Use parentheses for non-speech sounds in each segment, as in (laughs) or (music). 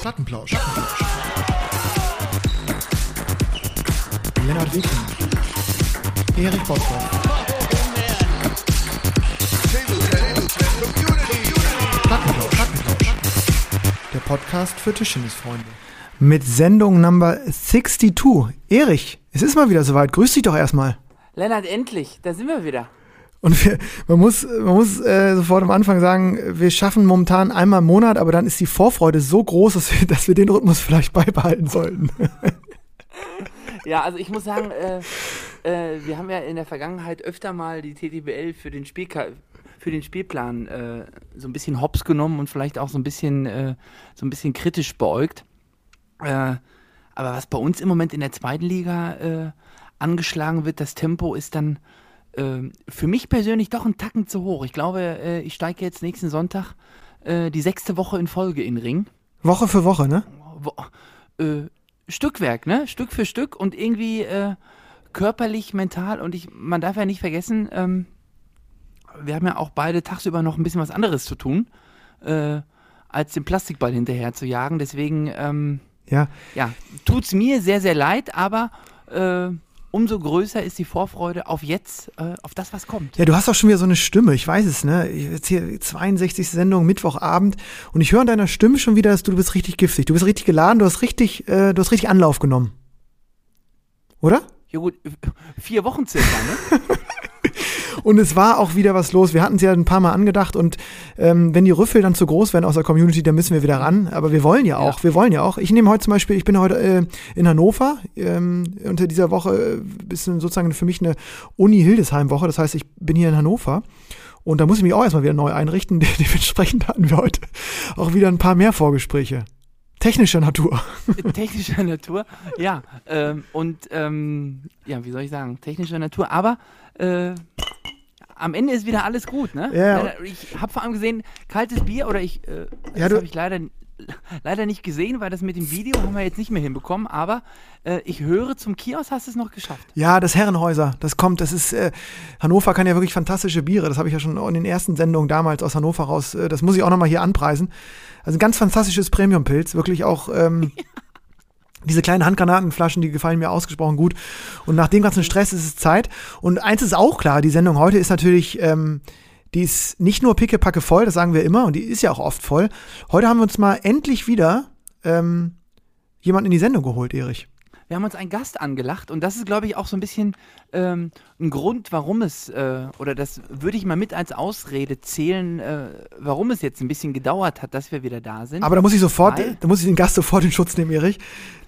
Plattenplausch. Lennart Wicken. Erich Bottroff. Plattenplausch. Plattenplausch. Der Podcast für Tischtennisfreunde. Mit Sendung Number 62. Erich, es ist mal wieder soweit. Grüß dich doch erstmal. Lennart, endlich, da sind wir wieder. Und wir, man muss, man muss äh, sofort am Anfang sagen, wir schaffen momentan einmal im Monat, aber dann ist die Vorfreude so groß, dass wir, dass wir den Rhythmus vielleicht beibehalten sollten. Ja, also ich muss sagen, äh, äh, wir haben ja in der Vergangenheit öfter mal die TTBL für den, Spielka für den Spielplan äh, so ein bisschen hops genommen und vielleicht auch so ein bisschen, äh, so ein bisschen kritisch beäugt. Äh, aber was bei uns im Moment in der zweiten Liga angeschlagen wird, das Tempo ist dann äh, für mich persönlich doch ein Tacken zu hoch. Ich glaube, äh, ich steige jetzt nächsten Sonntag äh, die sechste Woche in Folge in den Ring. Woche für Woche, ne? Wo, äh, Stückwerk, ne? Stück für Stück und irgendwie äh, körperlich, mental und ich, man darf ja nicht vergessen, ähm, wir haben ja auch beide tagsüber noch ein bisschen was anderes zu tun, äh, als den Plastikball hinterher zu jagen. Deswegen, ähm, Ja. ja, tut's mir sehr, sehr leid, aber äh, umso größer ist die Vorfreude auf jetzt, äh, auf das, was kommt. Ja, du hast auch schon wieder so eine Stimme, ich weiß es, ne? Jetzt hier 62. Sendung, Mittwochabend und ich höre an deiner Stimme schon wieder, dass du, du bist richtig giftig. Du bist richtig geladen, du hast richtig, äh, du hast richtig Anlauf genommen. Oder? Ja gut, vier Wochen circa, ne? (laughs) Und es war auch wieder was los. Wir hatten es ja ein paar Mal angedacht und ähm, wenn die Rüffel dann zu groß werden aus der Community, dann müssen wir wieder ran. Aber wir wollen ja auch, Ja. wir wollen ja auch. Ich nehme heute zum Beispiel, ich bin heute äh, in Hannover. Ähm, unter dieser Woche äh, ist sozusagen für mich eine Uni-Hildesheim-Woche. Das heißt, ich bin hier in Hannover. Und da muss ich mich auch erstmal wieder neu einrichten. De (laughs) dementsprechend hatten wir heute auch wieder ein paar mehr Vorgespräche. Technischer Natur. (laughs) technischer Natur, ja. Ähm, und ähm, ja, wie soll ich sagen, technischer Natur, aber äh, am Ende ist wieder alles gut, ne? Ja. Ich habe vor allem gesehen, kaltes Bier oder ich, äh, Ja, das habe ich leider, leider nicht gesehen, weil das mit dem Video haben wir jetzt nicht mehr hinbekommen, aber äh, ich höre, zum Kiosk hast du es noch geschafft. Ja, das Herrenhäuser, das kommt, das ist, äh, Hannover kann ja wirklich fantastische Biere, das habe ich ja schon in den ersten Sendungen damals aus Hannover raus, äh, das muss ich auch nochmal hier anpreisen. Also ein ganz fantastisches Premium-Pilz, wirklich auch, ähm, (laughs) diese kleinen Handgranatenflaschen, die gefallen mir ausgesprochen gut. Und nach dem ganzen Stress ist es Zeit. Und eins ist auch klar, die Sendung heute ist natürlich, ähm, die ist nicht nur pickepacke voll, das sagen wir immer, und die ist ja auch oft voll. Heute haben wir uns mal endlich wieder ähm, jemanden in die Sendung geholt, Erich. Wir haben uns einen Gast angelacht und das ist, glaube ich, auch so ein bisschen ähm, ein Grund, warum es, äh, oder das würde ich mal mit als Ausrede zählen, äh, warum es jetzt ein bisschen gedauert hat, dass wir wieder da sind. Aber da muss ich sofort, Weil- da muss ich den Gast sofort in Schutz nehmen, Erich.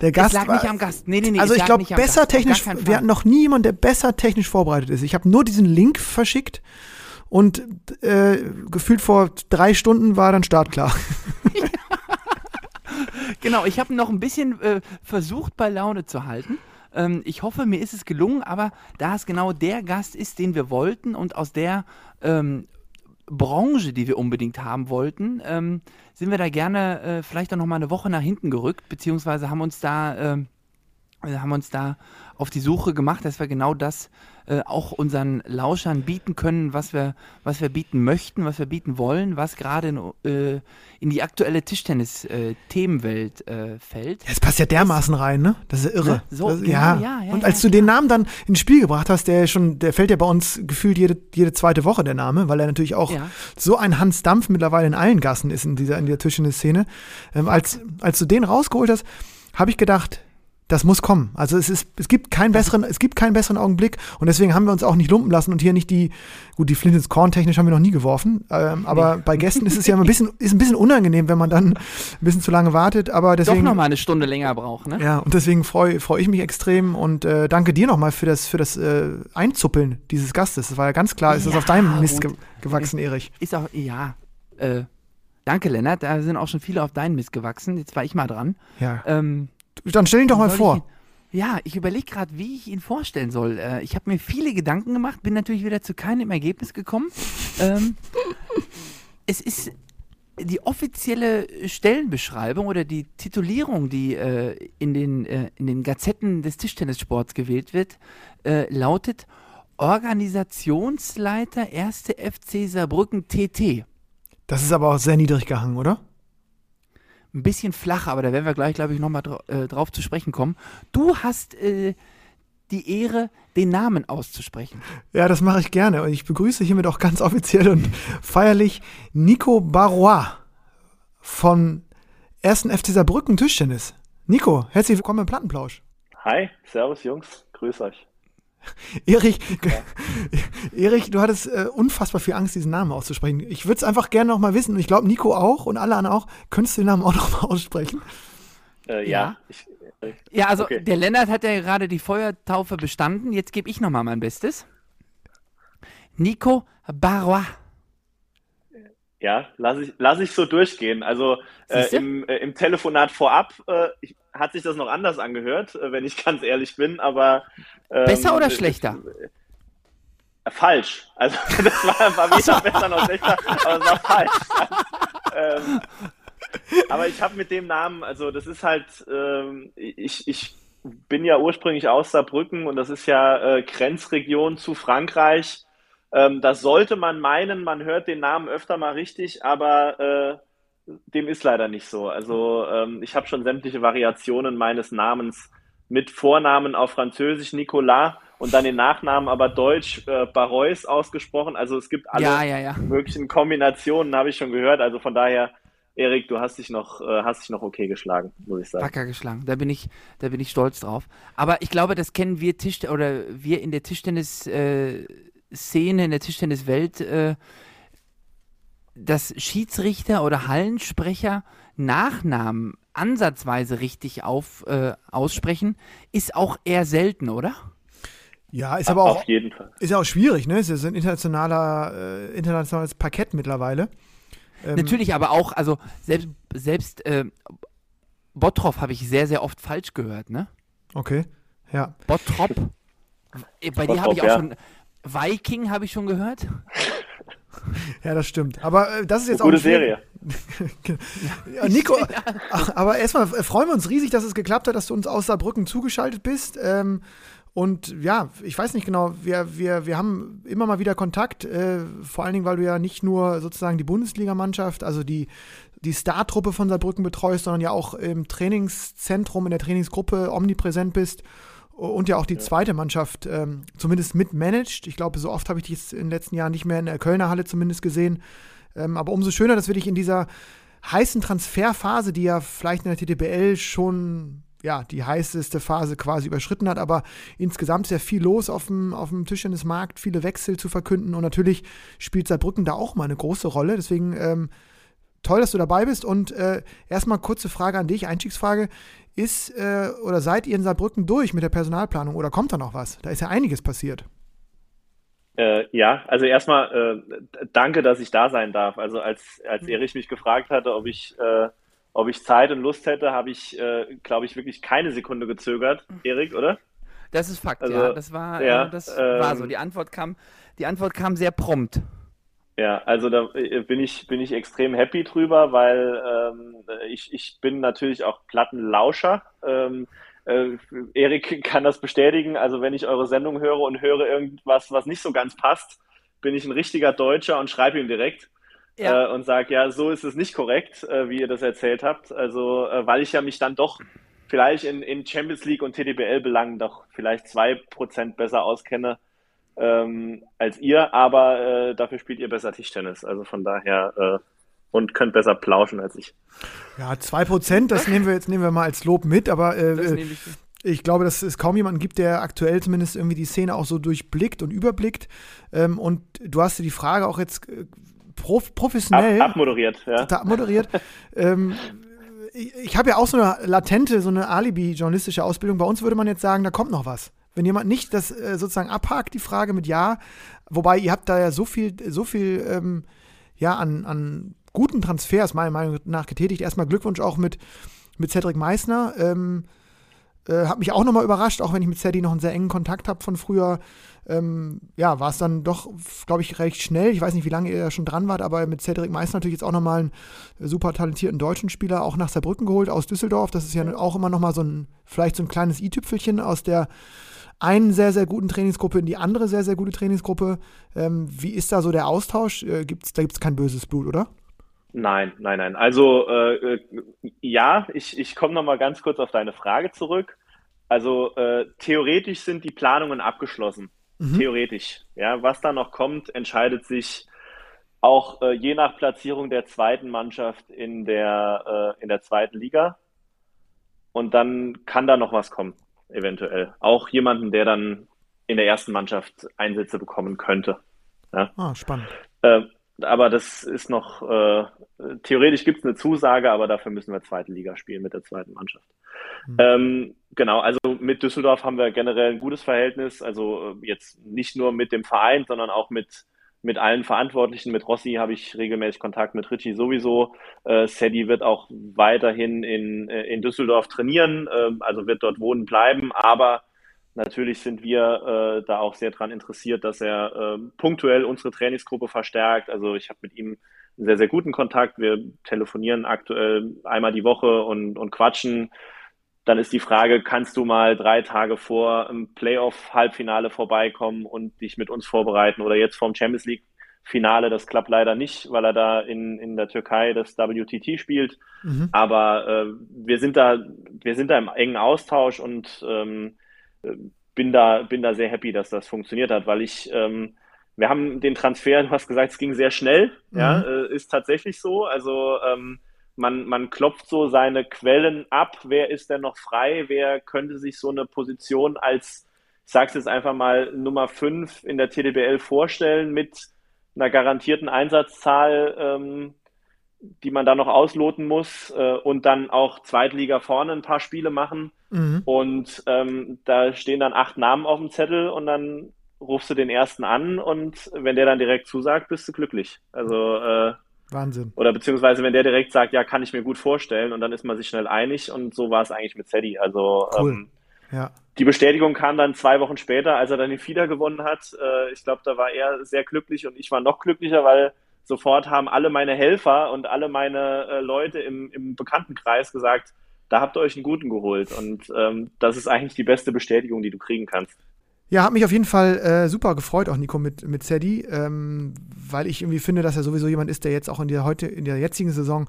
Der es Gast lag war, nicht am Gast. Nee, nee, nee. also es ich glaube, besser Gast, technisch, wir hatten noch nie jemanden, der besser technisch vorbereitet ist. Ich habe nur diesen Link verschickt und äh, gefühlt vor drei Stunden war dann startklar. (laughs) (laughs) Genau, ich habe noch ein bisschen äh, versucht, bei Laune zu halten. Ähm, ich hoffe, mir ist es gelungen, aber da es genau der Gast ist, den wir wollten und aus der ähm, Branche, die wir unbedingt haben wollten, ähm, sind wir da gerne äh, vielleicht auch noch mal eine Woche nach hinten gerückt, beziehungsweise haben uns da, äh, haben uns da auf die Suche gemacht, dass wir genau das äh, auch unseren Lauschern bieten können, was wir, was wir bieten möchten, was wir bieten wollen, was gerade in, äh, in die aktuelle Tischtennis-Themenwelt äh, fällt. Es passt ja dermaßen rein, ne? Das ist ja irre. Ne? So, das, genau, ja. ja, ja, Und als du den Namen dann ins Spiel gebracht hast, der schon, der fällt ja bei uns gefühlt jede, jede zweite Woche der Name, weil er natürlich auch so ein Hans Dampf mittlerweile in allen Gassen ist in dieser, in der Tischtennis-Szene. Ähm, als, als du den rausgeholt hast, habe ich gedacht, das muss kommen. Also es ist, es gibt keinen besseren, es gibt keinen besseren Augenblick und deswegen haben wir uns auch nicht lumpen lassen und hier nicht die, gut, die Flint ins Korn technisch haben wir noch nie geworfen, ähm, aber bei Gästen ist es ja immer ein bisschen, (laughs) ist ein bisschen unangenehm, wenn man dann ein bisschen zu lange wartet, aber Doch deswegen. noch mal eine Stunde länger braucht, ne? Ja, und deswegen freue freu ich mich extrem und äh, danke dir nochmal für das, für das äh, Einzuppeln dieses Gastes. Das war ja ganz klar, ist das Ja, auf deinem Mist ge gewachsen, Erich. Ist auch, ja, äh, danke Lennart, da sind auch schon viele auf deinen Mist gewachsen. Jetzt war ich mal dran. Ja. Ähm, Dann stell ihn doch mal vor. Ich ja, ich überlege gerade, wie ich ihn vorstellen soll. Äh, ich habe mir viele Gedanken gemacht, bin natürlich wieder zu keinem Ergebnis gekommen. ähm, (laughs) es ist die offizielle Stellenbeschreibung oder die Titulierung, die äh, in, den, äh, in den Gazetten des Tischtennissports gewählt wird, äh, lautet Organisationsleiter 1. FC Saarbrücken TT. Das ist aber auch sehr niedrig gehangen, oder? Ein bisschen flach, aber da werden wir gleich, glaube ich, nochmal dra äh, drauf zu sprechen kommen. Du hast äh, die Ehre, den Namen auszusprechen. Ja, das mache ich gerne. Und ich begrüße hiermit auch ganz offiziell und feierlich Nico Barrois von 1. FC Saarbrücken Tischtennis. Nico, herzlich willkommen im Plattenplausch. Hi, servus Jungs, grüß euch. (laughs) Erich, ja. (laughs) Erich, du hattest äh, unfassbar viel Angst, diesen Namen auszusprechen. Ich würde es einfach gerne noch mal wissen, und ich glaube Nico auch und alle anderen auch. Könntest du den Namen auch noch mal (laughs) aussprechen? Äh, ja. Ja. Ich, äh, ja, also okay. der Lennart hat ja gerade die Feuertaufe bestanden. Jetzt gebe ich noch mal mein Bestes. Nico Barrois. Ja, lasse ich, lass ich so durchgehen. Also äh, im, äh, im Telefonat vorab äh, hat sich das noch anders angehört, äh, wenn ich (laughs) ganz ehrlich bin, aber. Ähm, Besser oder schlechter? Äh, falsch. Also (laughs) das war, war weder besser noch schlechter, aber es war (laughs) falsch. ähm, aber ich habe mit dem Namen, also das ist halt, ähm, ich, ich bin ja ursprünglich aus Saarbrücken und das ist ja äh, Grenzregion zu Frankreich. Ähm, das sollte man meinen, man hört den Namen öfter mal richtig, aber äh, dem ist leider nicht so. Also ähm, ich habe schon sämtliche Variationen meines Namens mit Vornamen auf Französisch Nicolas und dann den Nachnamen aber Deutsch äh, Barois ausgesprochen. Also es gibt alle ja, ja, ja. möglichen Kombinationen, habe ich schon gehört. Also von daher, Erik, du hast dich noch, äh, hast dich noch okay geschlagen, muss ich sagen. Wacker geschlagen. Da bin ich, da bin ich stolz drauf. Aber ich glaube, das kennen wir Tisch oder wir in der Tischtennis äh, Szene in der Tischtenniswelt, äh, dass Schiedsrichter oder Hallensprecher Nachnamen ansatzweise richtig auf, äh, aussprechen, ist auch eher selten, oder? Ja, ist aber auch, Auf jeden Fall. ist ja auch schwierig, ne? Es ist ein internationaler, äh, internationales Parkett mittlerweile. Ähm, Natürlich, aber auch, also selbst, selbst äh, Bottroff habe ich sehr, sehr oft falsch gehört, ne? Okay, ja. Bottrop. Bei dir habe ich auch ja. schon, Viking habe ich schon gehört. (laughs) (laughs) Ja, das stimmt. Aber äh, das ist jetzt Eine auch. Gute Serie. (laughs) (laughs) ja, Nico, aber erstmal äh, freuen wir uns riesig, dass es geklappt hat, dass du uns aus Saarbrücken zugeschaltet bist. Ähm, und ja, ich weiß nicht genau, wir, wir, wir haben immer mal wieder Kontakt, äh, vor allen Dingen, weil du ja nicht nur sozusagen die Bundesligamannschaft, also die, die Startruppe von Saarbrücken betreust, sondern ja auch im Trainingszentrum, in der Trainingsgruppe omnipräsent bist und ja auch die zweite Mannschaft ähm, zumindest mitmanagt. Ich glaube, so oft habe ich dich in den letzten Jahren nicht mehr in der Kölner Halle zumindest gesehen. Ähm, aber umso schöner, dass wir dich in dieser heißen Transferphase, die ja vielleicht in der TTBL schon ja, die heißeste Phase quasi überschritten hat, aber insgesamt sehr viel los auf dem, auf dem Tischtennismarkt, viele Wechsel zu verkünden und natürlich spielt Saarbrücken da auch mal eine große Rolle. Deswegen ähm, toll, dass du dabei bist und äh, erstmal kurze Frage an dich, Einstiegsfrage ist äh, oder seid ihr in Saarbrücken durch mit der Personalplanung oder kommt da noch was? Da ist ja einiges passiert. Äh, ja, also erstmal äh, danke, dass ich da sein darf. Also als, als mhm. Erich mich gefragt hatte, ob ich, äh, ob ich Zeit und Lust hätte, habe ich, äh, glaube ich, wirklich keine Sekunde gezögert, mhm. Erik, oder? Das ist Fakt, also, ja. Das war, ja, äh, das ähm, war so. Die Antwort kam, die Antwort kam sehr prompt. Ja, also da äh, bin ich, bin ich extrem happy drüber, weil ähm, ich, ich bin natürlich auch Plattenlauscher. Ähm, äh, Erik kann das bestätigen. Also wenn ich eure Sendung höre und höre irgendwas, was nicht so ganz passt, bin ich ein richtiger Deutscher und schreibe ihm direkt. Ja. Äh, und sage, ja, so ist es nicht korrekt, äh, wie ihr das erzählt habt. Also, äh, weil ich ja mich dann doch vielleicht in, in Champions League und TDBL-Belangen doch vielleicht zwei Prozent besser auskenne ähm, als ihr, aber äh, dafür spielt ihr besser Tischtennis. Also von daher äh, und könnt besser plauschen als ich. Ja, zwei Prozent, das nehmen wir jetzt nehmen wir mal als Lob mit, aber äh, äh ich, ich, glaube, dass es kaum jemanden gibt, der aktuell zumindest irgendwie die Szene auch so durchblickt und überblickt. Ähm, und du hast dir die Frage auch jetzt äh, prof professionell Ab, abmoderiert, ja. abmoderiert. ähm, ich, ich habe ja auch so eine latente, so eine Alibi-journalistische Ausbildung. Bei uns würde man jetzt sagen, da kommt noch was. Wenn jemand nicht das äh, sozusagen abhakt, die Frage mit Ja, wobei ihr habt da ja so viel, so viel ähm, ja, an, an guten Transfers meiner Meinung nach getätigt. Erstmal Glückwunsch auch mit, mit Cedric Meissner. Ähm, äh, hat mich auch nochmal überrascht, auch wenn ich mit Cedric noch einen sehr engen Kontakt habe von früher. Ähm, ja, war es dann doch, glaube ich, recht schnell. Ich weiß nicht, wie lange ihr da schon dran wart, aber mit Cedric Meissner natürlich jetzt auch nochmal einen super talentierten deutschen Spieler auch nach Saarbrücken geholt aus Düsseldorf. Das ist ja auch immer nochmal so ein, vielleicht so ein kleines i-Tüpfelchen aus der einen sehr, sehr guten Trainingsgruppe in die andere sehr, sehr gute Trainingsgruppe. Ähm, wie ist da so der Austausch? Äh, gibt's, da gibt es kein böses Blut, oder? Nein, nein, nein. Also äh, ja, ich, ich komme noch mal ganz kurz auf deine Frage zurück. Also äh, theoretisch sind die Planungen abgeschlossen. Mhm. Theoretisch. Ja, was da noch kommt, entscheidet sich auch äh, je nach Platzierung der zweiten Mannschaft in der, äh, in der zweiten Liga. Und dann kann da noch was kommen, eventuell. Auch jemanden, der dann in der ersten Mannschaft Einsätze bekommen könnte. Ja. Ah, spannend. Äh, aber das ist noch, äh, theoretisch gibt es eine Zusage, aber dafür müssen wir zweite Liga spielen mit der zweiten Mannschaft. Mhm. Ähm, genau, also mit Düsseldorf haben wir generell ein gutes Verhältnis. Also äh, jetzt nicht nur mit dem Verein, sondern auch mit, mit allen Verantwortlichen. Mit Rossi habe ich regelmäßig Kontakt, mit Richie sowieso. Äh, Sadie wird auch weiterhin in, äh, in Düsseldorf trainieren, äh, also wird dort wohnen bleiben, aber Natürlich sind wir äh, da auch sehr daran interessiert, dass er äh, punktuell unsere Trainingsgruppe verstärkt. Also ich habe mit ihm einen sehr, sehr guten Kontakt. Wir telefonieren aktuell einmal die Woche und, und quatschen. Dann ist die Frage, kannst du mal drei Tage vor im Playoff-Halbfinale vorbeikommen und dich mit uns vorbereiten oder jetzt vorm Champions League Finale, das klappt leider nicht, weil er da in, in der Türkei das WTT spielt. Mhm. Aber äh, wir sind da, wir sind da im engen Austausch und ähm, bin da, bin da sehr happy, dass das funktioniert hat, weil ich, ähm, wir haben den Transfer, du hast gesagt, es ging sehr schnell, mhm. ja, äh, ist tatsächlich so. Also ähm, man, man klopft so seine Quellen ab, wer ist denn noch frei, wer könnte sich so eine Position als, ich sag's jetzt einfach mal, Nummer 5 in der TDBL vorstellen mit einer garantierten Einsatzzahl, ähm, die man da noch ausloten muss äh, und dann auch Zweitliga vorne ein paar Spiele machen. Mhm. Und ähm, da stehen dann acht Namen auf dem Zettel und dann rufst du den ersten an und wenn der dann direkt zusagt, bist du glücklich. Also äh, Wahnsinn. Oder beziehungsweise wenn der direkt sagt, ja, kann ich mir gut vorstellen und dann ist man sich schnell einig und so war es eigentlich mit Sadie. Also cool. ähm, ja. die Bestätigung kam dann zwei Wochen später, als er dann den Fieder gewonnen hat. Äh, ich glaube, da war er sehr glücklich und ich war noch glücklicher, weil sofort haben alle meine Helfer und alle meine äh, Leute im, im Bekanntenkreis gesagt, da habt ihr euch einen guten geholt. Und ähm, das ist eigentlich die beste Bestätigung, die du kriegen kannst. Ja, hat mich auf jeden Fall äh, super gefreut, auch Nico mit, mit Sadie, ähm, weil ich irgendwie finde, dass er sowieso jemand ist, der jetzt auch in der heute, in der jetzigen Saison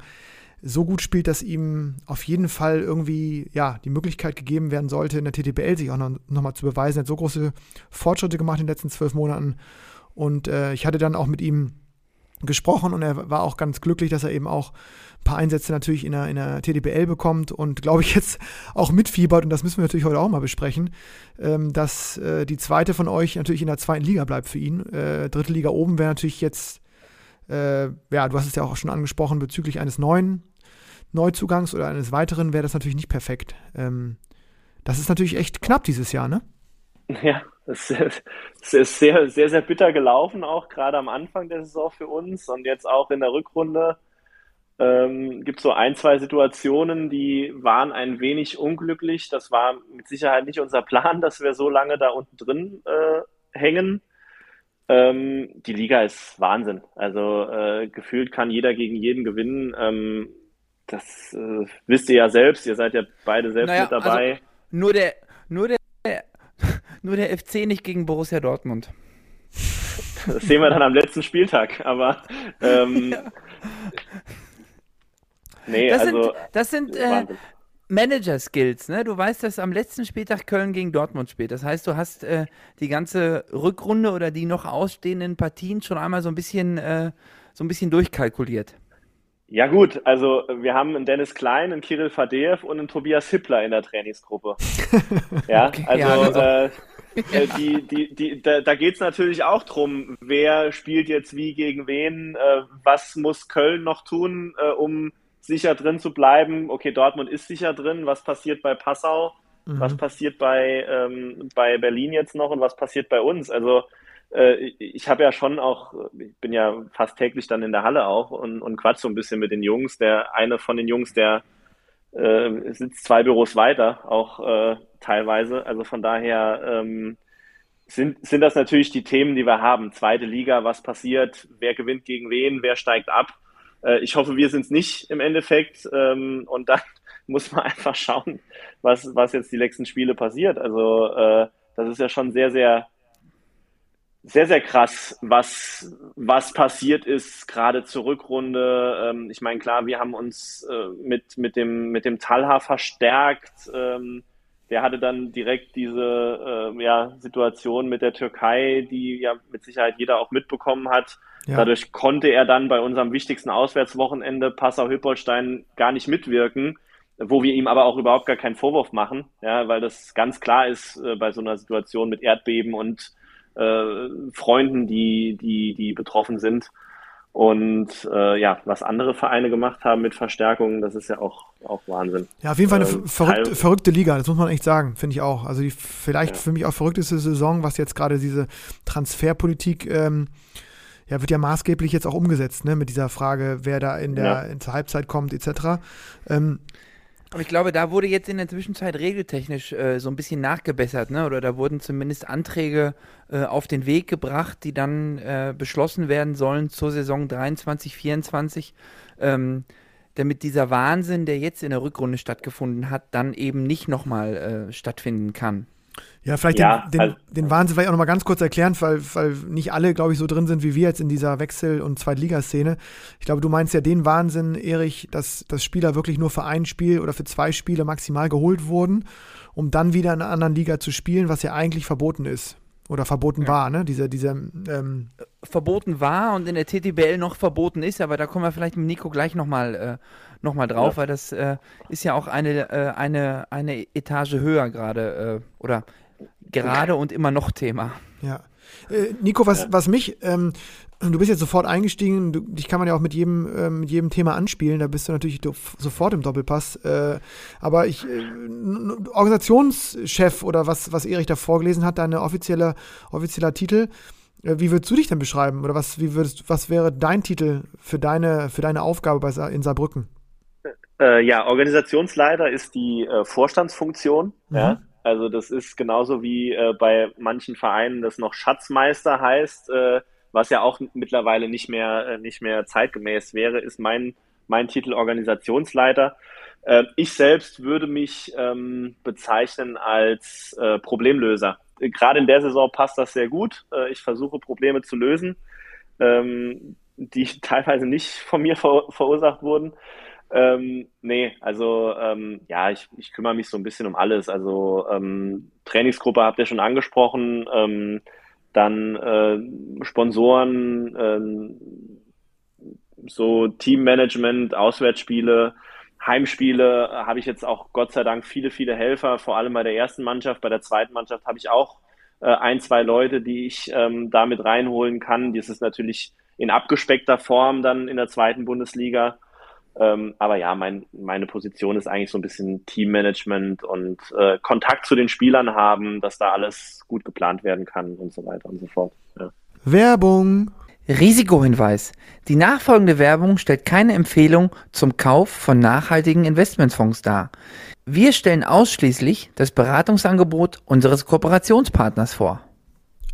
so gut spielt, dass ihm auf jeden Fall irgendwie ja die Möglichkeit gegeben werden sollte, in der TTBL sich auch noch, noch zu beweisen. Er hat so große Fortschritte gemacht in den letzten zwölf Monaten. Und äh, ich hatte dann auch mit ihm gesprochen und er war auch ganz glücklich, dass er eben auch ein paar Einsätze natürlich in der, in der TDBL bekommt und glaube ich (laughs) jetzt auch mitfiebert und das müssen wir natürlich heute auch mal besprechen, ähm, dass äh, die zweite von euch natürlich in der zweiten Liga bleibt für ihn. Äh, dritte Liga oben wäre natürlich jetzt, äh, ja, du hast es ja auch schon angesprochen, bezüglich eines neuen Neuzugangs oder eines weiteren wäre das natürlich nicht perfekt. Ähm, das ist natürlich echt knapp dieses Jahr, ne? (laughs) Ja, es ist sehr, sehr, sehr bitter gelaufen, auch gerade am Anfang der Saison für uns und jetzt auch in der Rückrunde. Ähm, gibt so ein, zwei Situationen, die waren ein wenig unglücklich. Das war mit Sicherheit nicht unser Plan, (laughs) dass wir so lange da unten drin äh, hängen. Ähm, die Liga ist Wahnsinn. Also äh, gefühlt kann jeder gegen jeden gewinnen. Ähm, das äh, wisst ihr ja selbst. Ihr seid ja beide selbst naja, mit dabei. Also nur der, nur der nur der FC nicht gegen Borussia Dortmund. Das sehen wir dann am letzten Spieltag, aber ähm, (laughs) ja. nee, das also sind, das sind äh, Manager-Skills, ne? Du weißt, dass am letzten Spieltag Köln gegen Dortmund spielt. Das heißt, du hast äh, die ganze Rückrunde oder die noch ausstehenden Partien schon einmal so ein bisschen, äh, so ein bisschen durchkalkuliert. Ja gut, also wir haben einen Dennis Klein, einen Kirill Fadeev und einen Tobias Hippler in der Trainingsgruppe. (laughs) ja, okay, also, ja, also äh, (laughs) äh, die, die, die, da, da geht es natürlich auch drum, wer spielt jetzt wie gegen wen, äh, was muss Köln noch tun, äh, um sicher drin zu bleiben. Okay, Dortmund ist sicher drin, was passiert bei Passau, mhm. was passiert bei, ähm, bei Berlin jetzt noch und was passiert bei uns. Also äh, ich habe ja schon auch, ich bin ja fast täglich dann in der Halle auch und, und quatsch so ein bisschen mit den Jungs. Der eine von den Jungs, der äh, sitzt zwei Büros weiter, auch äh, teilweise. Also von daher ähm, sind, sind das natürlich die Themen, die wir haben. Zweite Liga, was passiert, wer gewinnt gegen wen, wer steigt ab. Äh, ich hoffe, wir sind es nicht im Endeffekt. Ähm, und dann (laughs) muss man einfach schauen, was, was jetzt die nächsten Spiele passiert. Also äh, das ist ja schon sehr, sehr sehr, sehr krass, was, was passiert ist, gerade zur Rückrunde. Ähm, ich meine, klar, wir haben uns äh, mit, mit, dem, mit dem Talha verstärkt. Ähm, der hatte dann direkt diese äh, ja, Situation mit der Türkei, die ja mit Sicherheit jeder auch mitbekommen hat. Ja. Dadurch konnte er dann bei unserem wichtigsten Auswärtswochenende Passau-Hüppolstein gar nicht mitwirken, wo wir ihm aber auch überhaupt gar keinen Vorwurf machen, ja, weil das ganz klar ist äh, bei so einer Situation mit Erdbeben und äh, Freunden, die, die, die betroffen sind. Und äh, ja, was andere Vereine gemacht haben mit Verstärkungen, das ist ja auch, auch Wahnsinn. Ja, auf jeden Fall eine ähm, verrückte, verrückte, Liga, das muss man echt sagen, finde ich auch. Also die vielleicht ja. für mich auch verrückteste Saison, was jetzt gerade diese Transferpolitik, ähm, ja, wird ja maßgeblich jetzt auch umgesetzt, ne, mit dieser Frage, wer da in der, ja. in zur Halbzeit kommt, etc. Ähm, aber ich glaube, da wurde jetzt in der Zwischenzeit regeltechnisch äh, so ein bisschen nachgebessert, ne? Oder da wurden zumindest Anträge äh, auf den Weg gebracht, die dann äh, beschlossen werden sollen zur Saison 23, 24. Ähm, damit dieser Wahnsinn, der jetzt in der Rückrunde stattgefunden hat, dann eben nicht nochmal äh, stattfinden kann. Ja, vielleicht ja, den, den, also, den Wahnsinn vielleicht auch nochmal ganz kurz erklären, weil, weil nicht alle, glaube ich, so drin sind wie wir jetzt in dieser Wechsel- und Zweitligaszene. Ich glaube, du meinst ja den Wahnsinn, Erich, dass, dass Spieler wirklich nur für ein Spiel oder für zwei Spiele maximal geholt wurden, um dann wieder in einer anderen Liga zu spielen, was ja eigentlich verboten ist. Oder verboten ja. war, ne? Diese, diese, ähm verboten war und in der TTBL noch verboten ist, aber da kommen wir vielleicht mit Nico gleich nochmal äh, noch drauf, ja. weil das äh, ist ja auch eine, äh, eine, eine Etage höher gerade äh, oder gerade und immer noch Thema. Ja. Äh, Nico, was, was mich, ähm, du bist jetzt sofort eingestiegen, du, dich kann man ja auch mit jedem, äh, mit jedem Thema anspielen, da bist du natürlich sofort im Doppelpass. Äh, aber ich, äh, Organisationschef oder was, was Erich da vorgelesen hat, dein offizieller, offizieller Titel, äh, wie würdest du dich denn beschreiben? Oder was, wie würdest, was wäre dein Titel für deine, für deine Aufgabe bei, in Saarbrücken? Äh, ja, Organisationsleiter ist die Vorstandsfunktion. Mhm. Ja. Also das ist genauso wie äh, bei manchen Vereinen das noch Schatzmeister heißt, äh, was ja auch mittlerweile nicht mehr, äh, nicht mehr zeitgemäß wäre, ist mein, mein Titel Organisationsleiter. Äh, ich selbst würde mich ähm, bezeichnen als äh, Problemlöser. Gerade in der Saison passt das sehr gut. Äh, ich versuche Probleme zu lösen, ähm, die (laughs) teilweise nicht von mir ver verursacht wurden. Ähm, nee, also ähm, ja, ich, ich kümmere mich so ein bisschen um alles. Also ähm, Trainingsgruppe habt ihr schon angesprochen, ähm, dann äh, Sponsoren, ähm, so Teammanagement, Auswärtsspiele, Heimspiele habe ich jetzt auch Gott sei Dank viele, viele Helfer, vor allem bei der ersten Mannschaft, bei der zweiten Mannschaft habe ich auch äh, ein, zwei Leute, die ich ähm, damit reinholen kann. Das ist natürlich in abgespeckter Form dann in der zweiten Bundesliga. Ähm, aber ja, mein, meine Position ist eigentlich so ein bisschen Teammanagement und äh, Kontakt zu den Spielern haben, dass da alles gut geplant werden kann und so weiter und so fort. Ja. Werbung. Risikohinweis. Die nachfolgende Werbung stellt keine Empfehlung zum Kauf von nachhaltigen Investmentfonds dar. Wir stellen ausschließlich das Beratungsangebot unseres Kooperationspartners vor.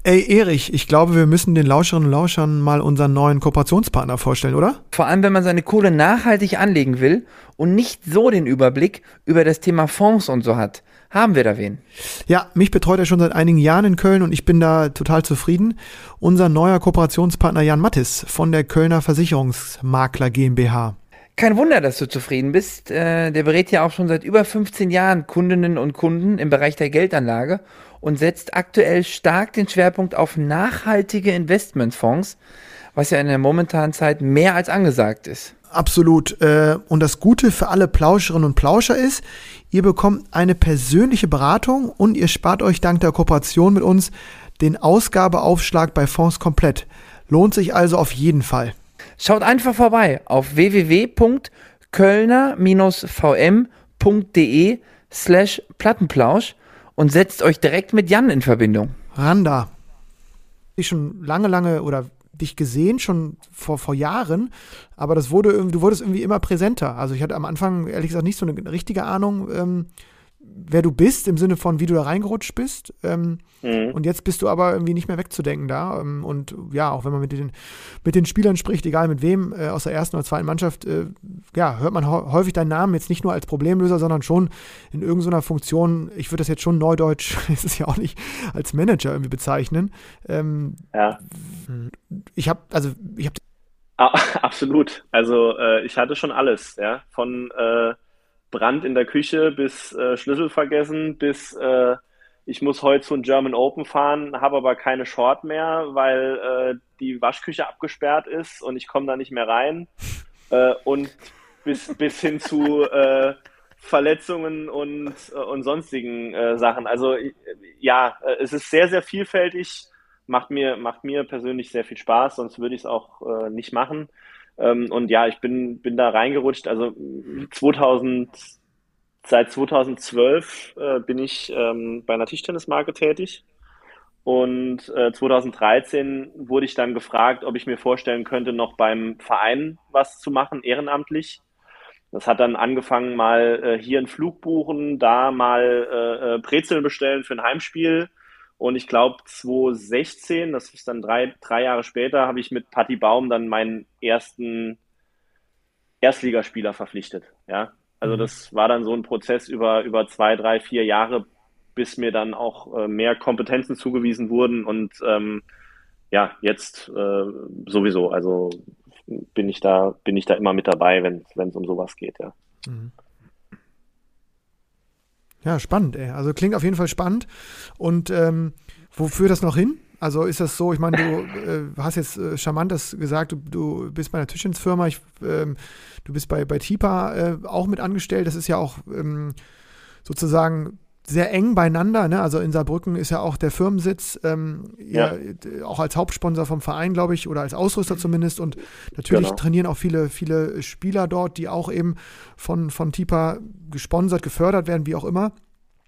Ey, Erich, ich glaube, wir müssen den Lauscherinnen und Lauschern mal unseren neuen Kooperationspartner vorstellen, oder? Vor allem, wenn man seine Kohle nachhaltig anlegen will und nicht so den Überblick über das Thema Fonds und so hat. Haben wir da wen? Ja, mich betreut er schon seit einigen Jahren in Köln und ich bin da total zufrieden. Unser neuer Kooperationspartner Jan Mattis von der Kölner Versicherungsmakler GmbH. Kein Wunder, dass du zufrieden bist. Äh, der berät ja auch schon seit über 15 Jahren Kundinnen und Kunden im Bereich der Geldanlage und setzt aktuell stark den Schwerpunkt auf nachhaltige Investmentfonds, was ja in der momentanen Zeit mehr als angesagt ist. Absolut. Äh, und das Gute für alle Plauscherinnen und Plauscher ist, ihr bekommt eine persönliche Beratung und ihr spart euch dank der Kooperation mit uns den Ausgabeaufschlag bei Fonds komplett. Lohnt sich also auf jeden Fall. Schaut einfach vorbei auf www.kölner-vm.de slash Plattenplausch und setzt euch direkt mit Jan in Verbindung. Randa. Ich schon lange, lange oder dich gesehen, schon vor, vor Jahren, aber das wurde, du wurdest irgendwie immer präsenter. Also ich hatte am Anfang, ehrlich gesagt, nicht so eine richtige Ahnung, ähm, wer du bist, im Sinne von, wie du da reingerutscht bist. Ähm, mhm. Und jetzt bist du aber irgendwie nicht mehr wegzudenken da. Ähm, und ja, auch wenn man mit den, mit den Spielern spricht, egal mit wem, äh, aus der ersten oder zweiten Mannschaft, äh, ja, hört man häufig deinen Namen jetzt nicht nur als Problemlöser, sondern schon in irgendeiner Funktion, ich würde das jetzt schon neudeutsch, (laughs) ist es ja auch nicht, als Manager irgendwie bezeichnen. Ähm, ja. Ich habe, also ich habe (laughs) absolut. Also äh, ich hatte schon alles, ja. Von äh, Brand in der Küche bis äh, Schlüssel vergessen, bis äh, ich muss heute zu einem German Open fahren, habe aber keine Short mehr, weil äh, die Waschküche abgesperrt ist und ich komme da nicht mehr rein. Äh, und bis, bis hin zu äh, Verletzungen und, äh, und sonstigen Sachen. Also ja, es ist sehr, sehr vielfältig, macht mir, macht mir persönlich sehr viel Spaß, sonst würde ich es auch nicht machen. Ähm, und ja, ich bin, bin da reingerutscht. Also 2000, seit 2012 äh, bin ich ähm, bei einer Tischtennismarke tätig. Und äh, 2013 wurde ich dann gefragt, ob ich mir vorstellen könnte, noch beim Verein was zu machen, ehrenamtlich. Das hat dann angefangen, mal äh, hier einen Flug buchen, da mal äh, äh Brezeln bestellen für ein Heimspiel und ich glaube, 2016, das ist dann drei, drei Jahre später, habe ich mit Patti Baum dann meinen ersten Erstligaspieler verpflichtet. Ja, also mhm. das war dann so ein Prozess über, über zwei, drei, vier Jahre, bis mir dann auch äh, mehr Kompetenzen zugewiesen wurden und ähm, ja, jetzt äh, sowieso. Also bin ich da, bin ich da immer mit dabei, wenn es um sowas geht, ja. Mhm. Ja, spannend, ey. Also klingt auf jeden Fall spannend. Und ähm, wo führt das noch hin? Also ist das so, ich meine, du äh, hast jetzt äh, charmantes gesagt, du, du bist bei einer Tischensfirma, ich, ähm, du bist bei, bei TIPA äh, auch mit angestellt. Das ist ja auch ähm, sozusagen sehr eng beieinander. Ne? Also in Saarbrücken ist ja auch der Firmensitz, ähm, ja. ja. auch als Hauptsponsor vom Verein, glaube ich, oder als Ausrüster zumindest. Und natürlich genau. trainieren auch viele, viele Spieler dort, die auch eben von, von TIPA gesponsert, gefördert werden, wie auch immer.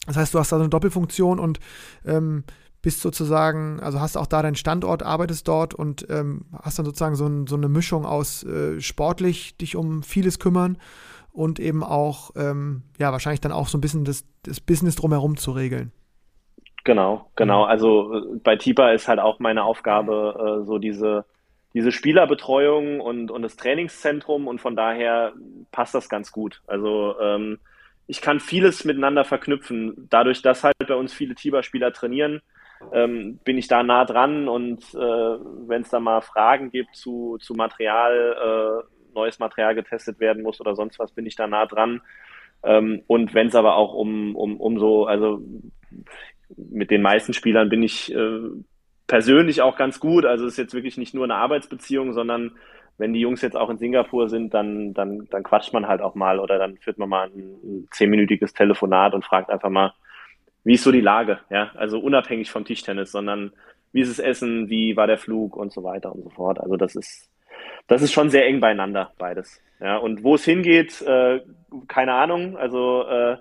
Das heißt, du hast da so eine Doppelfunktion und ähm, bist sozusagen, also hast auch da deinen Standort, arbeitest dort und ähm, hast dann sozusagen so, ein, so eine Mischung aus äh, sportlich dich um vieles kümmern und eben auch, ähm, ja, wahrscheinlich dann auch so ein bisschen das, das Business drumherum zu regeln. Genau, genau. Mhm. Also äh, bei TIPA ist halt auch meine Aufgabe, äh, so diese, diese Spielerbetreuung und, und das Trainingszentrum und von daher passt das ganz gut. Also ähm, ich kann vieles miteinander verknüpfen. Dadurch, dass halt bei uns viele TIBA-Spieler trainieren, ähm, bin ich da nah dran und äh, wenn es da mal Fragen gibt zu, zu Material, äh, neues Material getestet werden muss oder sonst was, bin ich da nah dran. Ähm, und wenn es aber auch um, um, um so, also mit den meisten Spielern bin ich äh, persönlich auch ganz gut. Also es ist jetzt wirklich nicht nur eine Arbeitsbeziehung, sondern wenn die Jungs jetzt auch in Singapur sind, dann, dann, dann quatscht man halt auch mal oder dann führt man mal ein, zehnminütiges Telefonat und fragt einfach mal, wie ist so die Lage, ja, also unabhängig vom Tischtennis, sondern wie ist es Essen, wie war der Flug und so weiter und so fort. Also das ist, das ist schon sehr eng beieinander, beides. Ja, und wo es hingeht, äh, keine Ahnung. Also äh,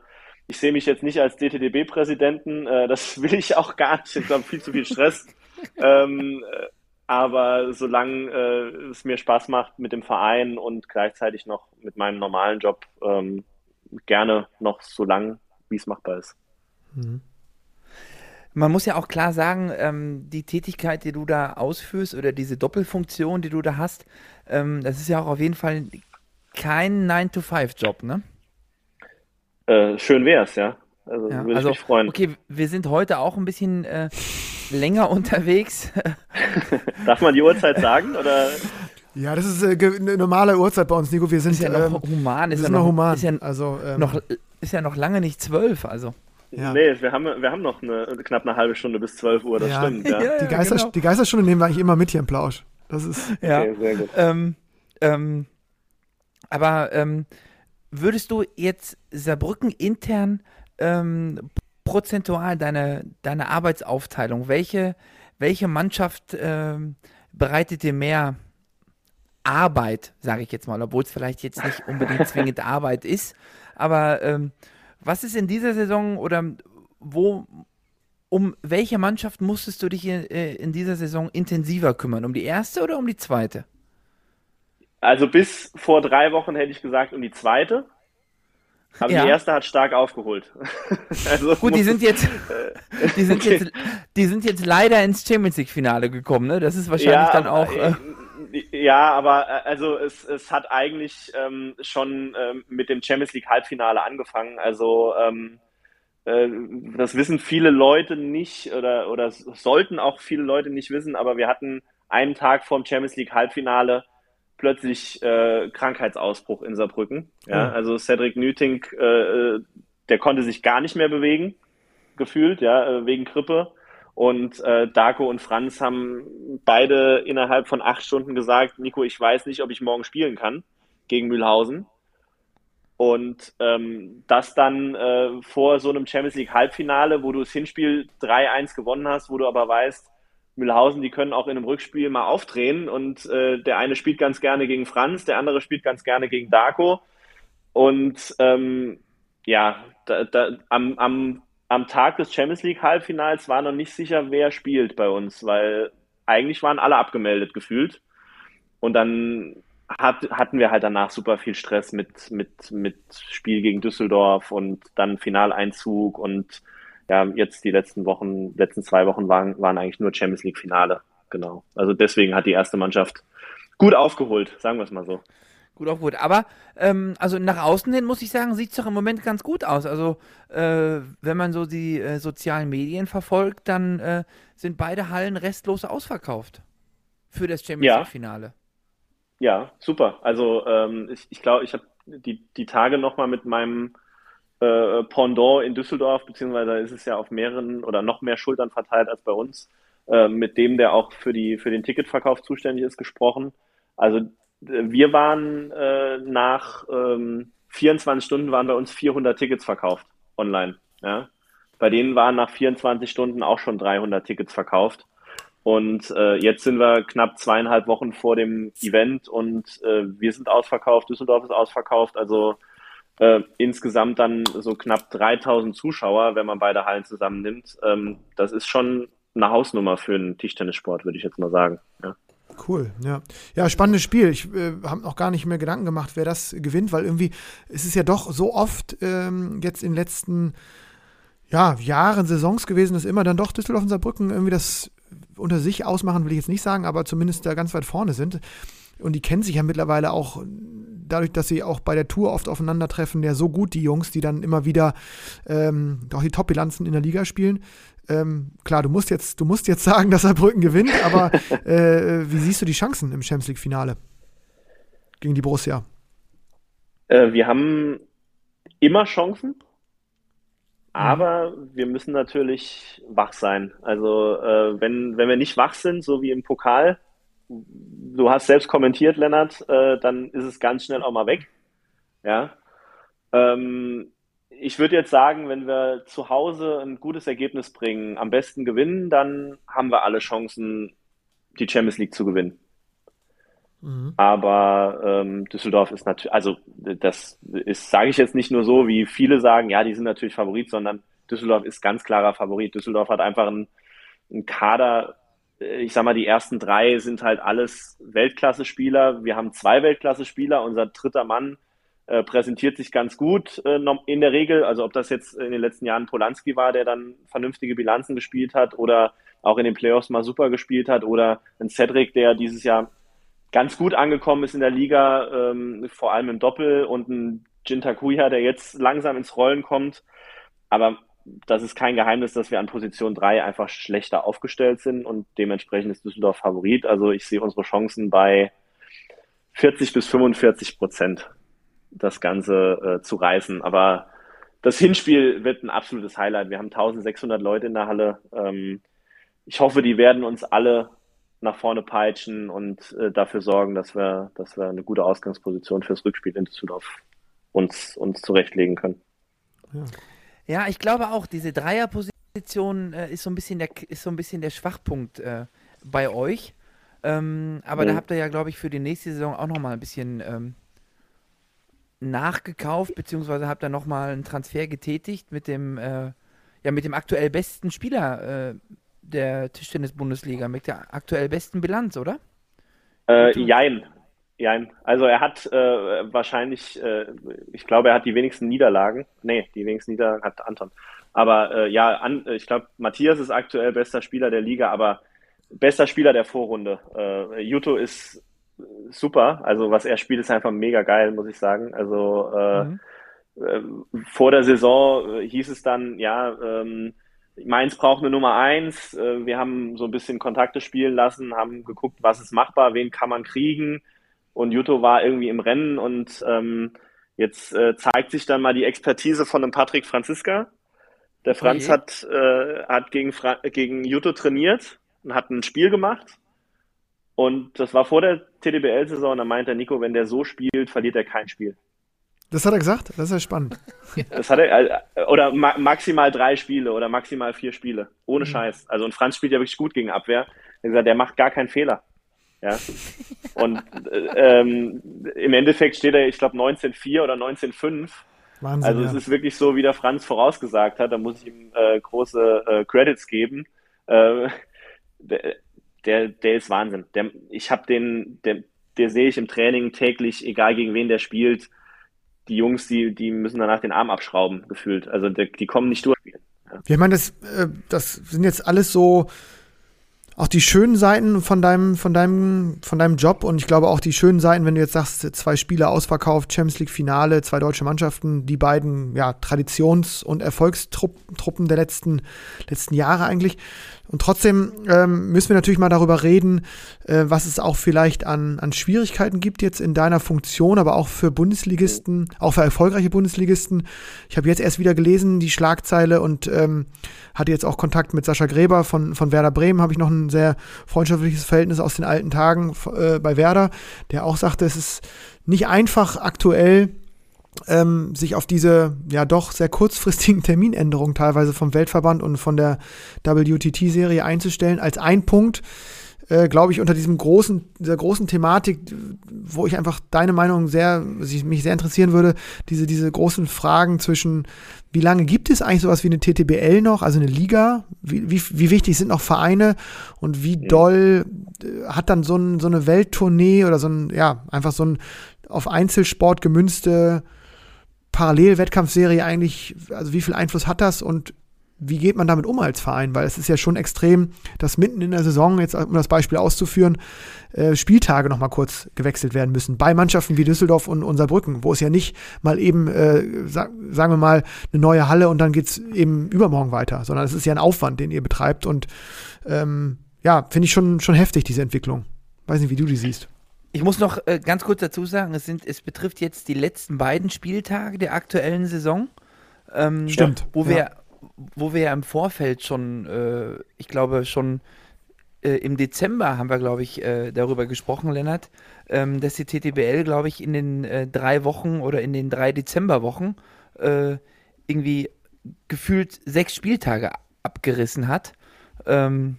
ich sehe mich jetzt nicht als DTDB-Präsidenten, äh, das (laughs) will ich auch gar nicht. Ich glaube, viel zu viel Stress. (laughs) ähm, äh, aber solange äh, es mir Spaß macht mit dem Verein und gleichzeitig noch mit meinem normalen Job, ähm, gerne noch so lang, wie es machbar ist. Mhm. Man muss ja auch klar sagen, ähm, die Tätigkeit, die du da ausführst oder diese Doppelfunktion, die du da hast, ähm, das ist ja auch auf jeden Fall kein 9-to-5-Job, ne? Äh, schön wär's, ja. Also ja, würde also, ich mich freuen. Okay, wir sind heute auch ein bisschen äh, länger (laughs) unterwegs. (laughs) Darf man die Uhrzeit sagen? Oder? Ja, das ist äh, eine normale Uhrzeit bei uns, Nico. Wir sind ist ja noch ähm, human. Ist, ja noch, human. Ist ja, also, ähm, noch, ist ja noch lange nicht zwölf, also. Ja. Nee, wir haben, wir haben noch eine, knapp eine halbe Stunde bis 12 Uhr, das ja. stimmt. Ja. (laughs) ja die, Geister, genau. die Geisterstunde nehmen wir eigentlich immer mit hier im Plausch. Das ist. (laughs) Ja, okay, sehr gut. Ähm, ähm, aber ähm, würdest du jetzt Saarbrücken intern ähm, prozentual deine, deine Arbeitsaufteilung, welche, welche Mannschaft ähm, bereitet dir mehr Arbeit, sage ich jetzt mal, obwohl es vielleicht jetzt nicht unbedingt (laughs) zwingend Arbeit ist, aber ähm, was ist in dieser Saison oder wo, um welche Mannschaft musstest du dich in, äh, in dieser Saison intensiver kümmern? Um die erste oder um die zweite? Also bis vor drei Wochen hätte ich gesagt um die zweite. Aber ja. die erste hat stark aufgeholt. (laughs) also Gut, die sind jetzt, (laughs) die sind okay. jetzt, die sind jetzt leider ins Champions League Finale gekommen, ne? Das ist wahrscheinlich ja, dann auch. Äh, ja, aber äh, also es, es hat eigentlich ähm, schon ähm, mit dem Champions League Halbfinale angefangen. Also ähm, äh, das wissen viele Leute nicht oder, oder sollten auch viele Leute nicht wissen, aber wir hatten einen Tag vor dem Champions League Halbfinale plötzlich äh, Krankheitsausbruch in Saarbrücken. Ja, mhm. also Cedric Nüting, äh, der konnte sich gar nicht mehr bewegen, gefühlt, ja, äh, wegen Grippe. Und äh, Darko und Franz haben beide innerhalb von acht Stunden gesagt, Nico, ich weiß nicht, ob ich morgen spielen kann gegen Mühlhausen. Und ähm, das dann äh, vor so einem Champions League Halbfinale, wo du das Hinspiel 3-1 gewonnen hast, wo du aber weißt, Mühlhausen, die können auch in einem Rückspiel mal aufdrehen und äh, der eine spielt ganz gerne gegen Franz, der andere spielt ganz gerne gegen Darko. Und ähm, ja, da, da, am, am am Tag des Champions League Halbfinals war noch nicht sicher, wer spielt bei uns, weil eigentlich waren alle abgemeldet gefühlt. Und dann hat, hatten wir halt danach super viel Stress mit, mit, mit Spiel gegen Düsseldorf und dann Finaleinzug und ja, jetzt die letzten Wochen, letzten zwei Wochen waren, waren eigentlich nur Champions League Finale. Genau. Also deswegen hat die erste Mannschaft gut aufgeholt, sagen wir es mal so gut gut. Aber ähm, also nach außen hin muss ich sagen, sieht es doch im Moment ganz gut aus. Also äh, wenn man so die äh, sozialen Medien verfolgt, dann äh, sind beide Hallen restlos ausverkauft für das Champions League-Finale. Ja. Super. Also ähm, ich, ich glaube, ich habe die, die Tage nochmal mit meinem äh, Pendant in Düsseldorf, beziehungsweise ist es ja auf mehreren oder noch mehr Schultern verteilt als bei uns, äh, mit dem, der auch für, die, für den Ticketverkauf zuständig ist, gesprochen. Also wir waren äh, nach ähm, 24 Stunden waren bei uns 400 Tickets verkauft online. Ja? Bei denen waren nach 24 Stunden auch schon 300 Tickets verkauft. Und äh, jetzt sind wir knapp zweieinhalb Wochen vor dem Event und äh, wir sind ausverkauft, Düsseldorf ist ausverkauft. Also äh, insgesamt dann so knapp 3000 Zuschauer, wenn man beide Hallen zusammennimmt. Ähm, das ist schon eine Hausnummer für einen Tischtennissport, würde ich jetzt mal sagen. Ja. Cool, ja. Ja, spannendes Spiel. Ich äh, habe noch gar nicht mehr Gedanken gemacht, wer das gewinnt, weil irgendwie ist es ja doch so oft ähm, jetzt in den letzten ja, Jahren, Saisons gewesen, dass immer dann doch Düsseldorf und Saarbrücken irgendwie das unter sich ausmachen, will ich jetzt nicht sagen, aber zumindest da ganz weit vorne sind. Und die kennen sich ja mittlerweile auch dadurch, dass sie auch bei der Tour oft aufeinandertreffen, ja so gut, die Jungs, die dann immer wieder ähm, doch die Top-Bilanzen in der Liga spielen. Ähm, klar, du musst jetzt, du musst jetzt sagen, (laughs) dass Saarbrücken gewinnt, aber äh, wie siehst du die Chancen im Champions League-Finale gegen die Borussia? Äh, wir haben immer Chancen, aber mhm. wir müssen natürlich wach sein. Also äh, wenn, wenn wir nicht wach sind, so wie im Pokal, du hast selbst kommentiert, Lennart, äh, dann ist es ganz schnell auch mal weg. Ja. Ähm, ich würde jetzt sagen, wenn wir zu Hause ein gutes Ergebnis bringen, am besten gewinnen, dann haben wir alle Chancen, die Champions League zu gewinnen. Mhm. Aber ähm, Düsseldorf ist natürlich, also das ist, sage ich jetzt nicht nur so, wie viele sagen, ja, die sind natürlich Favorit, sondern Düsseldorf ist ganz klarer Favorit. Düsseldorf hat einfach einen, einen Kader, ich sag mal, die ersten drei sind halt alles Weltklasse-Spieler. Wir haben zwei Weltklasse-Spieler. Unser dritter Mann äh, präsentiert sich ganz gut äh, in der Regel. Also ob das jetzt in den letzten Jahren Polanski war, der dann vernünftige Bilanzen gespielt hat oder auch in den Playoffs mal super gespielt hat oder ein Cedric, der dieses Jahr ganz gut angekommen ist in der Liga, ähm, vor allem im Doppel und ein Jintakuya, der jetzt langsam ins Rollen kommt. Aber das ist kein Geheimnis, dass wir an Position 3 einfach schlechter aufgestellt sind und dementsprechend ist Düsseldorf Favorit. Also ich sehe unsere Chancen bei 40 bis 45 Prozent das Ganze äh, zu reißen. Aber das Hinspiel wird ein absolutes Highlight. Wir haben 1600 Leute in der Halle. Ähm, ich hoffe, die werden uns alle nach vorne peitschen und äh, dafür sorgen, dass wir, dass wir eine gute Ausgangsposition fürs Rückspiel in Düsseldorf uns, uns zurechtlegen können. Ja. ja ich glaube auch, diese Dreierposition äh, ist, so ein bisschen der, ist so ein bisschen der Schwachpunkt äh, bei euch. Ähm, aber mhm. da habt ihr ja, glaube ich, für die nächste Saison auch nochmal ein bisschen ähm, nachgekauft, beziehungsweise habt ihr nochmal einen Transfer getätigt mit dem, äh, ja, mit dem aktuell besten Spieler äh, der Tischtennis-Bundesliga, mit der aktuell besten Bilanz, oder? Äh, jein. Ja, also er hat äh, wahrscheinlich, äh, ich glaube, er hat die wenigsten Niederlagen. Nee, die wenigsten Niederlagen hat Anton. Aber äh, ja, an, ich glaube, Matthias ist aktuell bester Spieler der Liga, aber bester Spieler der Vorrunde. Äh, Juto ist super. Also was er spielt, ist einfach mega geil, muss ich sagen. Also äh, mhm. äh, vor der Saison hieß es dann, ja, ähm, Mainz braucht eine Nummer eins. Äh, wir haben so ein bisschen Kontakte spielen lassen, haben geguckt, was ist machbar, wen kann man kriegen. Und Juto war irgendwie im Rennen und ähm, jetzt äh, zeigt sich dann mal die Expertise von dem Patrick Franziska. Der Franz okay. hat, äh, hat gegen, Fra gegen Juto trainiert und hat ein Spiel gemacht. Und das war vor der TDBL-Saison. Da meinte Nico, wenn der so spielt, verliert er kein Spiel. Das hat er gesagt? Das ist ja spannend. (laughs) Das hat er, äh, oder ma maximal drei Spiele oder maximal vier Spiele. Ohne mhm. Scheiß. Also, und Franz spielt ja wirklich gut gegen Abwehr. Er gesagt, der macht gar keinen Fehler. Ja. (laughs) Und äh, ähm, im Endeffekt steht er, ich glaube, 19-4 oder 19-5. Wahnsinn, also es ist wirklich so, wie der Franz vorausgesagt hat. Da muss ich ihm äh, große äh, Credits geben. Äh, der, der, der ist Wahnsinn. Der, ich habe den, der, der sehe ich im Training täglich, egal gegen wen der spielt. Die Jungs, die, die müssen danach den Arm abschrauben, gefühlt. Also der, die kommen nicht durch. Ja. Ich meine, das, äh, das sind jetzt alles so auch die schönen Seiten von deinem, von deinem, von deinem Job und ich glaube auch die schönen Seiten, wenn du jetzt sagst, zwei Spiele ausverkauft, Champions League Finale, zwei deutsche Mannschaften, die beiden ja, Traditions- und Erfolgstruppen der letzten, letzten Jahre eigentlich. Und trotzdem ähm, müssen wir natürlich mal darüber reden, äh, was es auch vielleicht an, an Schwierigkeiten gibt jetzt in deiner Funktion, aber auch für Bundesligisten, auch für erfolgreiche Bundesligisten. Ich habe jetzt erst wieder gelesen, die Schlagzeile und ähm, hatte jetzt auch Kontakt mit Sascha Gräber von, von Werder Bremen, habe ich noch ein sehr freundschaftliches Verhältnis aus den alten Tagen äh, bei Werder, der auch sagte, es ist nicht einfach aktuell ähm, sich auf diese ja doch sehr kurzfristigen (laughs) Terminänderungen teilweise vom Weltverband und von der WTT-Serie einzustellen, als ein Punkt, äh, glaube ich, unter diesem großen, dieser großen Thematik, wo ich einfach deine Meinung sehr, mich sehr interessieren würde, diese, diese großen Fragen zwischen, wie lange gibt es eigentlich sowas wie eine TTBL noch, also eine Liga? Wie, wie, wie wichtig sind noch Vereine und wie doll äh, hat dann so, ein, so eine Welttournee oder so ein, ja, einfach so ein auf Einzelsport gemünzte Parallelwettkampfserie eigentlich, also wie viel Einfluss hat das und wie geht man damit um als Verein? Weil es ist ja schon extrem, dass mitten in der Saison, jetzt um das Beispiel auszuführen, äh, Spieltage nochmal kurz gewechselt werden müssen. Bei Mannschaften wie Düsseldorf und, und Saarbrücken, wo es ja nicht mal eben, äh, sa sagen wir mal, eine neue Halle und dann geht es eben übermorgen weiter, sondern es ist ja ein Aufwand, den ihr betreibt. Und ähm, ja, finde ich schon, schon heftig, diese Entwicklung. Weiß nicht, wie du die siehst. Ich muss noch äh, ganz kurz dazu sagen, es, sind, es betrifft jetzt die letzten beiden Spieltage der aktuellen Saison. Ähm, Stimmt. Wo wir, ja. wo wir im Vorfeld schon, äh, ich glaube schon äh, im Dezember haben wir, glaube ich, äh, darüber gesprochen, Lennart, ähm, dass die TTBL, glaube ich, in den äh, drei Wochen oder in den drei Dezemberwochen äh, irgendwie gefühlt sechs Spieltage abgerissen hat. Ähm,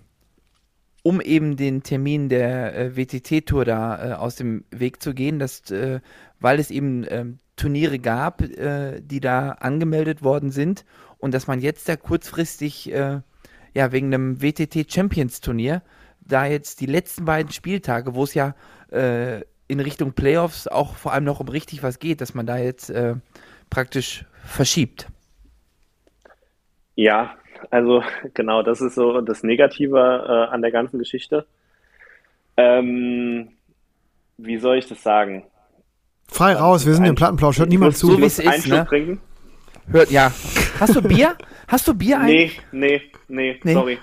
um eben den Termin der äh, WTT-Tour da äh, aus dem Weg zu gehen, dass, äh, weil es eben ähm, Turniere gab, äh, die da angemeldet worden sind und dass man jetzt da kurzfristig, äh, ja, wegen einem WTT Champions Turnier, da jetzt die letzten beiden Spieltage, wo es ja äh, in Richtung Playoffs auch vor allem noch um richtig was geht, dass man da jetzt praktisch verschiebt. Ja, also (laughs) genau, das ist so das Negative äh, an der ganzen Geschichte. Ähm, wie soll ich das sagen? Frei raus, wir sind im Plattenplausch, hört niemand zu. So wie es ist, ne? trinken? Hört, ja. Hast du Bier? Hast du Bier eigentlich? Nee, nee, nee, nee. sorry.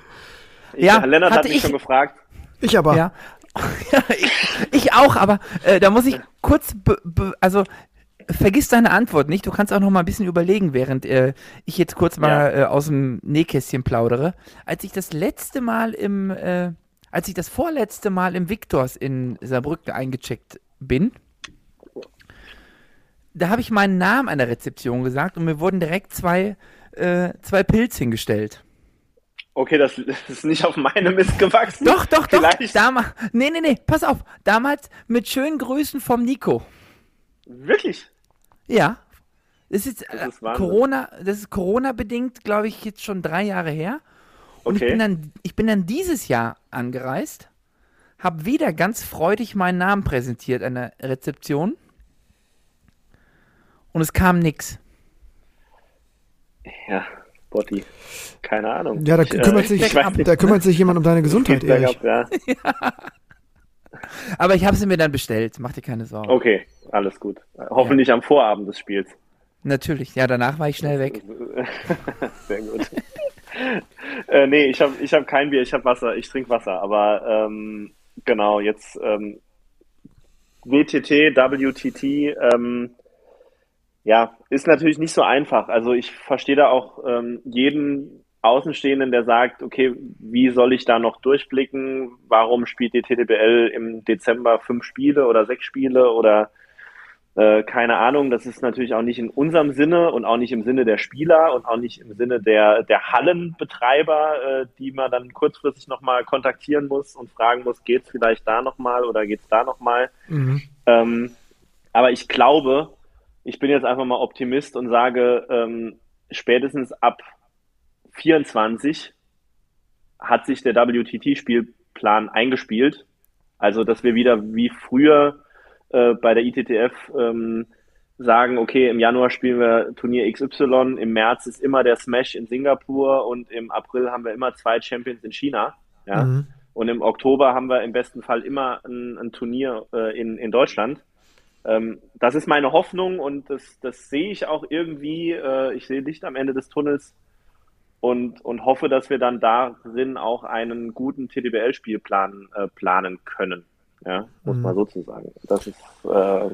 Ich, ja, Lennart hat mich ich, schon gefragt. Ich aber. (laughs) Ja. ich, ich, auch, aber äh, da muss ich kurz, also vergiss deine Antwort nicht. Du kannst auch noch mal ein bisschen überlegen, während äh, ich jetzt kurz mal ja. äh, aus dem Nähkästchen plaudere. Als ich das letzte Mal im, äh, als ich das vorletzte Mal im Victors in Saarbrücken eingecheckt bin, da habe ich meinen Namen an der Rezeption gesagt und mir wurden direkt zwei, äh, zwei Pilz hingestellt. Okay, das, ist nicht auf meine Mist gewachsen. Doch, doch, doch. Damals, nee, nee, nee, pass auf. Damals mit schönen Grüßen vom Nico. Wirklich? Ja. Das ist, das ist Corona, das ist Corona bedingt, glaube ich, jetzt schon drei Jahre her. Und okay. ich bin dann, ich bin dann dieses Jahr angereist, habe wieder ganz freudig meinen Namen präsentiert an der Rezeption und es kam nichts. Ja, Botti. Keine Ahnung. Ja, da Ich, äh, kümmert, sich, ich weiß nicht. da kümmert sich jemand um deine Gesundheit, Erich. Ja. (laughs) (laughs) Aber ich habe sie mir dann bestellt, mach dir keine Sorgen. Okay, alles gut. Hoffentlich am Vorabend des Spiels. Natürlich, ja, danach war ich schnell weg. (laughs) Sehr gut. (laughs) äh, nee, ich habe ich hab kein Bier, ich habe Wasser, ich trinke Wasser, aber ähm, genau, jetzt ähm, WTT, WTT, ähm, ja, ist natürlich nicht so einfach. Also ich verstehe da auch ähm, jeden Außenstehenden, der sagt, okay, wie soll ich da noch durchblicken? Warum spielt die TTBL im Dezember fünf Spiele oder sechs Spiele oder äh, keine Ahnung? Das ist natürlich auch nicht in unserem Sinne und auch nicht im Sinne der Spieler und auch nicht im Sinne der, der Hallenbetreiber, äh, die man dann kurzfristig nochmal kontaktieren muss und fragen muss, geht's vielleicht da nochmal oder geht's da nochmal? Mhm. Ähm, aber ich glaube, ich bin jetzt einfach mal Optimist und sage, ähm, spätestens ab 24 hat sich der WTT-Spielplan eingespielt. Also, dass wir wieder wie früher äh, bei der ITTF ähm, sagen, okay, im Januar spielen wir Turnier XY, im März ist immer der Smash in Singapur und im April haben wir immer zwei Champions in China. Ja? Mhm. Und im Oktober haben wir im besten Fall immer ein, ein Turnier äh, in, in Deutschland. Ähm, das ist meine Hoffnung und das, das sehe ich auch irgendwie. Äh, ich sehe Licht am Ende des Tunnels und, und hoffe, dass wir dann darin auch einen guten TDBL-Spielplan äh, planen können. Ja, muss Mhm. man so zu sagen. Das ist äh,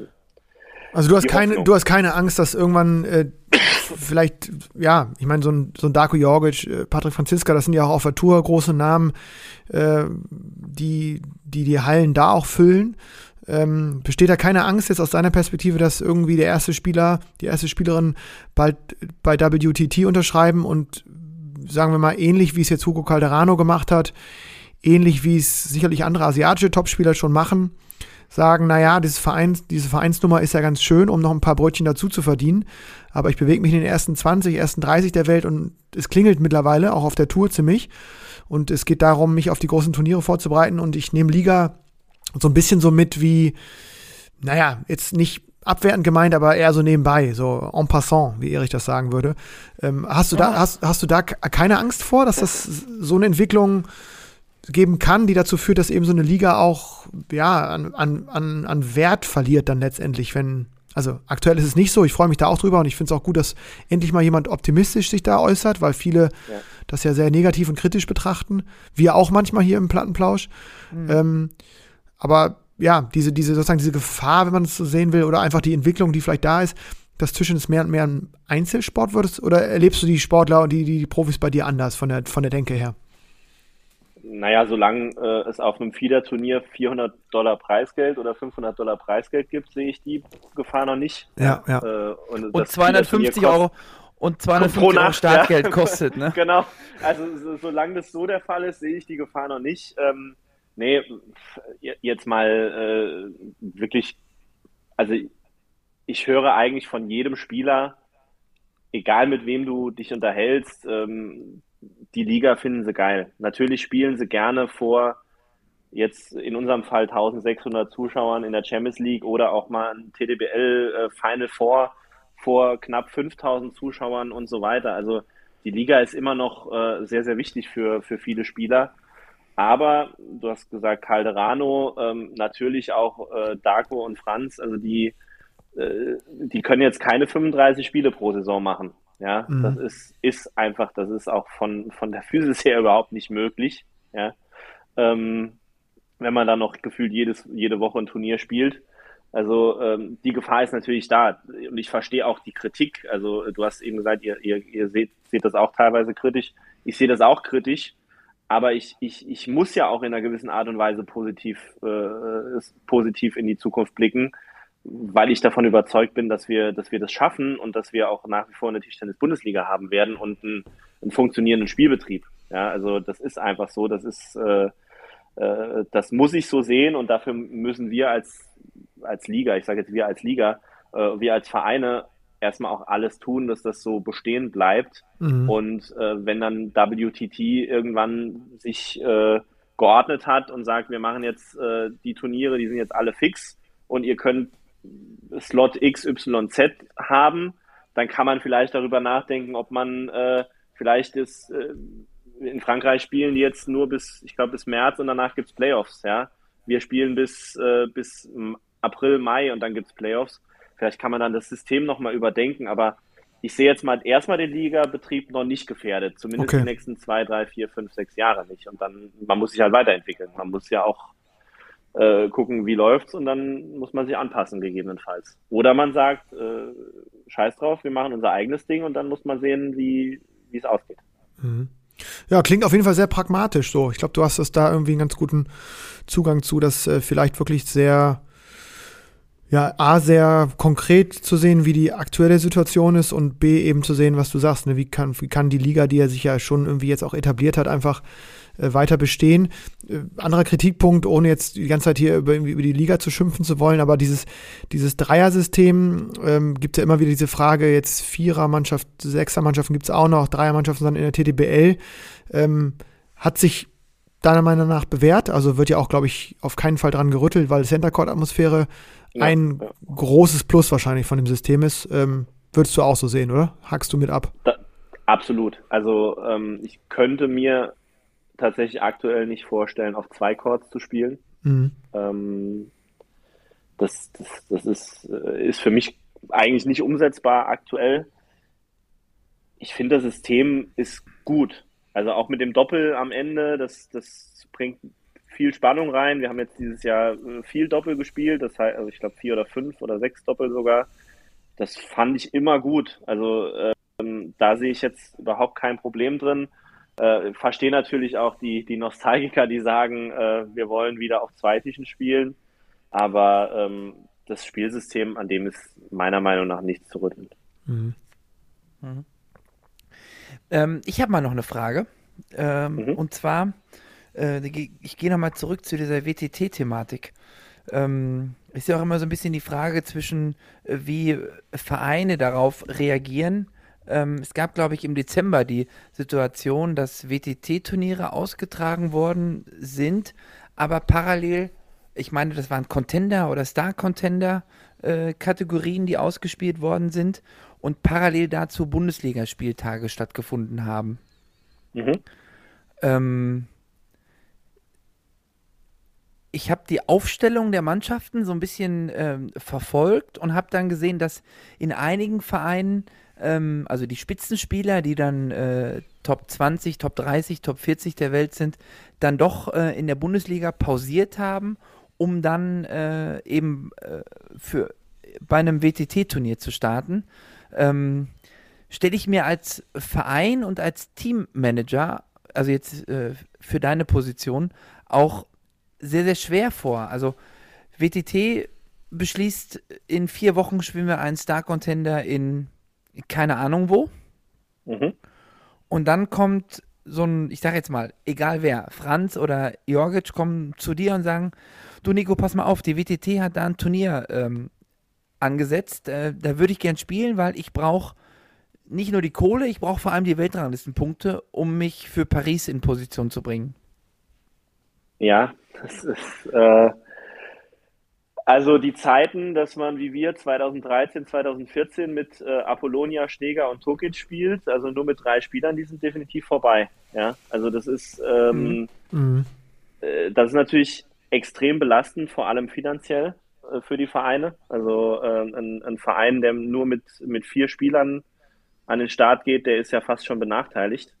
Also du hast keine, Hoffnung. du hast keine Angst, dass irgendwann äh, vielleicht, ja, ich meine, so ein, so ein Darko Jorgic, äh, Patrick Franziska, das sind ja auch auf der Tour große Namen, äh, die, die die Hallen da auch füllen. Ähm, besteht da keine Angst jetzt aus deiner Perspektive, dass irgendwie der erste Spieler, die erste Spielerin bald bei WTT unterschreiben und sagen wir mal ähnlich wie es jetzt Hugo Calderano gemacht hat, ähnlich wie es sicherlich andere asiatische Topspieler schon machen, sagen, naja, dieses Vereins, diese Vereinsnummer ist ja ganz schön, um noch ein paar Brötchen dazu zu verdienen. Aber ich bewege mich in den ersten 20, ersten 30 der Welt und es klingelt mittlerweile, auch auf der Tour ziemlich. Und es geht darum, mich auf die großen Turniere vorzubereiten. Und ich nehme Liga so ein bisschen so mit wie, naja, jetzt nicht abwertend gemeint, aber eher so nebenbei, so en passant, wie Erich das sagen würde. Ähm, hast du da, hast, hast du da keine Angst vor, dass das so eine Entwicklung geben kann, die dazu führt, dass eben so eine Liga auch ja, an, an, an, Wert verliert dann letztendlich, wenn, also aktuell ist es nicht so, ich freue mich da auch drüber und ich finde es auch gut, dass endlich mal jemand optimistisch sich da äußert, weil viele Ja. das ja sehr negativ und kritisch betrachten. Wir auch manchmal hier im Plattenplausch. Ähm, aber ja, diese, diese, sozusagen diese Gefahr, wenn man es so sehen will, oder einfach die Entwicklung, die vielleicht da ist, dass Tischtennis mehr und mehr ein Einzelsport wird, oder erlebst du die Sportler und die, die, die Profis bei dir anders von der, von der Denke her? Naja, solange äh, es auf einem FIDA-Turnier 400 Dollar Preisgeld oder 500 Dollar Preisgeld gibt, sehe ich die Gefahr noch nicht. Ja, ja. Äh, und Und das 250 FIDA-Turnier Euro und 250 Pro Euro Nacht, Startgeld ja. kostet, ne? (laughs) Genau. Also so, solange das so der Fall ist, sehe ich die Gefahr noch nicht. Ähm, nee, jetzt mal äh, wirklich, also ich höre eigentlich von jedem Spieler, egal mit wem du dich unterhältst, ähm, die Liga finden sie geil. Natürlich spielen sie gerne vor jetzt in unserem Fall 1600 Zuschauern in der Champions League oder auch mal ein TDBL äh, Final Four vor knapp 5000 Zuschauern und so weiter. Also die Liga ist immer noch äh, sehr, sehr wichtig für, für viele Spieler. Aber du hast gesagt, Calderano, ähm, natürlich auch äh, Darko und Franz, also die, äh, die können jetzt keine 35 Spiele pro Saison machen. Ja, Mhm. das ist, ist einfach, das ist auch von, von der Physis her (laughs) überhaupt nicht möglich. Ja, ähm, wenn man dann noch gefühlt jedes, jede Woche ein Turnier spielt. Also ähm, die Gefahr ist natürlich da. Und ich verstehe auch die Kritik. Also du hast eben gesagt, ihr, ihr, ihr seht, seht das auch teilweise kritisch. Ich sehe das auch kritisch. Aber ich, ich, ich muss ja auch in einer gewissen Art und Weise positiv, äh, positiv in die Zukunft blicken, weil ich davon überzeugt bin, dass wir, dass wir das schaffen und dass wir auch nach wie vor eine Tischtennis-Bundesliga haben werden und einen, einen funktionierenden Spielbetrieb. Ja, also das ist einfach so. Das ist, äh, äh, das muss ich so sehen und dafür müssen wir als, als Liga, ich sage jetzt wir als Liga, äh, wir als Vereine erstmal auch alles tun, dass das so bestehen bleibt. Mhm. Und äh, wenn dann WTT irgendwann sich äh, geordnet hat und sagt, wir machen jetzt äh, die Turniere, die sind jetzt alle fix und ihr könnt Slot XYZ haben, dann kann man vielleicht darüber nachdenken, ob man äh, vielleicht ist, äh, in Frankreich spielen die jetzt nur bis, ich glaube, bis März und danach gibt es Playoffs, ja. Wir spielen bis, äh, bis April, Mai und dann gibt es Playoffs. Vielleicht kann man dann das System nochmal überdenken, aber ich sehe jetzt mal erstmal den Ligabetrieb noch nicht gefährdet, zumindest okay. die nächsten zwei, drei, vier, fünf, sechs Jahre nicht. Und dann, man muss sich halt weiterentwickeln. Man muss ja auch äh, gucken, wie läuft's und dann muss man sich anpassen, gegebenenfalls. Oder man sagt, äh, scheiß drauf, wir machen unser eigenes Ding und dann muss man sehen, wie es ausgeht. Mhm. Ja, klingt auf jeden Fall sehr pragmatisch so. Ich glaube, du hast das da irgendwie einen ganz guten Zugang zu, das äh, vielleicht wirklich sehr ja, A, sehr konkret zu sehen, wie die aktuelle Situation ist und B, eben zu sehen, was du sagst, ne? wie, kann, wie kann die Liga, die ja sich ja schon irgendwie jetzt auch etabliert hat, einfach äh, weiter bestehen. Äh, anderer Kritikpunkt, ohne jetzt die ganze Zeit hier über, über die Liga zu schimpfen zu wollen, aber dieses, dieses Dreier-System ähm, gibt ja immer wieder diese Frage, jetzt Vierer-Mannschaft, Sechser-Mannschaften gibt es auch noch, Dreier-Mannschaften dann in der TTBL. Ähm, hat sich deiner Meinung nach bewährt? Also wird ja auch, glaube ich, auf keinen Fall dran gerüttelt, weil Center Court-Atmosphäre ein ja. großes Plus wahrscheinlich von dem System ist. Ähm, würdest du auch so sehen, oder? Hackst du mit ab? Da, absolut. Also ähm, ich könnte mir tatsächlich aktuell nicht vorstellen, auf zwei Chords zu spielen. Mhm. Ähm, das, das, das ist, äh, ist für mich eigentlich nicht umsetzbar aktuell. Ich finde, das System ist gut. Also auch mit dem Doppel am Ende, das, das bringt viel Spannung rein. Wir haben jetzt dieses Jahr äh, viel Doppel gespielt, das heißt, also ich glaube vier oder fünf oder sechs Doppel sogar. Das fand ich immer gut. Also ähm, da sehe ich jetzt überhaupt kein Problem drin. Äh, verstehe natürlich auch die, die Nostalgiker, die sagen, äh, wir wollen wieder auf Zweitischen spielen. Aber ähm, das Spielsystem, an dem ist meiner Meinung nach nichts zu rütteln. Mhm. Mhm. Ähm, ich habe mal noch eine Frage. Ähm, mhm. Und zwar, äh, ich gehe nochmal zurück zu dieser WTT-Thematik. Ähm, ist ja auch immer so ein bisschen die Frage zwischen, äh, wie Vereine darauf reagieren. Ähm, es gab, glaube ich, im Dezember die Situation, dass WTT-Turniere ausgetragen worden sind, aber parallel, ich meine, das waren Contender- oder Star-Contender-Kategorien, äh, die ausgespielt worden sind und parallel dazu Bundesligaspieltage stattgefunden haben. Mhm. Ähm, ich habe die Aufstellung der Mannschaften so ein bisschen ähm, verfolgt und habe dann gesehen, dass in einigen Vereinen, ähm, also die Spitzenspieler, die dann äh, Top 20, Top 30, Top 40 der Welt sind, dann doch äh, in der Bundesliga pausiert haben, um dann äh, eben äh, für, bei einem WTT-Turnier zu starten. Ähm, Stelle ich mir als Verein und als Teammanager, also jetzt äh, für deine Position, auch sehr, sehr schwer vor. Also WTT beschließt, in vier Wochen spielen wir einen Star-Contender in keine Ahnung wo. Mhm. Und dann kommt so ein, ich sag jetzt mal, egal wer, Franz oder Jorgic kommen zu dir und sagen, du Nico, pass mal auf, die WTT hat da ein Turnier ähm, angesetzt, äh, da würde ich gern spielen, weil ich brauche nicht nur die Kohle, ich brauche vor allem die Weltranglistenpunkte, um mich für Paris in Position zu bringen. Ja, das ist äh, also die Zeiten, dass man wie wir 2013, 2014 mit äh, Apollonia, Steger und Tokic spielt, also nur mit drei Spielern, die sind definitiv vorbei. Ja, also das ist ähm, mhm. äh, das ist natürlich extrem belastend, vor allem finanziell äh, für die Vereine. Also ähm, ein, ein, Verein, der nur mit mit vier Spielern an den Start geht, der ist ja fast schon benachteiligt.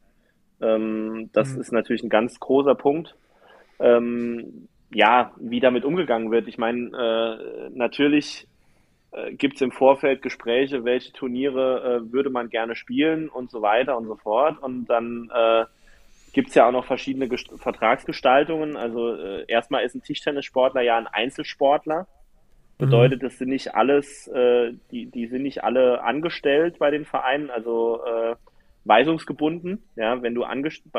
Ähm, das mhm. ist natürlich ein ganz großer Punkt ähm, ja, wie damit umgegangen wird. Ich meine, äh, natürlich äh, gibt es im Vorfeld Gespräche, welche Turniere äh, würde man gerne spielen und so weiter und so fort. Und dann äh, gibt es ja auch noch verschiedene Gest Vertragsgestaltungen. Also äh, erstmal ist ein Tischtennissportler ja ein Einzelsportler. Mhm. Bedeutet, das sind nicht alles, äh, die, die sind nicht alle angestellt bei den Vereinen, also äh, weisungsgebunden. Ja, wenn du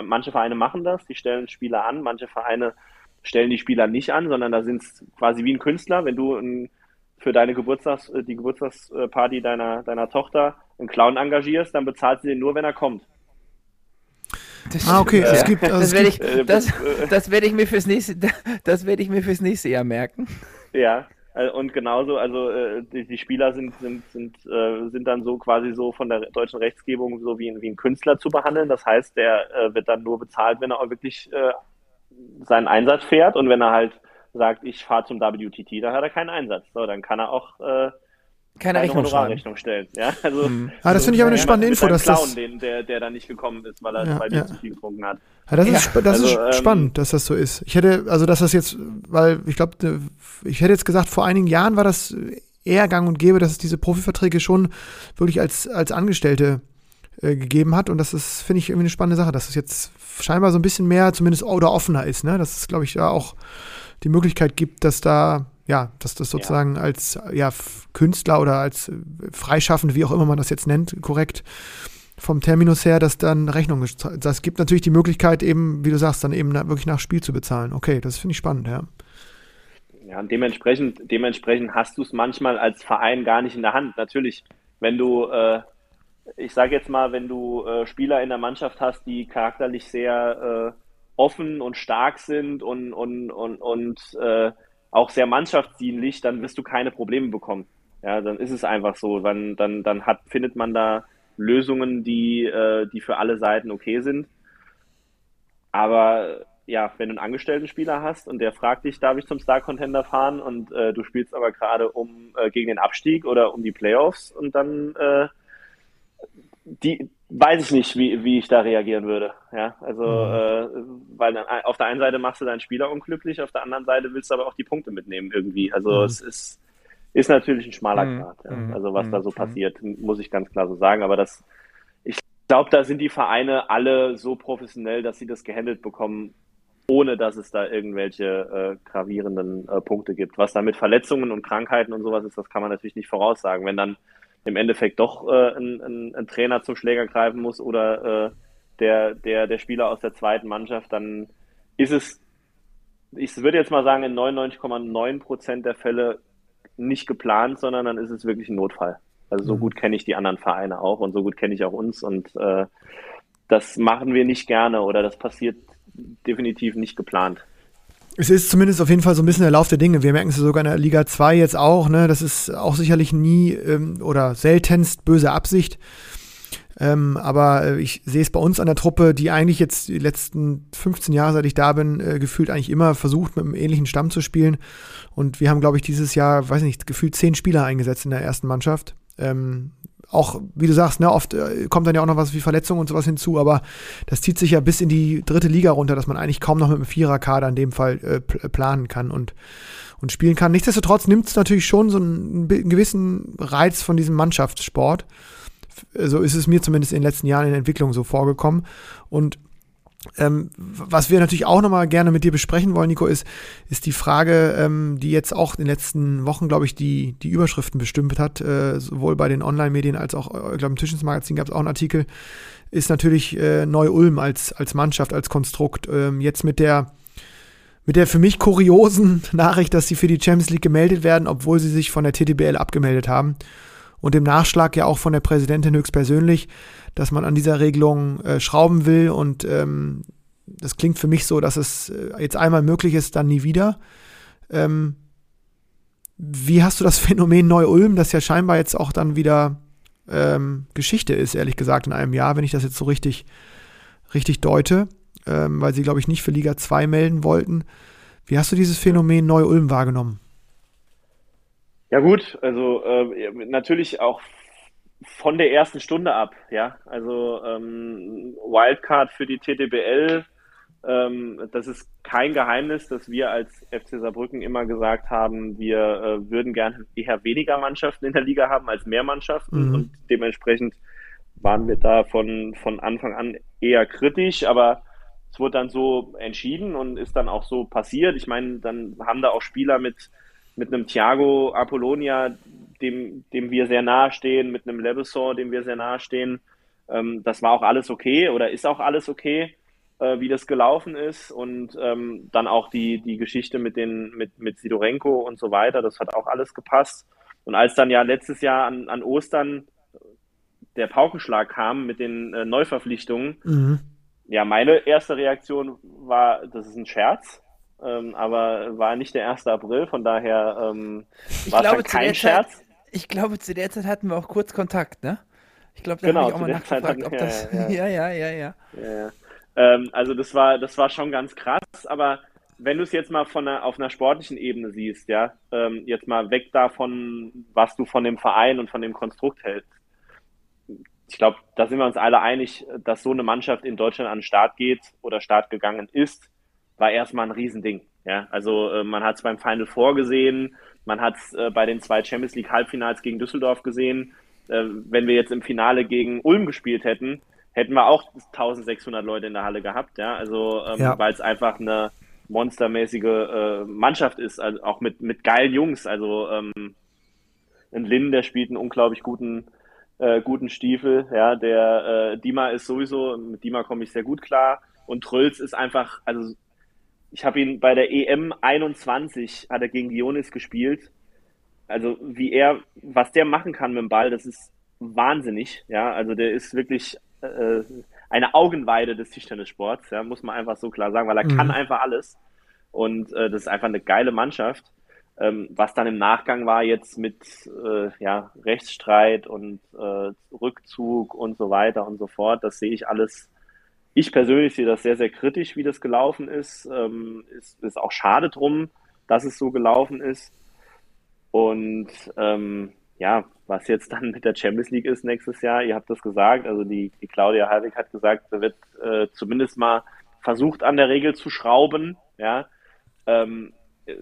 manche Vereine machen das, die stellen Spieler an, manche Vereine stellen die Spieler nicht an, sondern da sind es quasi wie ein Künstler, wenn du ein, für deine Geburtstags, äh, die Geburtstagsparty deiner, deiner Tochter einen Clown engagierst, dann bezahlt sie den nur, wenn er kommt. Das, ah, okay. Es gibt, also das werde ich, das, das werde ich mir fürs nächste, (laughs) das werde ich mir fürs nächste Jahr merken. Ja, äh, und genauso, also äh, die, Spieler sind, sind, sind, äh, sind dann so quasi so von der deutschen Rechtsgebung so wie, wie ein Künstler zu behandeln. Das heißt, der äh, wird dann nur bezahlt, wenn er auch wirklich äh, seinen Einsatz fährt und wenn er halt sagt, ich fahre zum WTT, dann hat er keinen Einsatz. So, dann kann er auch äh, keine Rechnung, Rechnung stellen. Ja, also, mhm. ah, das finde ich aber eine spannende Info, dass Clown, das den, der, der da nicht gekommen ist, weil er ja, weil ja. zu viel getrunken hat. Ja, das ist, das also, ist ähm, spannend, dass das so ist. Ich hätte, also dass das jetzt, weil ich glaube, ich hätte jetzt gesagt, vor einigen Jahren war das eher gang und gäbe, dass es diese Profiverträge schon wirklich als, als Angestellte äh, gegeben hat. Und das ist, finde ich, irgendwie eine spannende Sache, dass es jetzt scheinbar so ein bisschen mehr, zumindest oder offener ist, ne? Dass es, glaube ich, da auch die Möglichkeit gibt, dass da ja, dass das sozusagen ja. als ja, Künstler oder als freischaffend, wie auch immer man das jetzt nennt, korrekt vom Terminus her, dass dann Rechnung Das gibt natürlich die Möglichkeit, eben, wie du sagst, dann eben wirklich nach Spiel zu bezahlen. Okay, das finde ich spannend, ja. Ja, und dementsprechend, dementsprechend hast du es manchmal als Verein gar nicht in der Hand. Natürlich, wenn du, äh, ich sage jetzt mal, wenn du äh, Spieler in der Mannschaft hast, die charakterlich sehr äh, offen und stark sind und, und, und, und äh, auch sehr mannschaftsdienlich, dann wirst du keine Probleme bekommen. Ja, dann ist es einfach so. Dann, dann, dann hat, findet man da Lösungen, die, äh, die für alle Seiten okay sind. Aber ja, wenn du einen Angestellten-Spieler hast und der fragt dich, darf ich zum Star-Contender fahren und äh, du spielst aber gerade um äh, gegen den Abstieg oder um die Playoffs und dann äh, die, weiß ich nicht, wie, wie ich da reagieren würde. Ja, also, mhm. äh, weil dann, auf der einen Seite machst du deinen Spieler unglücklich, auf der anderen Seite willst du aber auch die Punkte mitnehmen irgendwie. Also, mhm. es ist, ist natürlich ein schmaler mhm. Grad. Ja. Mhm. Also, was da so mhm. passiert, muss ich ganz klar so sagen. Aber das, ich glaube, da sind die Vereine alle so professionell, dass sie das gehandelt bekommen, ohne dass es da irgendwelche äh, gravierenden äh, Punkte gibt. Was da mit Verletzungen und Krankheiten und sowas ist, das kann man natürlich nicht voraussagen. Wenn dann im Endeffekt doch äh, ein, ein, ein, Trainer zum Schläger greifen muss oder äh, der, der, der Spieler aus der zweiten Mannschaft, dann ist es, ich würde jetzt mal sagen, in 99,9 Prozent der Fälle nicht geplant, sondern dann ist es wirklich ein Notfall. Also so mhm. gut kenne ich die anderen Vereine auch und so gut kenne ich auch uns und äh, das machen wir nicht gerne oder das passiert definitiv nicht geplant. Es ist zumindest auf jeden Fall so ein bisschen der Lauf der Dinge. Wir merken es sogar in der Liga 2 jetzt auch. Ne? Das ist auch sicherlich nie ähm, oder seltenst böse Absicht. Ähm, aber äh, ich sehe es bei uns an der Truppe, die eigentlich jetzt die letzten 15 Jahre, seit ich da bin, äh, gefühlt eigentlich immer versucht, mit einem ähnlichen Stamm zu spielen. Und wir haben, glaube ich, dieses Jahr, weiß nicht, gefühlt zehn Spieler eingesetzt in der ersten Mannschaft. Ähm, auch, wie du sagst, ne, oft äh, kommt dann ja auch noch was wie Verletzungen und sowas hinzu, aber das zieht sich ja bis in die dritte Liga runter, dass man eigentlich kaum noch mit einem Viererkader in dem Fall äh, planen kann und, und spielen kann. Nichtsdestotrotz nimmt es natürlich schon so einen, einen, gewissen Reiz von diesem Mannschaftssport. So ist es mir zumindest in den letzten Jahren in der Entwicklung so vorgekommen. Und ähm, was wir natürlich auch nochmal gerne mit dir besprechen wollen, Nico, ist, ist die Frage, ähm, die jetzt auch in den letzten Wochen, glaube ich, die, die Überschriften bestimmt hat, äh, sowohl bei den Online-Medien als auch, äh, ich glaube, im Tischensmagazin gab es auch einen Artikel, ist natürlich äh, Neu-Ulm als, als Mannschaft, als Konstrukt. Ähm, jetzt mit der, mit der für mich kuriosen (laughs) Nachricht, dass sie für die Champions League gemeldet werden, obwohl sie sich von der TTBL abgemeldet haben. Und dem Nachschlag ja auch von der Präsidentin höchstpersönlich dass man an dieser Regelung äh, schrauben will und ähm, das klingt für mich so, dass es äh, jetzt einmal möglich ist, dann nie wieder. Ähm, wie hast du das (laughs) Phänomen Neu-Ulm, das ja scheinbar jetzt auch dann wieder ähm, Geschichte ist, ehrlich gesagt, in einem Jahr, wenn ich das jetzt so richtig, richtig deute, ähm, weil sie, glaube ich, nicht für Liga 2 melden wollten. Wie hast du dieses Phänomen Neu-Ulm wahrgenommen? Ja gut, also äh, natürlich auch von der ersten Stunde ab, ja. Also ähm, Wildcard für die TTBL, ähm, das ist kein Geheimnis, dass wir als FC Saarbrücken immer gesagt haben, wir äh, würden gerne eher weniger Mannschaften in der Liga haben als mehr Mannschaften mhm. und dementsprechend waren wir da von, von Anfang an eher kritisch, aber es wurde dann so entschieden und ist dann auch so passiert. Ich meine, dann haben da auch Spieler mit, mit einem Thiago Apollonia, dem, dem wir sehr nahe stehen, mit einem Lebesor, dem wir sehr nahe stehen. Ähm, das war auch alles okay oder ist auch alles okay, äh, wie das gelaufen ist. Und ähm, dann auch die, die Geschichte mit, den, mit, mit Sidorenko und so weiter, das hat auch alles gepasst. Und als dann ja letztes Jahr an, an Ostern der Paukenschlag kam mit den äh, Neuverpflichtungen, mhm. ja, meine erste Reaktion war, das ist ein Scherz. Ähm, aber war nicht der 1. April, von daher ähm, war es kein Scherz. Zeit, ich glaube, zu der Zeit hatten wir auch kurz Kontakt, ne? Ich glaube, da genau, habe ich auch mal nachgefragt, ob das. (laughs) Ja, ja, ja. ja, ja, ja. Ähm, also das war, das war schon ganz krass, aber wenn du es jetzt mal von einer, auf einer sportlichen Ebene siehst, ja, ähm, jetzt mal weg davon, was du von dem Verein und von dem Konstrukt hältst. Ich glaube, da sind wir uns alle einig, dass so eine Mannschaft in Deutschland an den Start geht oder Start gegangen ist, war erstmal ein Riesending. Ja, also äh, man hat es beim Final Four gesehen, man hat es äh, bei den zwei Champions League Halbfinals gegen Düsseldorf gesehen. Äh, wenn wir jetzt im Finale gegen Ulm gespielt hätten, hätten wir auch 1600 Leute in der Halle gehabt. Ja, also ähm, ja. weil es einfach eine monstermäßige äh, Mannschaft ist, also auch mit, mit geilen Jungs. Also ähm, ein Lin, der spielt einen unglaublich guten, äh, guten Stiefel. Ja, der äh, Dima ist sowieso, mit Dima komme ich sehr gut klar. Und Trölz ist einfach, also ich habe ihn bei der EM 21, hat er gegen Dionis gespielt. Also wie er, was der machen kann mit dem Ball, das ist wahnsinnig. Ja, also der ist wirklich äh, eine Augenweide des Tischtennissports, ja, muss man einfach so klar sagen, weil er mhm. kann einfach alles. Und äh, das ist einfach eine geile Mannschaft. Ähm, was dann im Nachgang war jetzt mit äh, ja, Rechtsstreit und äh, Rückzug und so weiter und so fort, das sehe ich alles. Ich persönlich sehe das sehr, sehr kritisch, wie das gelaufen ist. Ähm, ist, ist auch schade drum, dass es so gelaufen ist. Und ähm, ja, was jetzt dann mit der Champions League ist nächstes Jahr, ihr habt das gesagt, also die, die Claudia Halwig hat gesagt, da wird äh, zumindest mal versucht an der Regel zu schrauben, ja, ähm, äh,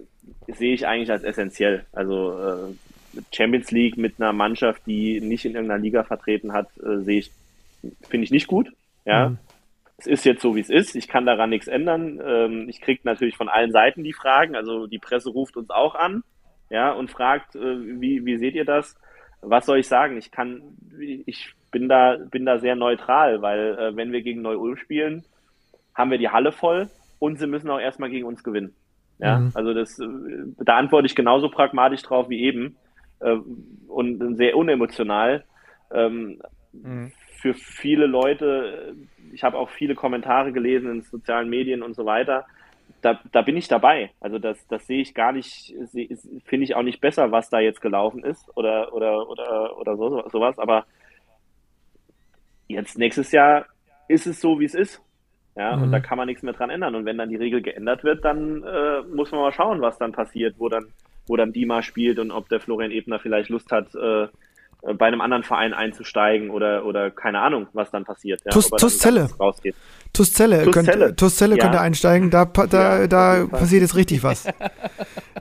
sehe ich eigentlich als essentiell. Also äh, Champions League mit einer Mannschaft, die nicht in irgendeiner Liga vertreten hat, äh, sehe ich, finde ich nicht gut, ja. Mhm. Es ist jetzt so, wie es ist. Ich kann daran nichts ändern. Ähm, ich kriege natürlich von allen Seiten die Fragen. Also die Presse ruft uns auch an ja, und fragt, äh, wie, wie seht ihr das? Was soll ich sagen? Ich kann, ich bin da, bin da sehr neutral, weil äh, wenn wir gegen Neu-Ulm spielen, haben wir die Halle voll und sie müssen auch erstmal gegen uns gewinnen. Ja, mhm. also das, äh, da antworte ich genauso pragmatisch drauf wie eben und sehr unemotional. Ähm, mhm. Für viele Leute, ich habe auch viele Kommentare gelesen in sozialen Medien und so weiter, da, da bin ich dabei. Also das, das sehe ich gar nicht, finde ich auch nicht besser, was da jetzt gelaufen ist oder, oder, oder, oder so, sowas. Aber jetzt nächstes Jahr ist es so, wie es ist. Ja, mhm. und da kann man nichts mehr dran ändern. Und wenn dann die Regel geändert wird, dann äh, muss man mal schauen, was dann passiert, wo dann, wo dann Dima spielt und ob der Florian Ebner vielleicht Lust hat, äh, äh, bei einem anderen Verein einzusteigen oder, oder keine Ahnung, was dann passiert. Ja, Tus, Tuszelle. Tuszelle, Tuszelle, Tuszelle könnte ja. einsteigen, da, da, ja, da passiert jetzt richtig was.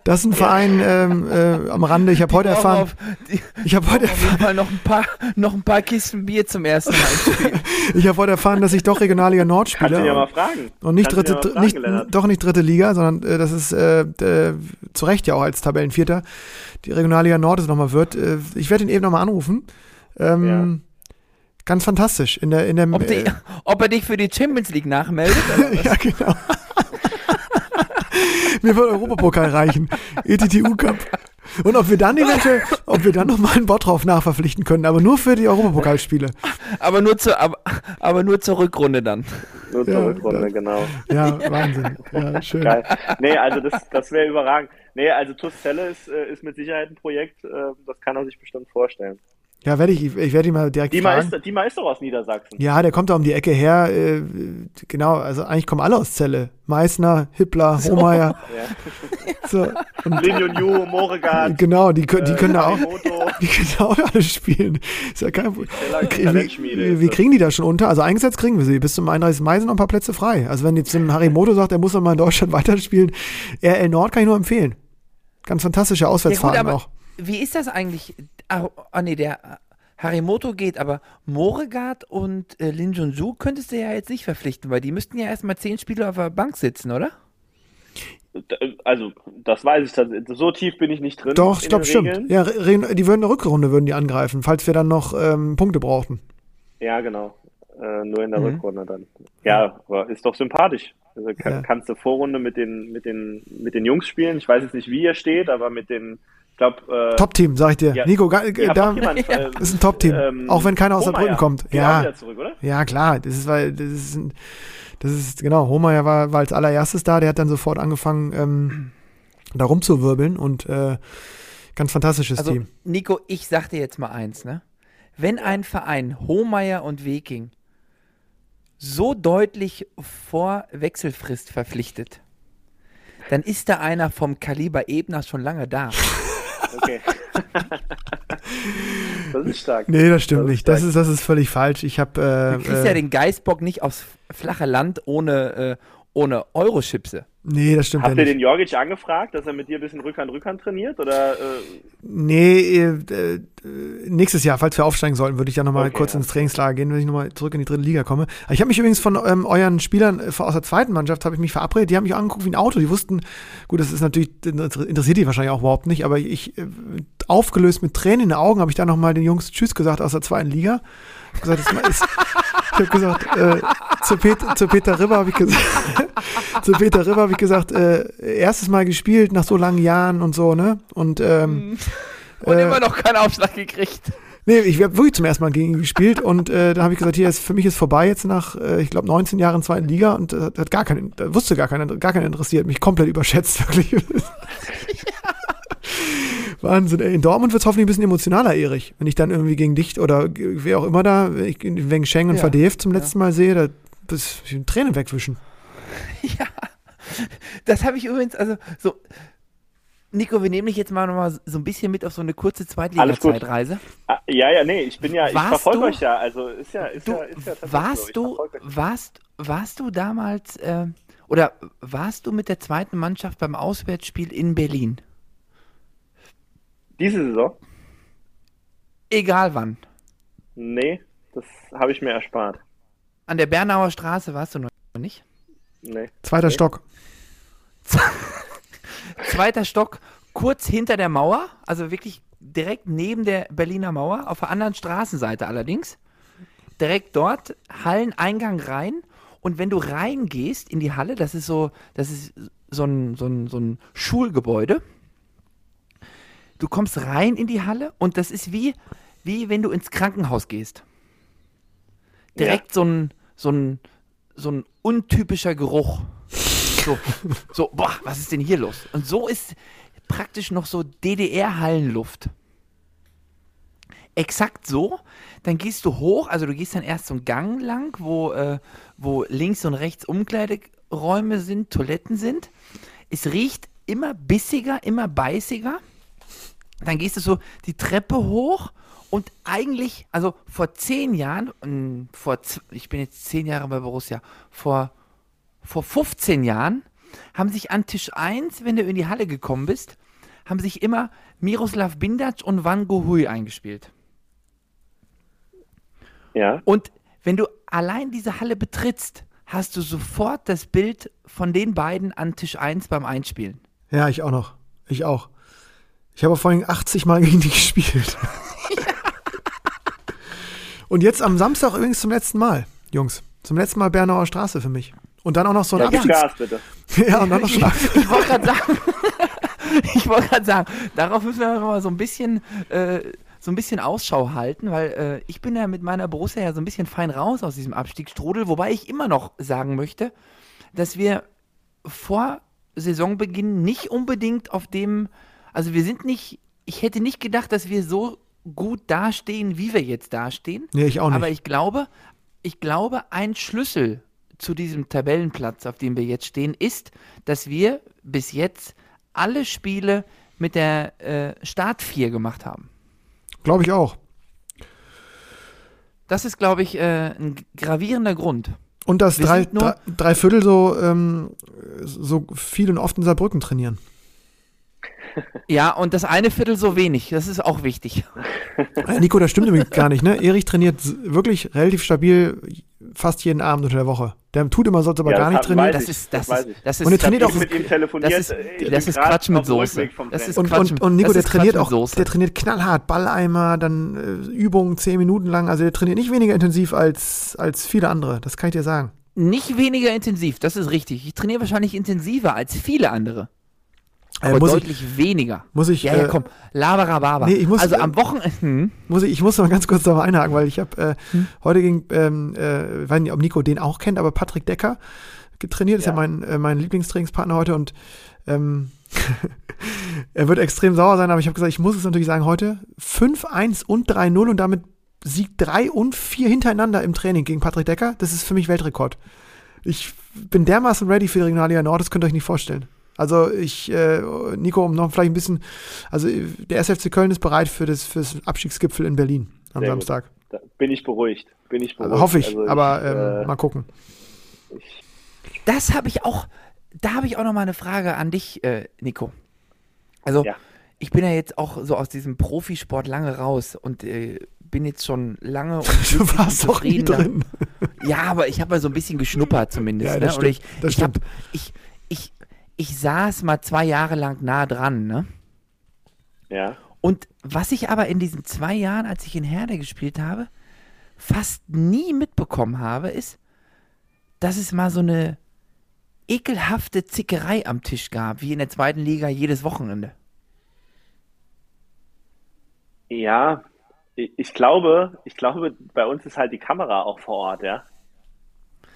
Das ist ein Verein ähm, äh, am Rande. Ich habe heute erfahren. Auf, die, ich habe heute erfahren. Mal noch ein paar, noch ein paar Kisten Bier zum ersten Mal (laughs) ich habe heute erfahren, dass ich doch Regionalliga Nord spiele. Kannst du ja mal fragen. Und nicht dritte, ja fragen, nicht, doch nicht dritte Liga, sondern äh, das ist äh, äh, zu Recht ja auch als Tabellenvierter. Die Regionalliga Nord ist nochmal wird. Äh, ich werde ihn eben nochmal anrufen. Ähm, ja. Ganz fantastisch. In der, in der, ob, die, äh, (laughs) ob er dich für die Champions League nachmeldet? (laughs) ja, genau. (laughs) Mir wird Europapokal reichen. ETTU Cup. Und ob wir dann eventuell, ob wir dann nochmal einen Bottrop nachverpflichten können, aber nur für die Europapokalspiele. Aber nur zur, aber, aber nur zur Rückrunde dann. Nur zur ja, Rückrunde, das, genau. Ja, Wahnsinn. Ja, schön. Geil. Nee, also das, das wäre überragend. Nee, also TuS Zelle ist, äh, ist mit Sicherheit ein Projekt, äh, das kann er sich bestimmt vorstellen. Ja, werde ich, ich werde ihn mal direkt Dima fragen. Ist, Dima ist doch aus Niedersachsen. Ja, der kommt da um die Ecke her. Äh, genau, also eigentlich kommen alle aus Celle. Meißner, Hippler, so. Hohmeier. (laughs) Ja. So. Und, Lin Moregat. Genau, die, die äh, können da auch, (laughs) die können da auch alle spielen. Ist ja kein Problem. Wie, wie, kriegen die das schon unter? Also eingesetzt kriegen wir sie. Bis zum 31. Mai sind noch ein paar Plätze frei. Also wenn jetzt ein Harimoto sagt, er muss noch mal in Deutschland (laughs) weiterspielen, RL Nord kann ich nur empfehlen. Ganz fantastische Auswärtsfahrten ja, gut, auch. Wie ist das eigentlich? Ah, oh, nee, der Harimoto geht, aber Moregard und äh, Lin Junju könntest du ja jetzt nicht verpflichten, weil die müssten ja erstmal zehn Spiele auf der Bank sitzen, oder? Also, das weiß ich tatsächlich. So tief bin ich nicht drin. Doch, ich glaube, stimmt. Ja, die würden eine Rückrunde würden die angreifen, falls wir dann noch ähm, Punkte brauchten. Ja, genau. Äh, nur in der mhm. Rückrunde dann. Ja, aber ist doch sympathisch. Also kann, ja. kannst du Vorrunde mit den, mit, den, mit den Jungs spielen. Ich weiß jetzt nicht, wie ihr steht, aber mit den glaube. Äh, Top-Team, sag ich dir. ja, Nico, ja, da, jemand, äh, das ist ein Top-Team. ähm, auch wenn keiner aus Hohmeier. Saarbrücken kommt. Ja, zurück, oder? ja, klar. Das ist, weil, das ist, ein, das ist, genau, Hohmeier war, war als allererstes da. Der hat dann sofort angefangen, ähm, da rumzuwirbeln und äh, ganz fantastisches Also, Team. Nico, ich sag dir jetzt mal eins, ne? Wenn ein Verein Hohmeier und Weking so deutlich vor Wechselfrist verpflichtet, dann ist da einer vom Kaliber Ebner schon lange da. Okay. (laughs) das ist stark. Nee, das stimmt Das ist nicht. Das stark. ist, das ist völlig falsch. Ich habe. Äh, Du kriegst äh, ja den Geißbock nicht aufs flache Land ohne, äh, ohne Eurochipse. nee, das stimmt Habt ja ihr nicht. den Jorgic angefragt, dass er mit dir ein bisschen Rückhand-Rückhand trainiert? Oder äh, Nee, äh, nächstes Jahr, falls wir aufsteigen sollten, würde ich ja nochmal Okay, kurz ja. ins Trainingslager gehen, wenn ich nochmal zurück in die dritte Liga komme. Ich habe mich übrigens von ähm, euren Spielern äh, aus der zweiten Mannschaft, habe ich mich verabredet, die haben mich angeguckt wie ein Auto. Die wussten, gut, das ist natürlich, interessiert die wahrscheinlich auch überhaupt nicht, aber ich, äh, aufgelöst mit Tränen in den Augen, habe ich dann nochmal den Jungs Tschüss gesagt aus der zweiten Liga. Hab gesagt, das ist, ich habe gesagt, äh, zu, Peter, zu Peter Ribber habe ich gesagt, (laughs) zu Peter Ribber habe ich gesagt, äh, erstes Mal gespielt nach so langen Jahren und so, ne? Und ähm, Und Äh, immer noch keinen Aufschlag gekriegt. Nee, ich habe wirklich zum ersten Mal gegen ihn gespielt und äh, da habe ich gesagt, hier ist für mich ist vorbei jetzt nach, äh, ich glaube, 19 Jahren zweiten Liga und äh, hat gar keinen, da wusste gar keiner, gar keiner interessiert, mich komplett überschätzt, (laughs) wirklich. (laughs) Wahnsinn, ey. In Dortmund wird es hoffentlich ein bisschen emotionaler, Erich. Wenn ich dann irgendwie gegen dich oder wer auch immer da, ich, wegen Schengen und Ja, Verdev zum letzten Mal sehe, da das ich Tränen wegwischen. (laughs) Ja, das habe ich übrigens, also so, Nico, wir nehmen dich jetzt mal noch mal so ein bisschen mit auf so eine kurze Alles gut. Zweitliga-Zeitreise. ah, ja, ja, nee, ich bin ja, ich Warst verfolge du- euch ja. Also ist ja, ist Du, ja, ist ja tatsächlich so. warst Ich du, warst, warst du damals, äh, oder warst du mit der zweiten Mannschaft beim Auswärtsspiel in Berlin? Diese Saison? Egal wann. Nee, das habe ich mir erspart. An der Bernauer Straße warst du noch nicht? Nee. Zweiter Okay. Stock. (laughs) Zweiter Stock, kurz hinter der Mauer, also wirklich direkt neben der Berliner Mauer, auf der anderen Straßenseite allerdings. Direkt dort, Halleneingang rein. Und wenn du reingehst in die Halle, das ist so, das ist so ein, so ein, so ein Schulgebäude. Du kommst rein in die Halle und das ist wie, wie wenn du ins Krankenhaus gehst. Direkt so ein, so ein, so ein untypischer Geruch. So, (laughs) so, boah, was ist denn hier los? Und so ist praktisch noch so DDR-Hallenluft. Exakt so. Dann gehst du hoch, also du gehst dann erst so einen Gang lang, wo, äh, wo links und rechts Umkleideräume sind, Toiletten sind. Es riecht immer bissiger, immer beißiger. Dann gehst du so die Treppe hoch und eigentlich, also vor zehn Jahren, ähm, vor, ich bin jetzt zehn Jahre bei Borussia, vor vor 15 Jahren haben sich an Tisch 1, wenn du in die Halle gekommen bist, haben sich immer Miroslav Bindac und Van Gohui eingespielt. Ja. Und wenn du allein diese Halle betrittst, hast du sofort das Bild von den beiden an Tisch 1 beim Einspielen. Ja, ich auch noch. Ich auch. Ich habe vorhin 80 Mal gegen die gespielt. (laughs) Und jetzt am Samstag übrigens zum letzten Mal, Jungs. Zum letzten Mal Bernauer Straße für mich. Und dann auch noch so ein Ja, Abstiegs... Gas, bitte. (laughs) Ja, und dann noch Schlag. Ich wollte gerade sagen, (laughs) ich wollte gerade sagen, darauf müssen wir mal so ein bisschen, äh, so ein bisschen Ausschau halten, weil äh, ich bin ja mit meiner Borussia ja so ein bisschen fein raus aus diesem Abstiegsstrudel, wobei ich immer noch sagen möchte, dass wir vor Saisonbeginn nicht unbedingt auf dem, also wir sind nicht, ich hätte nicht gedacht, dass wir so gut dastehen, wie wir jetzt dastehen. Nee, ich auch nicht. Aber ich glaube, ich glaube, ein Schlüssel zu diesem Tabellenplatz, auf dem wir jetzt stehen, ist, dass wir bis jetzt alle Spiele mit der äh, Startvier gemacht haben. Glaube ich auch. Das ist, glaube ich, äh, ein gravierender Grund. Und dass drei, drei, drei Viertel so, ähm, so viel und oft in Saarbrücken trainieren. Ja, und das eine Viertel so wenig, das ist auch wichtig. Nico, das stimmt übrigens gar nicht, ne? Erich trainiert wirklich relativ stabil fast jeden Abend unter der Woche. Der tut immer so, als ob er Ja, gar nicht weiß Das ist, das ist, das ist, Und er trainiert auch- mit ihm telefoniert. Das ist- äh, das ist Quatsch mit Soße. Das ist Und, Quatsch und, und Nico, das der ist trainiert Quatsch auch, der trainiert knallhart, Balleimer, dann äh, Übungen zehn Minuten lang. Also der trainiert nicht weniger intensiv als, als viele andere. Das kann ich dir sagen. Nicht weniger intensiv, das ist richtig. Ich trainiere wahrscheinlich intensiver als viele andere. Äh, Aber muss ich- deutlich weniger. Muss ich, Ja, ja, äh, komm. Laberababa. Nee, ich muss- also äh, am Wochenende. (laughs) Hm. Muss ich, ich muss noch mal ganz kurz darauf einhaken, weil ich habe äh, Hm. heute gegen, ähm, äh, weiß nicht, ob Nico den auch kennt, aber Patrick Decker getrainiert, ist ja Ja. mein, äh, mein Lieblingstrainingspartner heute und ähm, (laughs) er wird extrem sauer sein, aber ich habe gesagt, ich muss es natürlich sagen, heute 5-1 und 3-0 und damit Sieg 3 und 4 hintereinander im Training gegen Patrick Decker. Das ist für mich Weltrekord. Ich bin dermaßen ready für die Regionalliga Nord, das könnt ihr euch nicht vorstellen. Also ich, äh, Nico, um noch vielleicht ein bisschen, also äh, der SFC Köln ist bereit für das, für das Abstiegsgipfel in Berlin am Sehr. Samstag. Da bin ich beruhigt. Bin ich beruhigt. Also hoffe ich, Also aber ich, ähm, äh, mal gucken. ich, Das habe ich auch, da habe ich auch noch mal eine Frage an dich, äh, Nico. Also, Ja. ich bin ja jetzt auch so aus diesem Profisport lange raus und äh, bin jetzt schon lange und (laughs) Du warst doch nie drin. Ja, aber ich habe mal so ein bisschen geschnuppert zumindest. Ja, ne? ich, stimmt, ich, hab, stimmt. ich, ich, saß mal zwei Jahre lang nah dran, ne? ja. Und was ich aber in diesen zwei Jahren, als ich in Herde gespielt habe, fast nie mitbekommen habe, ist, dass es mal so eine ekelhafte Zickerei am Tisch gab, wie in der zweiten Liga jedes Wochenende. Ja, ich, ich glaube, ich glaube, bei uns ist halt die Kamera auch vor Ort, ja.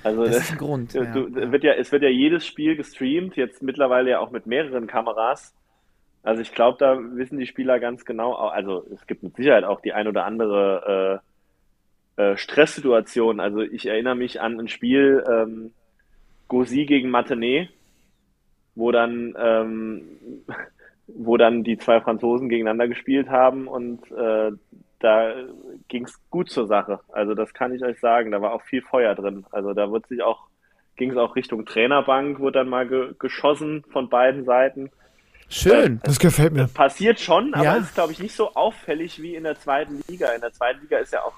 Also Das ist ein Grund. du, ja. Wird ja, es wird ja jedes Spiel gestreamt, jetzt mittlerweile ja auch mit mehreren Kameras. Also ich glaube, da wissen die Spieler ganz genau, au- also es gibt mit Sicherheit auch die ein oder andere äh, äh, Stresssituation. Also ich erinnere mich an ein Spiel ähm, Gauzy gegen Matenay, wo dann ähm, (laughs) wo dann die zwei Franzosen gegeneinander gespielt haben und äh, da ging es gut zur Sache. Also das kann ich euch sagen. Da war auch viel Feuer drin. Also da wird sich auch ging es auch Richtung Trainerbank, wurde dann mal ge geschossen von beiden Seiten. Schön. Das gefällt mir. Passiert schon, aber Ja. ist glaube ich nicht so auffällig wie in der zweiten Liga. In der zweiten Liga ist ja auch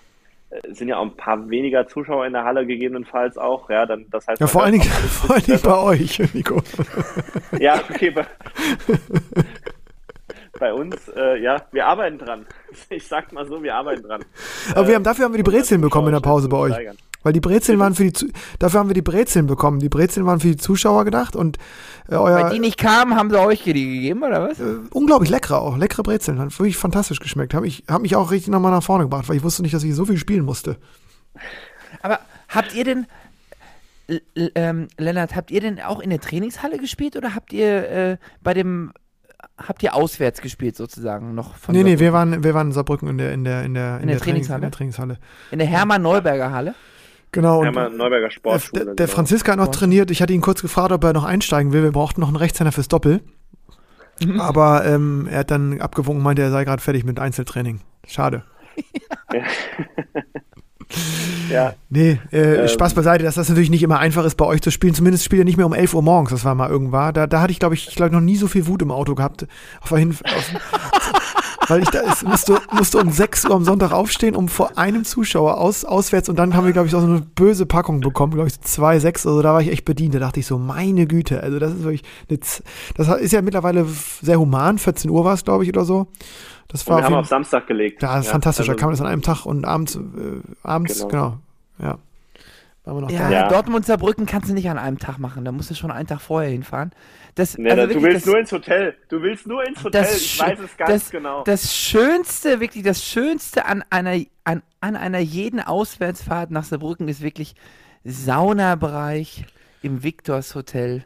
äh, sind ja auch ein paar weniger Zuschauer in der Halle gegebenenfalls auch. Ja, dann das heißt Ja, (laughs) vor allen Dingen, vor allen bei euch, Nico. Ja, okay. Bei, (laughs) bei uns, äh, ja, wir arbeiten dran. (laughs) Ich sag mal so, wir arbeiten dran. Aber wir Äh, haben, dafür haben wir die Brezeln bekommen in der Pause bei euch. Weil die Brezeln waren für die, Zu dafür haben wir die Brezeln bekommen. Die Brezeln waren für die Zuschauer gedacht und äh, euer, Weil die nicht kamen, haben sie euch die gegeben, oder was? äh, unglaublich leckere auch, leckere Brezeln. Hat wirklich fantastisch geschmeckt. Hab ich, hab mich auch richtig nochmal nach vorne gebracht, weil ich wusste nicht, dass ich so viel spielen musste. Aber habt ihr denn, L L- ähm, Lennart, habt ihr denn auch in der Trainingshalle gespielt oder habt ihr äh, bei dem, habt ihr auswärts gespielt sozusagen noch von nee, nee, wir waren, wir waren in Saarbrücken in der, in der, in der, In der Trainings- Trainingshalle? In der Trainingshalle. in der Hermann-Neuberger Halle? Genau. Und Hermann Neuberger der, Sportschule. der, der genau. Franziska hat noch trainiert. Ich hatte ihn kurz gefragt, ob er noch einsteigen will. Wir brauchten noch einen Rechtshänder fürs Doppel. Mhm. Aber ähm, er hat dann abgewunken, meinte, er sei gerade fertig mit Einzeltraining. Schade. (laughs) (laughs) Ja, (laughs) (laughs) Nee, äh, Ähm. Spaß beiseite, dass das natürlich nicht immer einfach ist, bei euch zu spielen. Zumindest spielt ihr nicht mehr um 11 Uhr morgens, das war mal irgendwann. Da, da hatte ich, glaube ich, ich glaube noch nie so viel Wut im Auto gehabt. Auf der Hin auf, (laughs) weil ich da ist, musste, musste um 6 Uhr am Sonntag aufstehen, um vor einem Zuschauer aus, auswärts und dann haben wir, glaube ich, auch so eine böse Packung bekommen, glaube ich, 2, 6, also da war ich echt bedient. Da dachte ich so, meine Güte, also das ist wirklich, eine, das ist ja mittlerweile sehr human, 14 Uhr war es, glaube ich, oder so. Das und war wir auf haben auf Samstag gelegt. ja, das ist fantastisch. da also- kann man das an einem Tag und abends, äh, abends, genau. Genau. Ja. Waren wir noch Ja, da. Ja. Dortmund Saarbrücken kannst du nicht an einem Tag machen. Da musst du schon einen Tag vorher hinfahren. Das, Nee, also da- du wirklich willst das, nur ins Hotel. Du willst nur ins Hotel. das ich weiß es ganz das, genau. Das Schönste, wirklich das Schönste an einer, an, an einer jeden Auswärtsfahrt nach Saarbrücken ist wirklich Saunabereich im Victors Hotel.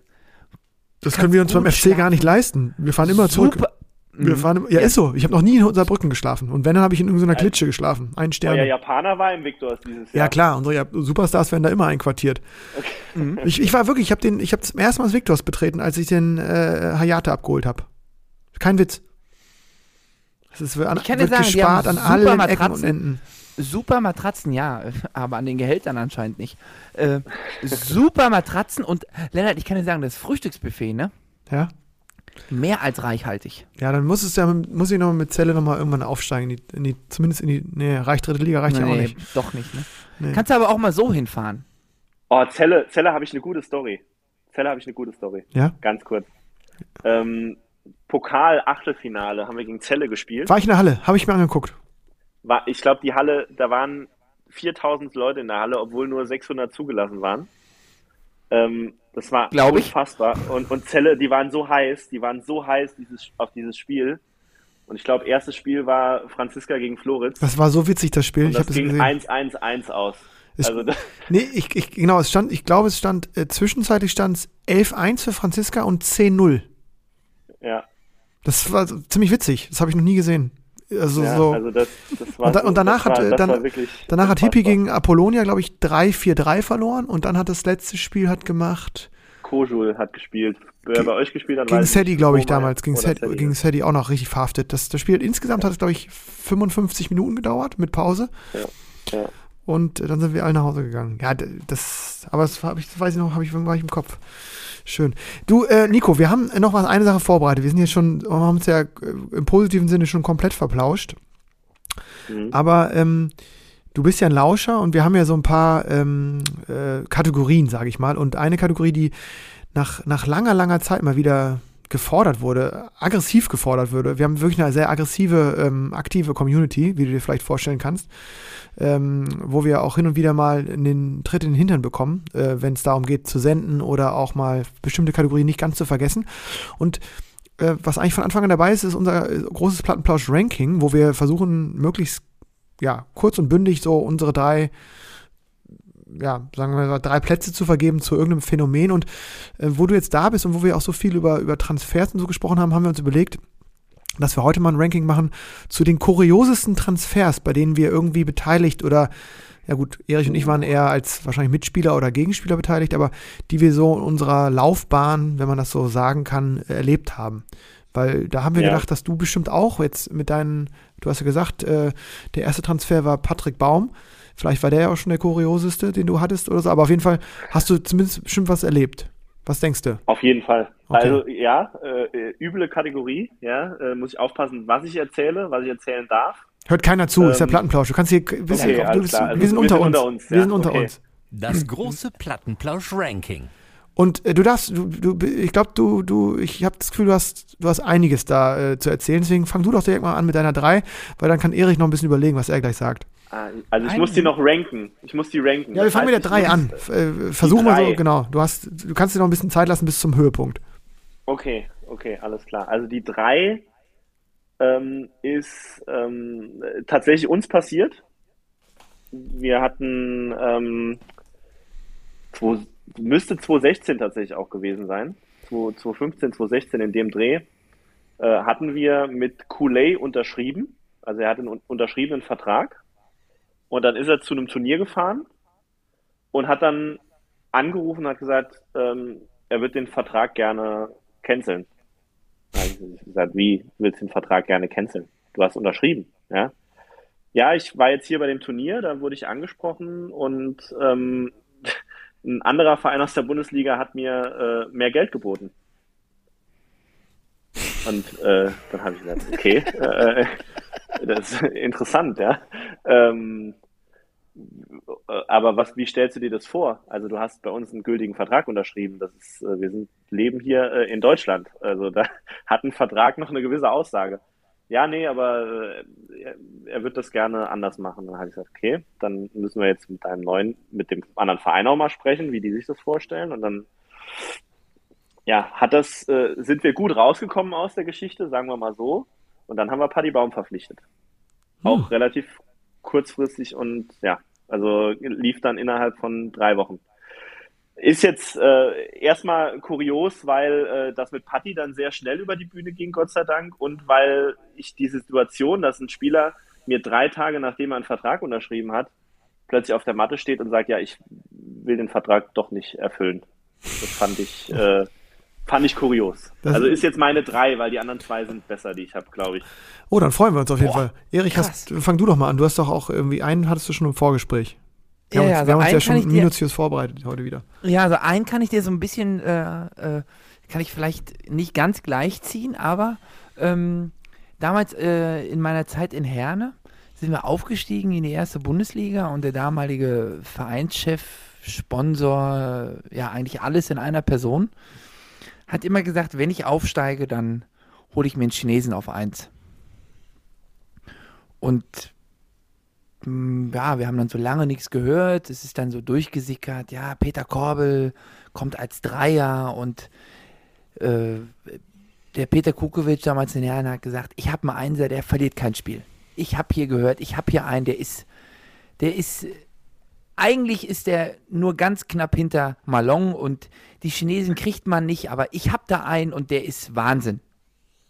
Das können wir uns beim FC gar nicht leisten. Wir fahren immer zurück. Wir Mhm. fahren, ja, ist so. Ich habe noch nie in Saarbrücken geschlafen. Und wenn, dann habe ich in irgendeiner Klitsche geschlafen. Ein Stern. Euer Japaner war im Victors dieses Ja, Jahr. klar, unsere Ja- Superstars werden da immer einquartiert. Ich, ich war wirklich, ich habe den, ich habe zum ersten Mal das Victors betreten, als ich den äh, Hayate abgeholt habe. Kein Witz. Es ist, an, Ich kann dir wird sagen, gespart haben an super allen Ecken und Matratzen. Enden. Super Matratzen, ja, (laughs) aber an den Gehältern anscheinend nicht. Äh, super Matratzen und Lennart, ich kann dir sagen, das Frühstücksbuffet, ne? Ja? Mehr als reichhaltig. Ja, dann muss es ja, muss ich noch mit Zelle nochmal irgendwann aufsteigen. In die, in die, zumindest in die, nee, reicht dritte Liga, reicht ja auch Nee, nicht. Doch nicht, ne? Nee. Kannst du aber auch mal so hinfahren. Oh, Zelle, Zelle habe ich eine gute Story. Zelle habe ich eine gute Story. Ja? Ganz kurz. Ähm, Pokal-Achtelfinale haben wir gegen Zelle gespielt. War ich in der Halle, habe ich mir angeguckt. War, ich glaube, die Halle, da waren 4000 Leute in der Halle, obwohl nur 600 zugelassen waren. Ähm, das war Glaub ich. unfassbar. Und, und Zelle, die waren so heiß, die waren so heiß dieses, auf dieses Spiel. Und ich glaube, erstes Spiel war Franziska gegen Floritz. Das war so witzig, das Spiel. und ich das es ging gesehen. 1-1-1 aus. Es- Also das, (laughs) Nee, ich, ich, genau, es stand, ich glaube, es stand, äh, zwischenzeitlich stand es 11-1 für Franziska und 10-0. ja. Das war ziemlich witzig. Das habe ich noch nie gesehen. Also ja, so. also das, das war Und da- so, und danach war, hat, dann- wirklich Danach hat Hippie gegen Apollonia, glaube ich, 3-4-3 verloren und dann hat das letzte Spiel hat gemacht Kojul hat gespielt. Wer bei euch gespielt hat, gegen Sadie, glaube ich, damals. Gegen. Sadie auch noch richtig verhaftet. Das, das Spiel insgesamt hat es, glaube ich, 55 Minuten gedauert mit Pause. Ja, ja. Und dann sind wir alle nach Hause gegangen. Ja, das, aber das, hab ich, das weiß ich noch, habe ich, war ich im Kopf. Schön. Du, äh, Nico, wir haben noch was, eine Sache vorbereitet. Wir sind hier schon, wir haben uns ja äh, im positiven Sinne schon komplett verplauscht. Mhm. Aber ähm, du bist ja ein Lauscher und wir haben ja so ein paar ähm, äh, Kategorien, sage ich mal. Und eine Kategorie, die nach, nach langer, langer Zeit mal wieder gefordert wurde, aggressiv gefordert wurde. Wir haben wirklich eine sehr aggressive, ähm, aktive Community, wie du dir vielleicht vorstellen kannst, ähm, wo wir auch hin und wieder mal in den Tritt in den Hintern bekommen, äh, wenn es darum geht zu senden oder auch mal bestimmte Kategorien nicht ganz zu vergessen. Und äh, was eigentlich von Anfang an dabei ist, ist unser äh, großes Plattenplausch-Ranking, wo wir versuchen, möglichst ja, kurz und bündig so unsere drei, ja, sagen wir mal, drei Plätze zu vergeben zu irgendeinem Phänomen. Und äh, wo du jetzt da bist und wo wir auch so viel über, über Transfers und so gesprochen haben, haben wir uns überlegt, dass wir heute mal ein Ranking machen zu den kuriosesten Transfers, bei denen wir irgendwie beteiligt oder ja gut, Erich und ich waren eher als wahrscheinlich Mitspieler oder Gegenspieler beteiligt, aber die wir so in unserer Laufbahn, wenn man das so sagen kann, erlebt haben. Weil da haben wir Ja. gedacht, dass du bestimmt auch jetzt mit deinen, du hast ja gesagt, äh, der erste Transfer war Patrick Baum. Vielleicht war der ja auch schon der kurioseste, den du hattest oder so, aber auf jeden Fall hast du zumindest bestimmt was erlebt. Was denkst du? Auf jeden Fall. Okay. Also ja, äh, äh, üble Kategorie, ja, äh, muss ich aufpassen, was ich erzähle, was ich erzählen darf. Hört keiner zu, ist der Ähm, Plattenplausch. Du kannst hier, bist okay, du bist. Also wir sind wir unter sind uns. unter uns, wir ja, sind unter okay. uns. Das große Plattenplausch-Ranking. Und äh, du darfst, du, du, ich glaube, du, du, ich habe das Gefühl, du hast, du hast einiges da äh, zu erzählen. Deswegen fang du doch direkt mal an mit deiner drei, weil dann kann Erich noch ein bisschen überlegen, was er gleich sagt. Also ich Nein. muss die noch ranken. Ich muss die ranken. Ja, wir fangen mit der drei ich an. muss- F- Äh, versuch mal so, genau. Du hast, du kannst dir noch ein bisschen Zeit lassen bis zum Höhepunkt. Okay, okay, alles klar. Also die drei ähm, ist ähm, tatsächlich uns passiert. Wir hatten, ähm, zwei, müsste 2016 tatsächlich auch gewesen sein. 2015, 2016 in dem Dreh äh, hatten wir mit Kool-Aid unterschrieben. Also er hatte einen un- unterschriebenen Vertrag. Und dann ist er zu einem Turnier gefahren und hat dann angerufen und hat gesagt, ähm, er wird den Vertrag gerne canceln. Habe ich gesagt, wie willst du den Vertrag gerne canceln? Du hast unterschrieben, ja? Ja, ich war jetzt hier bei dem Turnier, da wurde ich angesprochen und ähm, (laughs) ein anderer Verein aus der Bundesliga hat mir äh, mehr Geld geboten. Und äh, dann habe ich gesagt, okay, äh, das ist (laughs) interessant, ja. Ähm, äh, aber was, wie stellst du dir das vor? Also du hast bei uns einen gültigen Vertrag unterschrieben. Das ist, äh, wir sind, leben hier äh, in Deutschland. Also da (laughs) hat ein Vertrag noch eine gewisse Aussage. Ja, nee, aber äh, er, wird das gerne anders machen. Dann habe ich gesagt, okay, dann müssen wir jetzt mit einem neuen, mit dem anderen Verein auch mal sprechen, wie die sich das vorstellen. Und dann, ja, hat das, sind wir gut rausgekommen aus der Geschichte, sagen wir mal so. Und dann haben wir Paddy Baum verpflichtet. Auch relativ kurzfristig und ja, also lief dann innerhalb von drei Wochen. Ist jetzt äh, erstmal kurios, weil äh, das mit Patti dann sehr schnell über die Bühne ging, Gott sei Dank, und weil ich die Situation, dass ein Spieler mir drei Tage nachdem er einen Vertrag unterschrieben hat, plötzlich auf der Matte steht und sagt, ja, ich will den Vertrag doch nicht erfüllen. Das fand ich, äh, fand ich kurios. Das- also ist jetzt meine drei, weil die anderen zwei sind besser, die ich habe, glaube ich. Oh, dann freuen wir uns auf jeden Boah, Fall. Erich, hast, fang du doch mal an. Du hast doch auch irgendwie einen, hattest du schon im Vorgespräch. Wir Ja, haben ja, uns, also wir haben uns einen ja kann schon ich dir- minutiös vorbereitet heute wieder. Ja, also einen kann ich dir so ein bisschen, äh, äh, kann ich vielleicht nicht ganz gleich ziehen, aber ähm, damals äh, in meiner Zeit in Herne sind wir aufgestiegen in die erste Bundesliga und der damalige Vereinschef, Sponsor, ja eigentlich alles in einer Person, hat immer gesagt, wenn ich aufsteige, dann hole ich mir einen Chinesen auf eins. Und mm, ja, wir haben dann so lange nichts gehört. Es ist dann so durchgesickert. Ja, Peter Korbel kommt als Dreier und äh, der Peter Kukovic damals in Jahren hat gesagt, ich habe mal einen, der verliert kein Spiel. Ich habe hier gehört, ich habe hier einen, der ist, der ist, eigentlich ist der nur ganz knapp hinter Malong und die Chinesen kriegt man nicht, aber ich habe da einen und der ist Wahnsinn.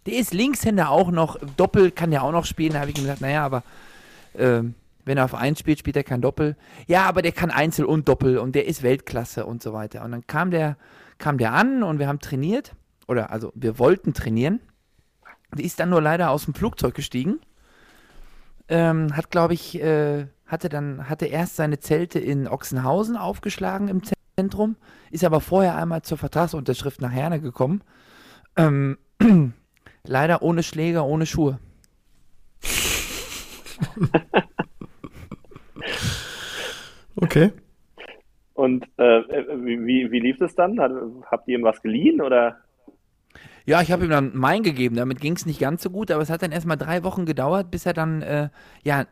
Der ist Linkshänder auch noch, Doppel kann der auch noch spielen. Da habe ich ihm gesagt, naja, aber äh, wenn er auf 1 spielt, spielt er kein Doppel. Ja, aber der kann Einzel und Doppel und der ist Weltklasse und so weiter. Und dann kam der, kam der an und wir haben trainiert. Oder also wir wollten trainieren. Die ist dann nur leider aus dem Flugzeug gestiegen. Ähm, hat, glaube ich, äh, hatte dann, hatte erst seine Zelte in Ochsenhausen aufgeschlagen im Zentrum, ist aber vorher einmal zur Vertragsunterschrift nach Herne gekommen. Ähm, (clears throat) leider ohne Schläger, ohne Schuhe. Okay. Und äh, wie, wie lief es dann? Habt ihr ihm was geliehen oder? Ja, ich habe ihm dann mein gegeben. Damit ging es nicht ganz so gut, aber es hat dann erstmal drei Wochen gedauert, bis er dann äh, ja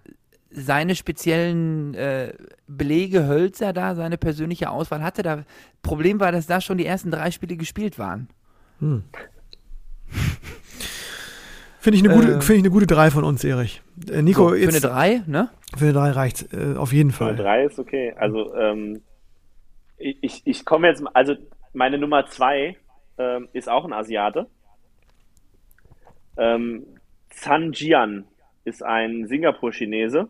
seine speziellen äh, Belege, Hölzer da, seine persönliche Auswahl hatte. Da Problem war, dass da schon die ersten drei Spiele gespielt waren. Hm. Finde ich, eine gute, Äh. finde ich eine gute 3 von uns, Erich. Äh, Nico, So, für jetzt, eine drei, ne? für eine 3 reicht äh, auf jeden Fall. Fall. Drei ist okay. Also ähm, ich, ich- komme jetzt, also meine Nummer zwei ähm, ist auch ein Asiate. Ähm, Zhan Jian ist ein Singapur-Chinese,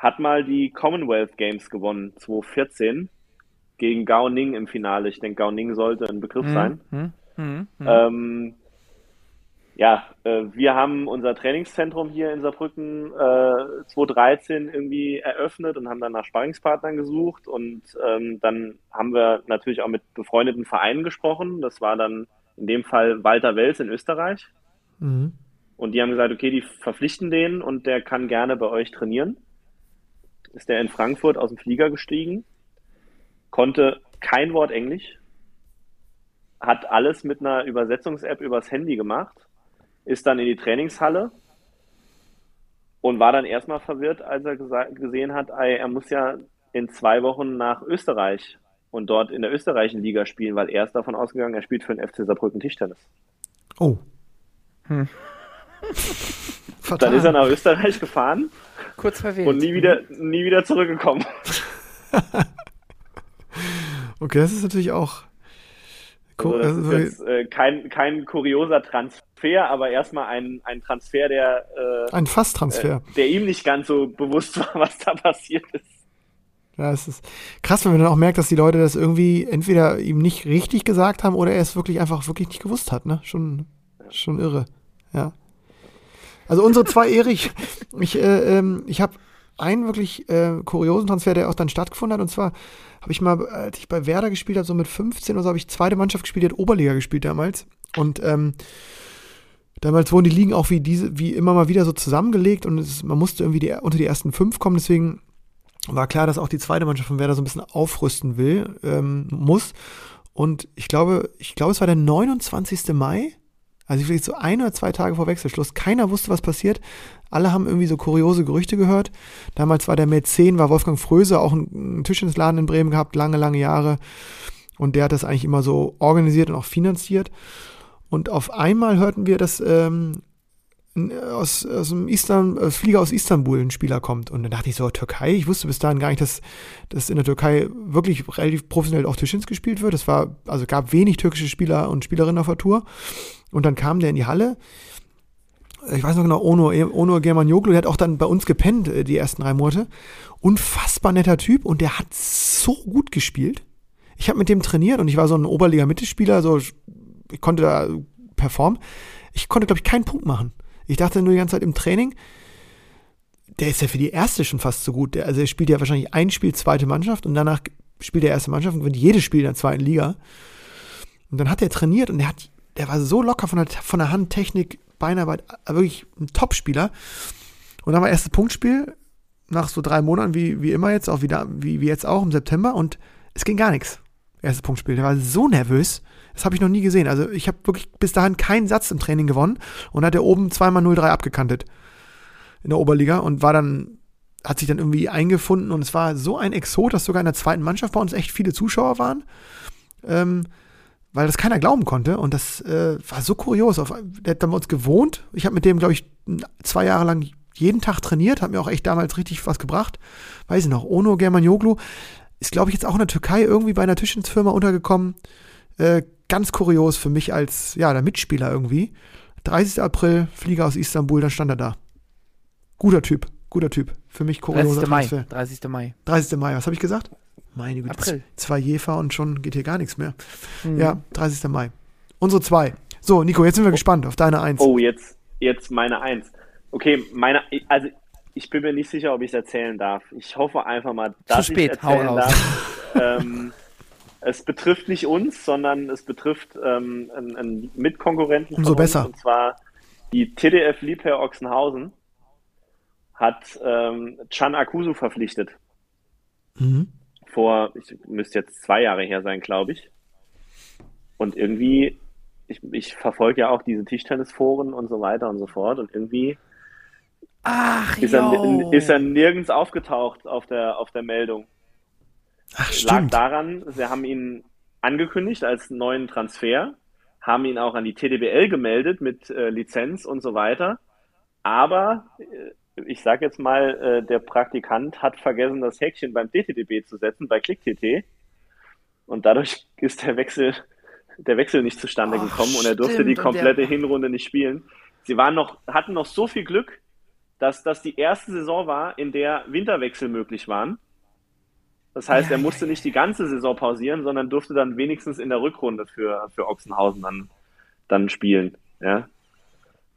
hat mal die Commonwealth Games gewonnen, 2014, gegen Gao Ning im Finale. Ich denke, Gao Ning sollte ein Begriff sein. Hm, hm, hm. Ähm, ja, äh, wir haben unser Trainingszentrum hier in Saarbrücken äh, 2013 irgendwie eröffnet und haben dann nach Sparringspartnern gesucht und ähm, dann haben wir natürlich auch mit befreundeten Vereinen gesprochen. Das war dann in dem Fall Walter Wels in Österreich Mhm. und die haben gesagt, okay, die verpflichten den und der kann gerne bei euch trainieren. Ist der in Frankfurt aus dem Flieger gestiegen, konnte kein Wort Englisch, hat alles mit einer Übersetzungs-App übers Handy gemacht, ist dann in die Trainingshalle und war dann erstmal verwirrt, als er gesehen hat, ey, er muss ja in zwei Wochen nach Österreich und dort in der österreichischen Liga spielen, weil er ist davon ausgegangen, er spielt für den FC Saarbrücken Tischtennis. Oh. Hm. (laughs) Dann ist er nach Österreich gefahren Kurz verwählt. und nie wieder, nie wieder zurückgekommen. (laughs) Okay, das ist natürlich auch. Also das also, ist jetzt äh, kein, kein kurioser Transfer, aber erstmal ein, ein Transfer, der, äh, ein Fast-Transfer. äh, der ihm nicht ganz so bewusst war, (laughs) was da passiert ist. Ja, es ist krass, wenn man dann auch merkt, dass die Leute das irgendwie entweder ihm nicht richtig gesagt haben oder er es wirklich einfach wirklich nicht gewusst hat, ne? Schon, schon irre. Ja. Also unsere zwei Erich, ich, äh, ähm, ich habe einen wirklich äh, kuriosen Transfer, der auch dann stattgefunden hat. Und zwar habe ich mal, als ich bei Werder gespielt habe, so mit 15 oder so, habe ich zweite Mannschaft gespielt, die hat Oberliga gespielt damals. Und ähm, damals wurden die Ligen auch wie diese, wie immer mal wieder so zusammengelegt und es, man musste irgendwie die, unter die ersten fünf kommen. Deswegen war klar, dass auch die zweite Mannschaft von Werder so ein bisschen aufrüsten will, ähm, muss. Und ich glaube, ich glaube, es war der 29. Mai, also vielleicht so ein oder zwei Tage vor Wechselschluss. Keiner wusste, was passiert. Alle haben irgendwie so kuriose Gerüchte gehört. Damals war der Mäzen, war Wolfgang Fröse, auch ein, ein Tischtennisladen in Bremen gehabt, lange, lange Jahre. Und der hat das eigentlich immer so organisiert und auch finanziert. Und auf einmal hörten wir, dass ähm, aus, aus dem Istan, aus Flieger aus Istanbul ein Spieler kommt. Und dann dachte ich so, Türkei, ich wusste bis dahin gar nicht, dass, dass in der Türkei wirklich relativ professionell auch Tischtennis gespielt wird. Es war, also gab wenig türkische Spieler und Spielerinnen auf der Tour. Und dann kam der in die Halle. Ich weiß noch genau, Ono, Ono Germanioglu, der hat auch dann bei uns gepennt, äh, die ersten drei Monate. Unfassbar netter Typ und der hat so gut gespielt. Ich habe mit dem trainiert und ich war so ein Oberliga-Mittelspieler, so ich konnte da performen. Ich konnte, glaube ich, keinen Punkt machen. Ich dachte nur die ganze Zeit im Training, der ist ja für die erste schon fast so gut. Der, also er spielt ja wahrscheinlich ein Spiel zweite Mannschaft und danach spielt der erste Mannschaft und gewinnt jedes Spiel in der zweiten Liga. Und dann hat er trainiert und der hat, der war so locker von der, von der Hand, Technik, Beinarbeit, äh, wirklich ein Top-Spieler. Und dann war erstes Punktspiel nach so drei Monaten, wie, wie immer jetzt, auch wieder, wie, wie jetzt auch im September und es ging gar nichts. Erstes Punktspiel. Der war so nervös. Das habe ich noch nie gesehen. Also ich habe wirklich bis dahin keinen Satz im Training gewonnen und hat er oben zweimal 0-3 abgekantet in der Oberliga und war dann hat sich dann irgendwie eingefunden und es war so ein Exot, dass sogar in der zweiten Mannschaft bei uns echt viele Zuschauer waren. Ähm, weil das keiner glauben konnte. Und das äh, war so kurios. Auf, der hat dann bei uns gewohnt. Ich habe mit dem, glaube ich, zwei Jahre lang jeden Tag trainiert, hat mir auch echt damals richtig was gebracht. Weiß ich noch, Ono Germanioglu ist, glaube ich, jetzt auch in der Türkei irgendwie bei einer Tischensfirma untergekommen. Äh, ganz kurios für mich als, ja, der Mitspieler irgendwie. 30. April, Flieger aus Istanbul, dann stand er da. Guter Typ, guter Typ. Für mich kurioser 30. Mai. Transfer. 30. Mai. 30. Mai, was habe ich gesagt? Meine Güte, April. zwei Jefer und schon geht hier gar nichts mehr. Mhm. Ja, 30. Mai. Unsere zwei. So, Nico, jetzt sind wir gespannt auf deine Eins. Oh, jetzt, jetzt meine Eins. Okay, meine, also ich bin mir nicht sicher, ob ich es erzählen darf. Ich hoffe einfach mal, dass spät, ich es erzählen hau raus. darf. ähm, es betrifft nicht uns, sondern es betrifft ähm, einen, einen Mitkonkurrenten Umso von besser. uns, und zwar die TDF Liebherr Ochsenhausen hat ähm, Can Akusu verpflichtet. Mhm. Vor, ich müsste jetzt zwei Jahre her sein, glaube ich. Und irgendwie, ich, ich verfolge ja auch diese Tischtennisforen und so weiter und so fort. Und irgendwie Ach, ist er, ist er nirgends aufgetaucht auf der, auf der Meldung. Ach, Lag stimmt. daran, sie haben ihn angekündigt als neuen Transfer, haben ihn auch an die TDBL gemeldet mit äh, Lizenz und so weiter. Aber äh, ich sage jetzt mal, äh, der Praktikant hat vergessen, das Häkchen beim DTDB zu setzen, bei ClickTT. Und dadurch (laughs) ist der Wechsel, der Wechsel nicht zustande Ach, gekommen und er durfte die Und der- komplette Hinrunde nicht spielen. Sie waren noch, hatten noch so viel Glück, dass das die erste Saison war, in der Winterwechsel möglich waren. Das heißt, Ja, er musste nicht die ganze Saison pausieren, sondern durfte dann wenigstens in der Rückrunde für, für Ochsenhausen dann, dann spielen. Ja.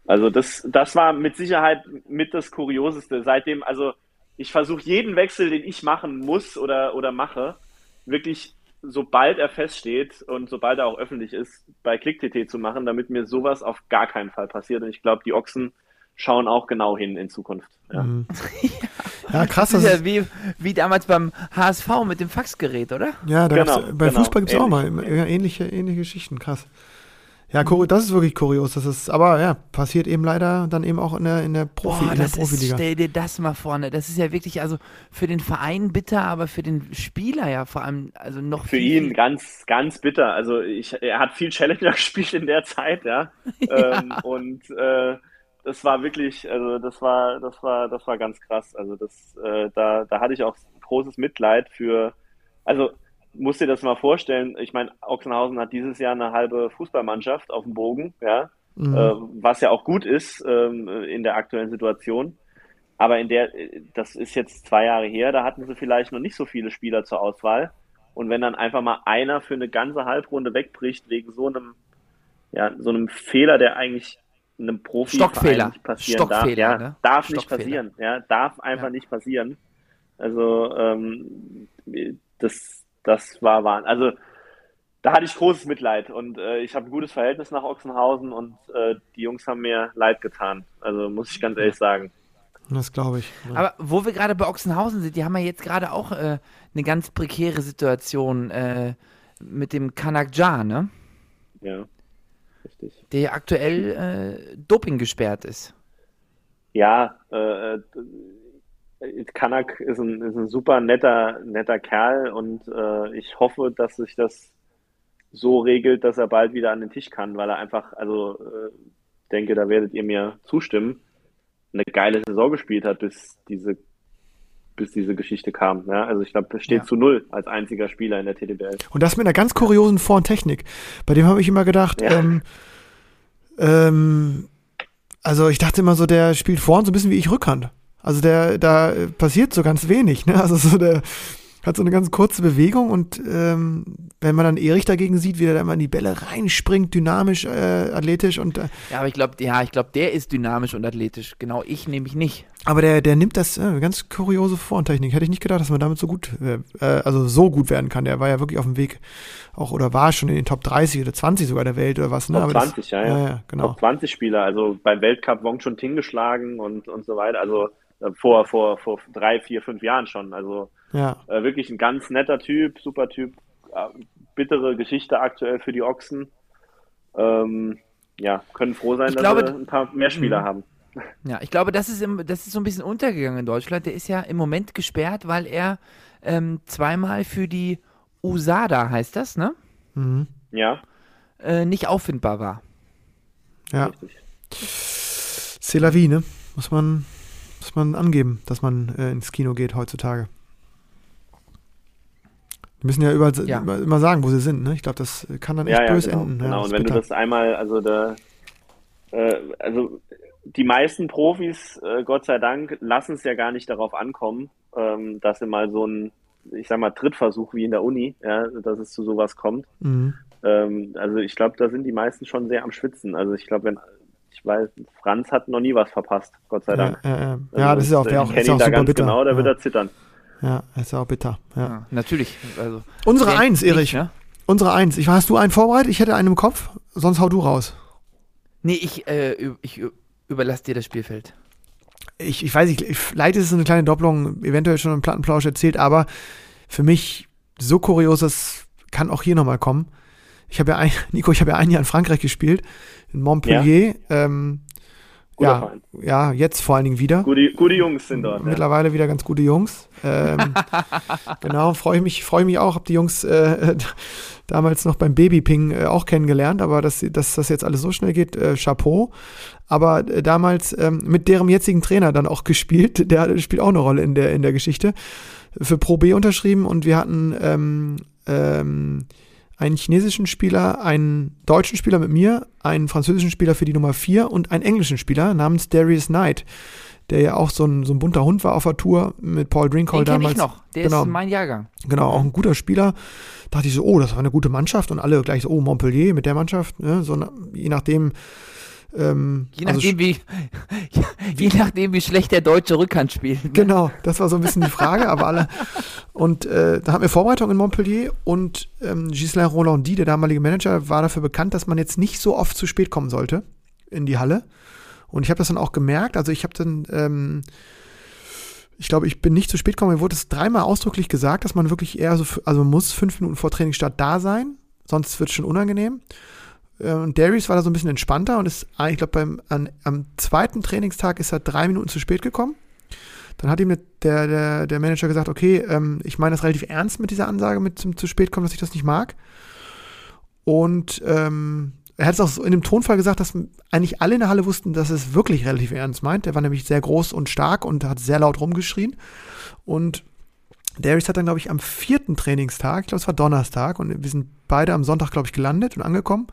Also das, das war mit Sicherheit mit das Kurioseste. Seitdem, also ich versuche jeden Wechsel, den ich machen muss oder, oder mache, wirklich sobald er feststeht und sobald er auch öffentlich ist, bei ClickTT zu machen, damit mir sowas auf gar keinen Fall passiert. Und ich glaube, die Ochsen schauen auch genau hin in Zukunft. Ja. Mhm. (laughs) Ja, krass. Das ist ja wie, wie damals beim HSV mit dem Faxgerät, oder? ja, da Genau, bei genau, Fußball gibt es auch mal ähnliche, ähnliche Geschichten. Krass. Ja, das ist wirklich kurios. Das ist, aber ja, passiert eben leider dann eben auch in der, in der, Profi, Boah, in der das ist, Profiliga. stell dir das mal vorne. Das ist ja wirklich, also für den Verein bitter, aber für den Spieler ja vor allem, also noch Für viel, ihn ganz, ganz bitter. Also ich, er hat viel Challenger (laughs) gespielt in der Zeit, (laughs) ja. Ähm, und äh, das war wirklich, also das war, das war, das war ganz krass. Also das, äh, da, da hatte ich auch großes Mitleid für, also musst dir das mal vorstellen. Ich meine, Ochsenhausen hat dieses Jahr eine halbe Fußballmannschaft auf dem Bogen, ja. Mhm. äh, was ja auch gut ist ähm, in der aktuellen Situation. Aber in der, das ist jetzt zwei Jahre her, da hatten sie vielleicht noch nicht so viele Spieler zur Auswahl. Und wenn dann einfach mal einer für eine ganze Halbrunde wegbricht wegen so einem, ja, so einem Fehler, der eigentlich einem Profi Stockfehler. nicht passieren darf, Stockfehler, ja, ne? darf nicht passieren, ja, darf einfach Ja. nicht passieren. Also ähm, das, das war Wahnsinn. Also da hatte ich großes Mitleid und äh, ich habe ein gutes Verhältnis nach Ochsenhausen und äh, die Jungs haben mir leid getan. Also muss ich ganz ehrlich sagen. Das glaube ich. Ja. Aber wo wir gerade bei Ochsenhausen sind, die haben ja jetzt gerade auch äh, eine ganz prekäre Situation äh, mit dem Kanakja, ne? Ja, richtig. Der ja aktuell äh, Doping gesperrt ist. Ja, äh, äh, Kanak ist ein, ist ein super netter, netter Kerl und äh, ich hoffe, dass sich das so regelt, dass er bald wieder an den Tisch kann, weil er einfach, also äh, denke, da werdet ihr mir zustimmen, eine geile Saison gespielt hat, bis diese, bis diese Geschichte kam. Ja? Also ich glaube, er steht Ja. zu null als einziger Spieler in der TDBL. Und das mit einer ganz kuriosen Vor- und Technik. Bei dem habe ich immer gedacht, Ja. ähm, ähm, also ich dachte immer so, der spielt vorn so ein bisschen wie ich Rückhand. Also der, da passiert so ganz wenig, ne? Also so der hat so eine ganz kurze Bewegung und ähm, wenn man dann Erich dagegen sieht, wie der da immer in die Bälle reinspringt, dynamisch, äh, athletisch und äh, Ja, aber ich glaube, ja, ich glaube, der ist dynamisch und athletisch. Genau, ich nämlich nicht. aber der, der nimmt das äh, ganz kuriose Vor- und Technik. Hätte ich nicht gedacht, dass man damit so gut, äh, also so gut werden kann. Der war ja wirklich auf dem Weg auch oder war schon in den Top 30 oder 20 sogar der Welt oder was. Ne? Top Aber das- 20, ja, ja. ja, ja, genau. Top 20 Spieler, also beim Weltcup Wong Chun Ting geschlagen und, und so weiter. Also vor, vor, vor drei, vier, fünf Jahren schon. Also Ja, Äh, wirklich ein ganz netter Typ, super Typ. Äh, bittere Geschichte aktuell für die Ochsen. Ähm, ja, können froh sein, Ich dass glaube, wir ein paar mehr Spieler Mhm. haben. Ja, ich glaube, das ist, im, das ist so ein bisschen untergegangen in Deutschland. Der ist ja im Moment gesperrt, weil er ähm, zweimal für die USADA, heißt das, ne? Mhm. Ja, Äh, nicht auffindbar war. Ja, richtig. c'est la vie, ne? Muss man, muss man angeben, dass man äh, ins Kino geht heutzutage. Die müssen ja, über, Ja. Immer, immer sagen, wo sie sind, ne? Ich glaube, das kann dann echt Ja, ja, böse genau. enden. genau. Ja, Und wenn bitter. du das einmal, also da, äh, also die meisten Profis, äh, Gott sei Dank, lassen es ja gar nicht darauf ankommen, ähm, dass sie mal so ein, ich sag mal, Trittversuch wie in der Uni, ja, dass es zu sowas kommt. Mhm. Ähm, also ich glaube, da sind die meisten schon sehr am Schwitzen. Also ich glaube, wenn ich weiß, Franz hat noch nie was verpasst, Gott sei Ja, Dank. ja, ja. Also ja, das ist auch, ich wär auch, kenne ist auch da super ganz bitter. genau, da wird ja. er zittern. ja, ist auch bitter. Ja. Ja, natürlich. Also, Unsere Eins, Erich. Ne? Unsere Eins. Ich, hast du einen vorbereitet? Ich hätte einen im Kopf, sonst hau du raus. Nee, ich, äh, ich überlasse dir das Spielfeld. Ich, ich weiß nicht, ich- vielleicht ist es eine kleine Doppelung, eventuell schon im Plattenplausch erzählt, aber für mich so kurios, das kann auch hier nochmal kommen. Ich habe ja ein, (laughs) Nico, ich habe ja ein Jahr in Frankreich gespielt, in Montpellier. Ähm, Guter ja, ja, jetzt vor allen Dingen wieder. Gute, gute Jungs sind dort. Ja. Mittlerweile wieder ganz gute Jungs. Ähm, (laughs) genau, freue ich mich, freue mich auch, habe die Jungs äh, (laughs) damals noch beim Babyping äh, auch kennengelernt, aber dass, dass das jetzt alles so schnell geht, äh, Chapeau. Aber äh, damals ähm, mit deren jetzigen Trainer dann auch gespielt, der spielt auch eine Rolle in der, in der Geschichte, für Pro B unterschrieben und wir hatten ähm, ähm, einen chinesischen Spieler, einen deutschen Spieler mit mir, einen französischen Spieler für die Nummer 4 und einen englischen Spieler namens Darius Knight, der ja auch so ein, so ein bunter Hund war auf der Tour mit Paul Drinkhold Den damals. ich noch. Der genau, ist mein Jahrgang. genau, auch ein guter Spieler. Dachte ich so, oh, das war eine gute Mannschaft und alle gleich so, oh, Montpellier mit der Mannschaft, ne? so, je nachdem. Ähm, Je also nachdem, wie, (laughs) je nachdem, wie schlecht der deutsche Rückhand spielt. Ne? Genau, das war so ein bisschen die Frage, aber alle. Und äh, da hatten wir Vorbereitung in Montpellier und ähm, Ghislain Rolandi, der damalige Manager, war dafür bekannt, dass man jetzt nicht so oft zu spät kommen sollte in die Halle. Und ich habe das dann auch gemerkt. Also ich habe dann, ähm, ich glaube, ich bin nicht zu spät gekommen. Mir wurde es dreimal ausdrücklich gesagt, dass man wirklich eher so, also man muss fünf Minuten vor Trainingsstart da sein, sonst wird es schon unangenehm. Und Darius war da so ein bisschen entspannter und ist, ich glaube, am zweiten Trainingstag ist er drei Minuten zu spät gekommen. Dann hat ihm der, der, der Manager gesagt, okay, ähm, ich meine das relativ ernst mit dieser Ansage, mit zum zu spät kommen, dass ich das nicht mag. Und ähm, er hat es auch so in dem Tonfall gesagt, dass eigentlich alle in der Halle wussten, dass es wirklich relativ ernst meint. Der war nämlich sehr groß und stark und hat sehr laut rumgeschrien. Und Darius hat dann, glaube ich, am vierten Trainingstag, ich glaube, es war Donnerstag, und wir sind beide am Sonntag, glaube ich, gelandet und angekommen.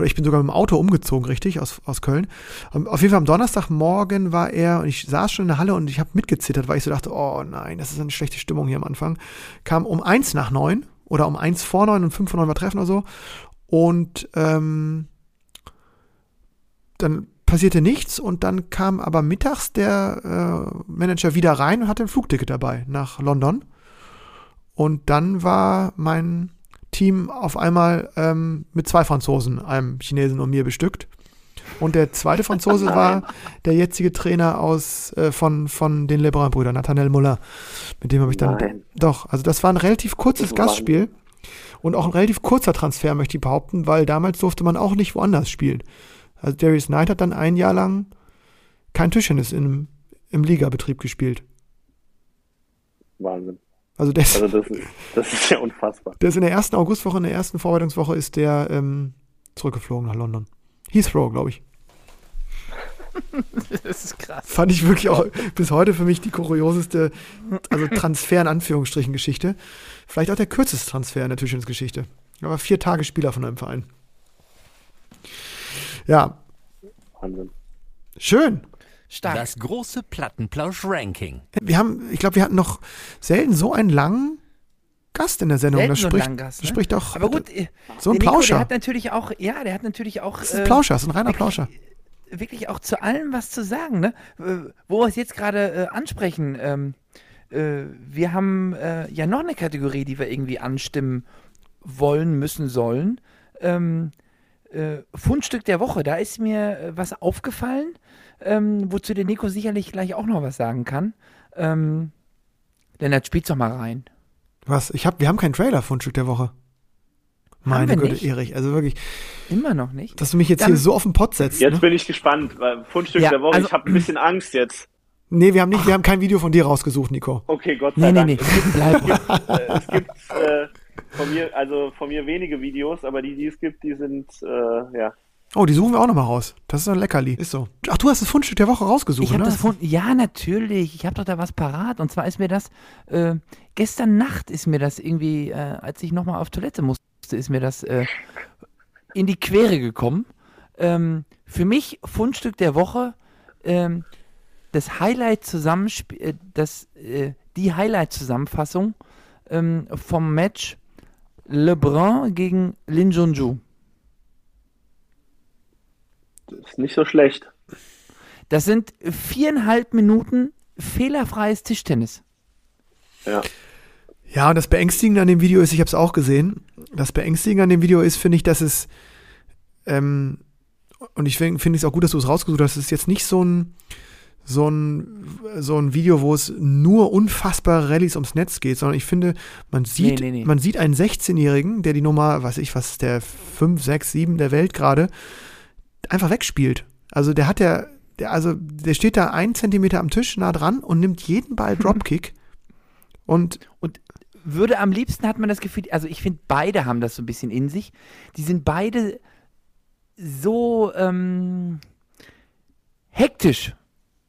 Oder ich bin sogar mit dem Auto umgezogen, richtig, aus, aus Köln. Ähm, Auf jeden Fall am Donnerstagmorgen war er, und ich saß schon in der Halle und ich habe mitgezittert, weil ich so dachte, oh nein, das ist eine schlechte Stimmung hier am Anfang. Kam um eins nach neun oder um eins vor neun und fünf vor neun war Treffen oder so. Und ähm, dann passierte nichts und dann kam aber mittags der äh, Manager wieder rein und hatte ein Flugticket dabei nach London. Und dann war mein Team auf einmal ähm, mit zwei Franzosen, einem Chinesen und mir bestückt. Und der zweite Franzose (laughs) war der jetzige Trainer aus äh, von, von den Lebrun-Brüdern, Nathanael Muller. Mit dem habe ich dann. Nein. Doch, also das war ein relativ kurzes. Gastspiel und auch ein relativ kurzer Transfer, möchte ich behaupten, weil damals durfte man auch nicht woanders spielen. Also Darius Knight hat dann ein Jahr lang kein Tischtennis im, im Ligabetrieb gespielt. Wahnsinn. Also der, ist- Also das ist, das ist ja unfassbar. der ist in der ersten Augustwoche, in der ersten Vorbereitungswoche ist der ähm, zurückgeflogen nach London. Heathrow, glaube ich. (laughs) Das ist krass. Fand ich wirklich auch bis heute für mich die kurioseste, also Transfer in Anführungsstrichen Geschichte. Vielleicht auch der kürzeste Transfer in der Tischtennisgeschichte. Aber vier Tage Spieler von einem Verein. Ja, Wahnsinn. schön. Stark. Das große Plattenplausch-Ranking. Wir haben, ich glaube, wir hatten noch selten so einen langen Gast in der Sendung. Selten das so einen spricht, langen Gast, das ne? spricht doch Aber gut, äh, so ein Nico, Plauscher. Der hat natürlich auch, ja, der hat natürlich auch. das ist ein äh, Plauscher, das ist ein reiner wirklich- Plauscher. wirklich auch zu allem was zu sagen, ne? Äh, Wo wir es jetzt gerade äh, ansprechen, ähm, äh, wir haben äh, ja noch eine Kategorie, die wir irgendwie anstimmen wollen, müssen, sollen. Ähm, äh, Fundstück der Woche, da ist mir äh, was aufgefallen, ähm, wozu der Nico sicherlich gleich auch noch was sagen kann. Ähm, Lennart, spiel's doch mal rein. Was? Ich hab, wir haben keinen Trailer Fundstück der Woche. Meine Güte, nicht? Erich, also wirklich, Immer noch nicht. dass du mich jetzt Dann- hier so auf den Pott setzt. Jetzt Ne? bin ich gespannt. weil Fundstück Ja, der Woche. also- ich habe ein bisschen Angst jetzt. Nee, wir haben nicht, wir haben kein Video von dir rausgesucht, Nico. Okay, Gott sei Nee, nee, Dank. nee. Bleib. Äh, es gibt äh, von mir, also von mir wenige Videos, aber die, die es gibt, die sind äh, ja. Oh, die suchen wir auch nochmal raus. Das ist ein Leckerli. Ist so. Ach, du hast das Fundstück der Woche rausgesucht, Ich habe ne? das gefunden. Ja, natürlich. Ich habe doch da was parat. Und zwar ist mir das, äh, gestern Nacht ist mir das irgendwie, äh, als ich nochmal auf Toilette musste, ist mir das äh, in die Quere gekommen. Ähm, für mich Fundstück der Woche, ähm, das Highlight Zusammenspiel, äh, das, äh, die Highlight-Zusammenfassung ähm, vom Match LeBron gegen Lin Junju. Das ist nicht so schlecht. Das sind viereinhalb Minuten fehlerfreies Tischtennis. Ja. Ja, und das Beängstigende an dem Video ist, ich habe es auch gesehen, das Beängstigende an dem Video ist, finde ich, dass es, ähm, und ich finde find es auch gut, dass du es rausgesucht hast, es ist jetzt nicht so ein, so ein, so ein Video, wo es nur unfassbare Rallyes ums Netz geht, sondern ich finde, man sieht, Nee, nee, nee. man sieht einen 16-Jährigen, der die Nummer, weiß ich, was ist der 5, 6, 7 der Welt gerade, einfach wegspielt. Also der hat ja, der, also der steht da einen Zentimeter am Tisch nah dran und nimmt jeden Ball (laughs) Dropkick und würde am liebsten hat man das Gefühl, also ich finde, beide haben das so ein bisschen in sich. Die sind beide so ähm, hektisch,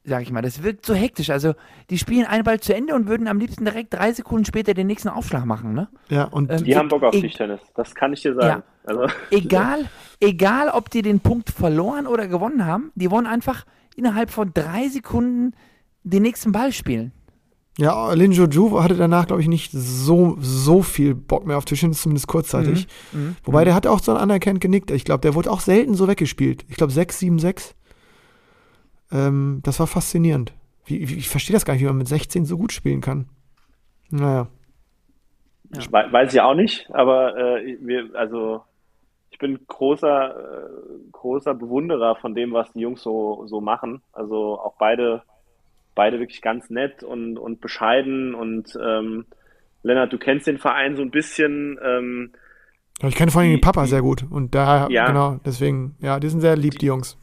sag ich mal. Das wirkt so hektisch. Also die spielen einen Ball zu Ende und würden am liebsten direkt drei Sekunden später den nächsten Aufschlag machen. Ne? ja, und Ähm, Die haben Bock auf Tischtennis. Das kann ich dir sagen. Also, Egal, (laughs) egal, ob die den Punkt verloren oder gewonnen haben, die wollen einfach innerhalb von drei Sekunden den nächsten Ball spielen. Ja, Lin Joju hatte danach, glaube ich, nicht so, so viel Bock mehr auf Tischtennis, zumindest kurzzeitig. Mhm. Wobei der hat auch so anerkannt genickt. Ich glaube, der wurde auch selten so weggespielt. Ich glaube 6, 7, 6. Ähm, das war faszinierend. Wie, wie, ich verstehe das gar nicht, wie man mit 16 so gut spielen kann. Naja. Ich wei- weiß ich auch nicht, aber äh, wir, also ich bin großer, äh, großer Bewunderer von dem, was die Jungs so, so machen. Also auch beide, beide wirklich ganz nett und, und bescheiden. Und ähm, Lennart, du kennst den Verein so ein bisschen. Ähm, ich kenne vor allem den Papa sehr gut. Und da, Ja. genau, deswegen, ja, die sind sehr lieb, die Jungs.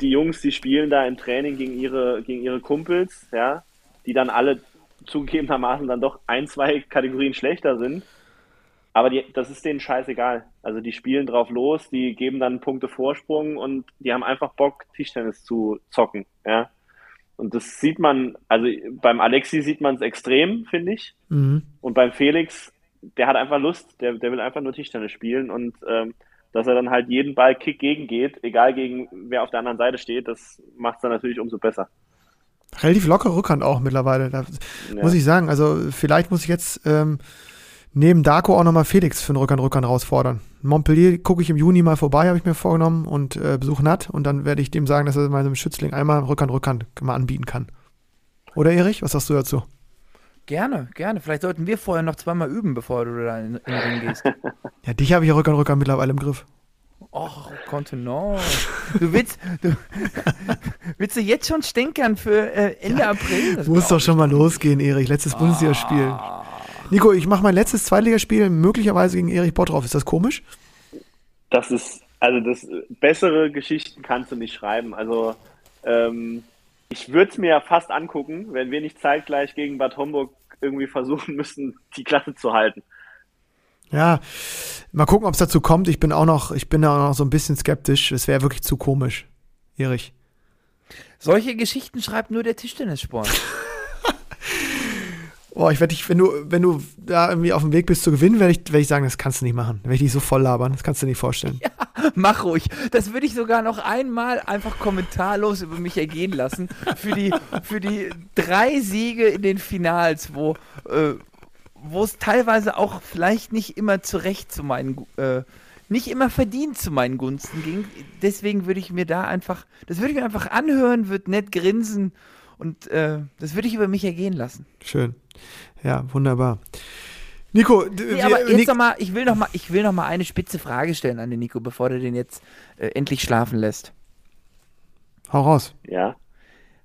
die Jungs, die spielen da im Training gegen ihre, gegen ihre Kumpels, ja, die dann alle zugegebenermaßen dann doch ein, zwei Kategorien schlechter sind. Aber die, das ist denen scheißegal. Also die spielen drauf los, die geben dann Punkte Vorsprung und die haben einfach Bock, Tischtennis zu zocken, ja. Und das sieht man, also beim Alexi sieht man es extrem, finde ich. Mhm. Und beim Felix, der hat einfach Lust, der, der will einfach nur Tischtennis spielen und ähm, dass er dann halt jeden Ball Kick gegen geht, egal gegen wer auf der anderen Seite steht, das macht es dann natürlich umso besser. Relativ lockere Rückhand auch mittlerweile. Da Ja. muss ich sagen. Also vielleicht muss ich jetzt ähm, neben Darko auch nochmal Felix für den Rückhand-Rückhand herausfordern. Montpellier gucke ich im Juni mal vorbei, habe ich mir vorgenommen, und äh, besuche Nat. Und dann werde ich dem sagen, dass er meinem Schützling einmal Rückhand-Rückhand mal anbieten kann. Oder Erich, was sagst du dazu? Gerne, gerne. Vielleicht sollten wir vorher noch zweimal üben, bevor du da in, in den Ring gehst. (laughs) Ja, dich habe ich ja Rückhand-Rückhand mittlerweile im Griff. Och, Kontenance. Du willst, du, (laughs) willst du jetzt schon stänkern für äh, Ende April? Das Muss doch schon mal losgehen, Erich. Letztes Bundesligaspiel. Nico, ich mache mein letztes Zweitligaspiel möglicherweise gegen Erich Bottroff. Ist das komisch? Das ist, also das bessere Geschichten kannst du nicht schreiben. Also ähm, ich würde es mir ja fast angucken, wenn wir nicht zeitgleich gegen Bad Homburg irgendwie versuchen müssen, die Klasse zu halten. Ja, mal gucken, ob es dazu kommt. Ich bin auch noch, ich bin da auch noch so ein bisschen skeptisch. Es wäre wirklich zu komisch. Erich. Solche Geschichten schreibt nur der Tischtennissport. (laughs) Boah, ich werde dich, wenn du, wenn du da irgendwie auf dem Weg bist zu gewinnen, werde ich, werd ich sagen, das kannst du nicht machen. Werde ich dich so voll labern. Das kannst du dir nicht vorstellen. (laughs) Mach ruhig. Das würde ich sogar noch einmal einfach kommentarlos über mich ergehen lassen. Für die, für die drei Siege in den Finals, wo, äh, wo es teilweise auch vielleicht nicht immer zurecht zu meinen, äh, nicht immer verdient zu meinen Gunsten ging. Deswegen würde ich mir da einfach, das würde ich mir einfach anhören, würde nett grinsen und äh, das würde ich über mich ergehen lassen. Schön. Ja, wunderbar. Nico, Nee, aber jetzt Nick- noch mal, ich will noch mal, ich will noch mal eine spitze Frage stellen an den Nico, bevor der den jetzt äh, endlich schlafen lässt. hau raus. Ja.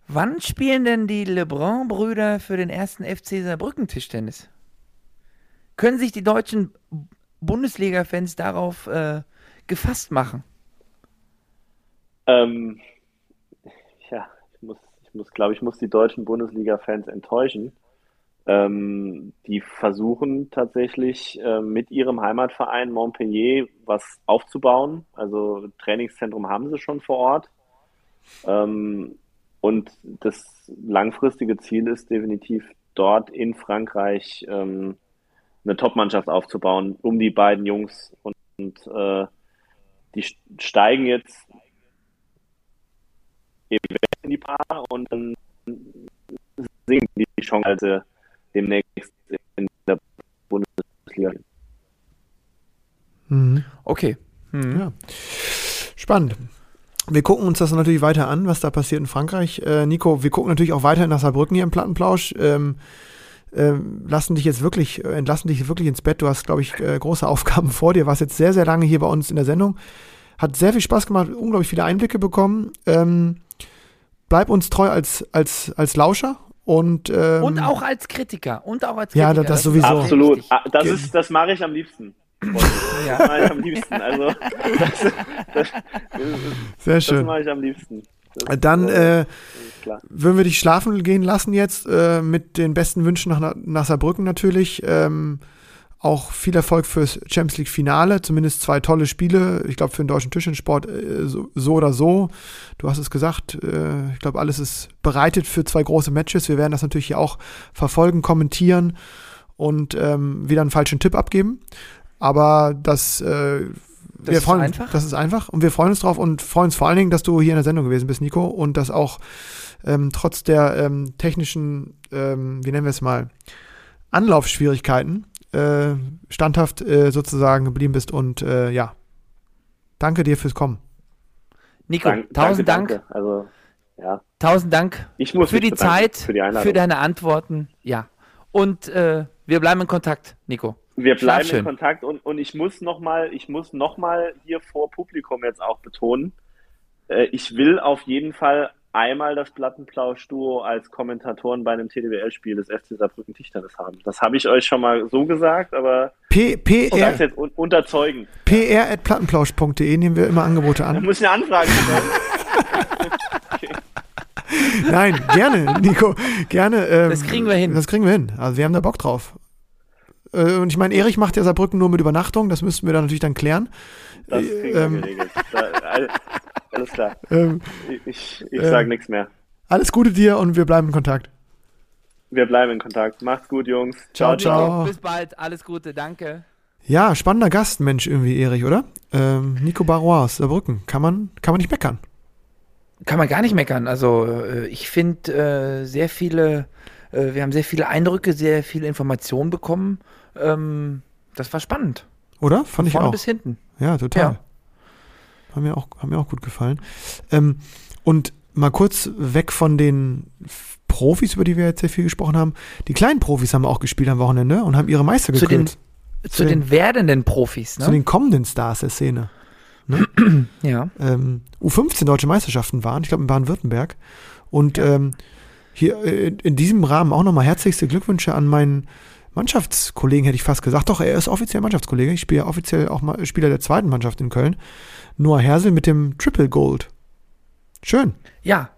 Wann spielen denn die Lebrun-Brüder für den ersten FC Saarbrücken Tischtennis? Können sich die deutschen Bundesliga-Fans darauf äh, gefasst machen? Ähm, ja, ich muss, ich muss, glaube ich, muss die deutschen Bundesliga-Fans enttäuschen. Ähm, die versuchen tatsächlich äh, mit ihrem Heimatverein Montpellier was aufzubauen. Also Trainingszentrum haben sie schon vor Ort. Ähm, und das langfristige Ziel ist definitiv dort in Frankreich ähm, eine Top-Mannschaft aufzubauen, um die beiden Jungs. Und, und äh, die steigen jetzt in die Paar und dann singen die Chance demnächst in der Bundesliga. Mhm. Okay. Mhm. Ja. Spannend. Wir gucken uns das natürlich weiter an, was da passiert in Frankreich. Äh, Nico, wir gucken natürlich auch weiter nach Saarbrücken hier im Plattenplausch. Ähm, ähm, lassen dich jetzt wirklich, äh, entlassen dich wirklich ins Bett. Du hast, glaube ich, äh, große (laughs) Aufgaben vor dir. Warst jetzt sehr, sehr lange hier bei uns in der Sendung. Hat sehr viel Spaß gemacht, unglaublich viele Einblicke bekommen. Ähm, bleib uns treu als, als, als Lauscher und, ähm, und auch als Kritiker. Und auch als Kritiker. Ja, das, das sowieso. Absolut. Ah, das, ist, das mache ich am liebsten. ja. Das mache ich am liebsten. Also, das, das, Sehr schön. Das mache ich am liebsten. Das Dann äh, würden wir dich schlafen gehen lassen jetzt äh, mit den besten Wünschen nach, nach Saarbrücken natürlich. Ähm, auch viel Erfolg fürs Champions League Finale, zumindest zwei tolle Spiele. Ich glaube, für den deutschen Tischtennissport äh, so, so, oder so. Du hast es gesagt, äh, ich glaube, alles ist bereitet für zwei große Matches. Wir werden das natürlich hier auch verfolgen, kommentieren und ähm, wieder einen falschen Tipp abgeben. Aber das, äh, das wir freuen, ist einfach. Das ist einfach und wir freuen uns drauf und freuen uns vor allen Dingen, dass du hier in der Sendung gewesen bist, Nico, und dass auch ähm, trotz der ähm, technischen, ähm, wie nennen wir es mal, Anlaufschwierigkeiten äh, standhaft äh, sozusagen geblieben bist. Und äh, ja, danke dir fürs Kommen. Nico, Dank, tausend danke, Dank. Danke. Also, ja. Tausend Dank für die Zeit, für, die für, deine Antworten. Ja. Und äh, wir bleiben in Kontakt, Nico. Wir bleiben in Kontakt und, und ich muss nochmal, ich muss noch mal hier vor Publikum jetzt auch betonen, äh, ich will auf jeden Fall einmal das Plattenplausch-Duo als Kommentatoren bei einem TDWL-Spiel des FC Saarbrücken Tischtennis haben. Das habe ich euch schon mal so gesagt, aber P PR, ich jetzt un unterzeugen. pr.plattenplausch.de nehmen wir immer Angebote an. Da muss ich eine Anfrage stellen. (laughs) okay. Nein, gerne, Nico, gerne. Ähm, das kriegen wir hin. Das kriegen wir hin. Also wir haben da Bock drauf. Äh, und ich meine, Erich macht ja Saarbrücken nur mit Übernachtung, das müssten wir dann natürlich dann klären. Das kriegen wir ähm, geregelt. Da, alles klar. (laughs) Ähm, ich ich äh, sage nichts mehr. Alles Gute dir und wir bleiben in Kontakt. Wir bleiben in Kontakt. Macht's gut, Jungs. Ciao, ciao. ciao. Bis bald. Alles Gute. Danke. Ja, spannender Gast, Mensch, irgendwie, Erich, oder? Ähm, Nico Barrois aus Saarbrücken. Kann man, kann man nicht meckern. Kann man gar nicht meckern. Also, äh, ich finde äh, sehr viele, äh, wir haben sehr viele Eindrücke, sehr viele Informationen bekommen. Ähm, das war spannend. Oder? Fand Von ich vorne auch. bis hinten. Ja, total. Ja. Haben mir auch, haben mir auch gut gefallen. Ähm, und mal kurz weg von den Profis, über die wir jetzt sehr viel gesprochen haben. Die kleinen Profis haben auch gespielt am Wochenende und haben ihre Meister zu. Den, zu, zu den, den, werdenden Profis, ne? Zu den kommenden Stars der Szene. Ne? (clears throat) ja. Ähm, U15 deutsche Meisterschaften waren, ich glaube in Baden-Württemberg. Und ja. ähm, hier äh, in diesem Rahmen auch nochmal herzlichste Glückwünsche an meinen Mannschaftskollegen, hätte ich fast gesagt. Doch, er ist offiziell Mannschaftskollege. Ich spiele offiziell auch mal Spieler der zweiten Mannschaft in Köln. Noah Hersel mit dem Triple Gold. Schön. Ja.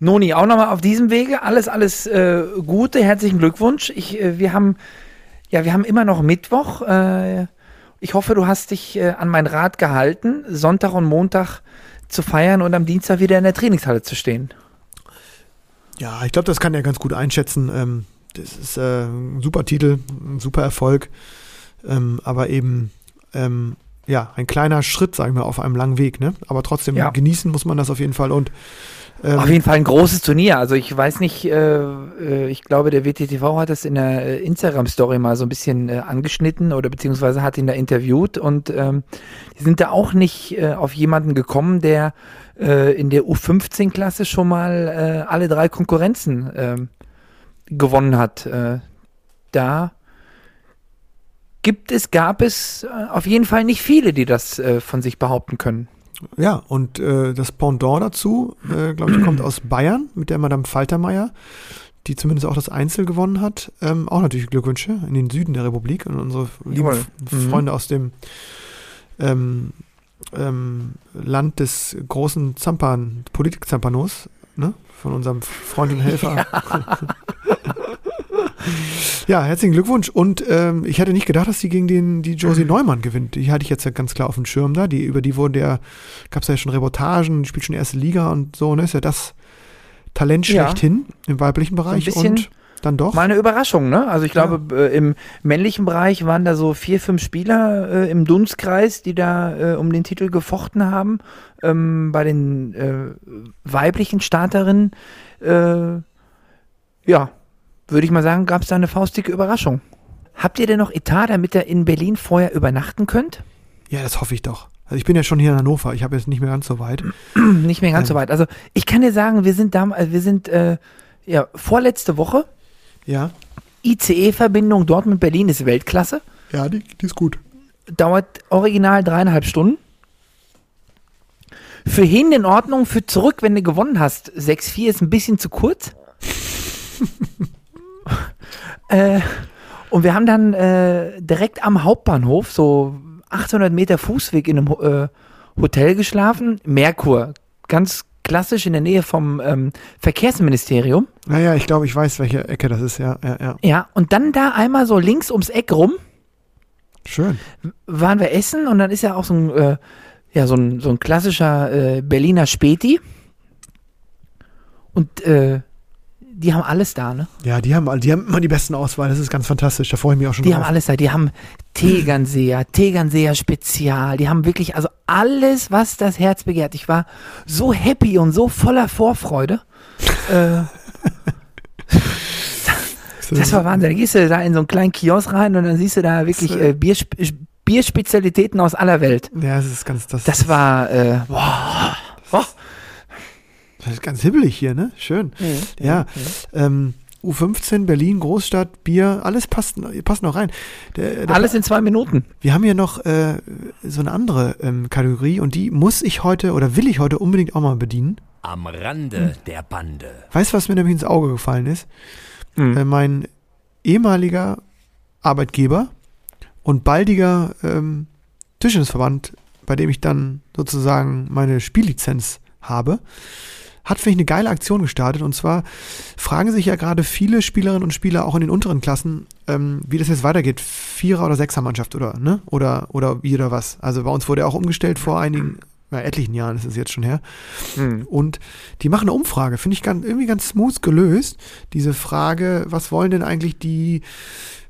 Noni, auch nochmal auf diesem Wege. Alles, alles äh, Gute. Herzlichen Glückwunsch. Ich, äh, wir haben, ja, wir haben immer noch Mittwoch. Äh, ich hoffe, du hast dich äh, an mein Rat gehalten, Sonntag und Montag zu feiern und am Dienstag wieder in der Trainingshalle zu stehen. Ja, ich glaube, das kann er ganz gut einschätzen. Ähm, das ist äh, ein super Titel, ein super Erfolg. Ähm, aber eben ähm, ja, ein kleiner Schritt, sagen wir, auf einem langen Weg, ne? Aber trotzdem ja. genießen muss man das auf jeden Fall und ähm, auf jeden Fall ein großes Turnier. Also ich weiß nicht, äh, äh ich glaube, der WTTV hat das in der äh, Instagram-Story mal so ein bisschen äh, angeschnitten oder beziehungsweise hat ihn da interviewt und ähm, die sind da auch nicht äh, auf jemanden gekommen, der äh, in der U15-Klasse schon mal alle drei Konkurrenzen äh, gewonnen hat. Äh, da gibt es, gab es äh, auf jeden Fall nicht viele, die das äh, von sich behaupten können. Ja, und äh, das Pendant dazu, äh, glaube ich, kommt aus Bayern mit der Madame Faltermeier. die zumindest auch das Einzel gewonnen hat. Ähm, auch natürlich Glückwünsche in den Süden der Republik und unsere lieben Mhm. Freunde aus dem ähm, ähm, Land des großen Zampan, Politik-Zampanos? Von unserem Freund und Helfer. (laughs) Ja, herzlichen Glückwunsch. Und ähm, ich hätte nicht gedacht, dass sie gegen den, die Josie Neumann gewinnt. Die hatte ich jetzt ja ganz klar auf dem Schirm da. Die, über die wurde ja, gab es ja schon Reportagen, die spielt schon erste Liga und so, ne? Ist ja das Talent Ja. schlechthin im weiblichen Bereich. bisschen und dann doch. Mal eine Überraschung, ne? Also ich glaube, äh, im männlichen Bereich waren da so vier, fünf Spieler äh, im Dunstkreis, die da äh, um den Titel gefochten haben. Ähm, bei den äh, weiblichen Starterinnen, äh, ja, würde ich mal sagen, gab es da eine faustige Überraschung. Habt ihr denn noch Etat, damit ihr in Berlin vorher übernachten könnt? Ja, das hoffe ich doch. Also ich bin ja schon hier in Hannover. Ich habe jetzt nicht mehr ganz so weit. (clears throat) Nicht mehr ganz so weit. Also ich kann dir sagen, wir sind da, wir sind äh, ja vorletzte Woche Ja. ICE-Verbindung Dortmund-Berlin ist Weltklasse. Ja, die, die ist gut. dauert original dreieinhalb Stunden. Für hin in Ordnung, für zurück, wenn du gewonnen hast, 6-4 ist ein bisschen zu kurz. (laughs) äh, und wir haben dann äh, direkt am Hauptbahnhof, so 800 Meter Fußweg in einem äh, Hotel geschlafen. Merkur, ganz klassisch in der Nähe vom ähm, Verkehrsministerium. Naja, ich glaube, ich weiß, welche Ecke das ist. Ja, ja, ja. Ja, und dann da einmal so links ums Eck rum Schön. waren wir essen und dann ist ja auch so ein, äh, ja, so ein, so ein klassischer äh, Berliner Späti. Und äh, die haben alles da, ne? Ja, die haben, die haben immer die besten Auswahl. Das ist ganz fantastisch. Da freue ich mich auch schon Die drauf. haben alles da. Die haben Tegernseher, Tegernseher Spezial. Die haben wirklich, also alles, was das Herz begehrt. Ich war so happy und so voller Vorfreude. äh, (laughs) das war Wahnsinn. Da gehst du da in so einen kleinen Kiosk rein und dann siehst du da wirklich äh, Biersp Bierspezialitäten aus aller Welt. Ja, das ist ganz, das, Das war, äh, boah. Das ist ganz hibbelig hier, ne? Schön. Ja. Ähm, U15, Berlin, Großstadt, Bier, alles passt, passt noch rein. Der, der, Alles in zwei Minuten. Wir haben hier noch äh, so eine andere ähm, Kategorie und die muss ich heute oder will ich heute unbedingt auch mal bedienen. Am Rande der Bande. Weißt du, was mir nämlich ins Auge gefallen ist? Äh, mein ehemaliger Arbeitgeber und baldiger ähm, Tischtennisverband, bei dem ich dann sozusagen meine Spiellizenz habe, hat, finde ich, eine geile Aktion gestartet. Und zwar fragen sich ja gerade viele Spielerinnen und Spieler auch in den unteren Klassen, ähm, wie das jetzt weitergeht. Vierer- oder Sechsermannschaft oder, ne? Oder, oder wie oder was. Also bei uns wurde auch umgestellt vor einigen, ja, etlichen Jahren ist es jetzt schon her. Und die machen eine Umfrage, finde ich ganz, irgendwie ganz smooth gelöst. Diese Frage, was wollen denn eigentlich die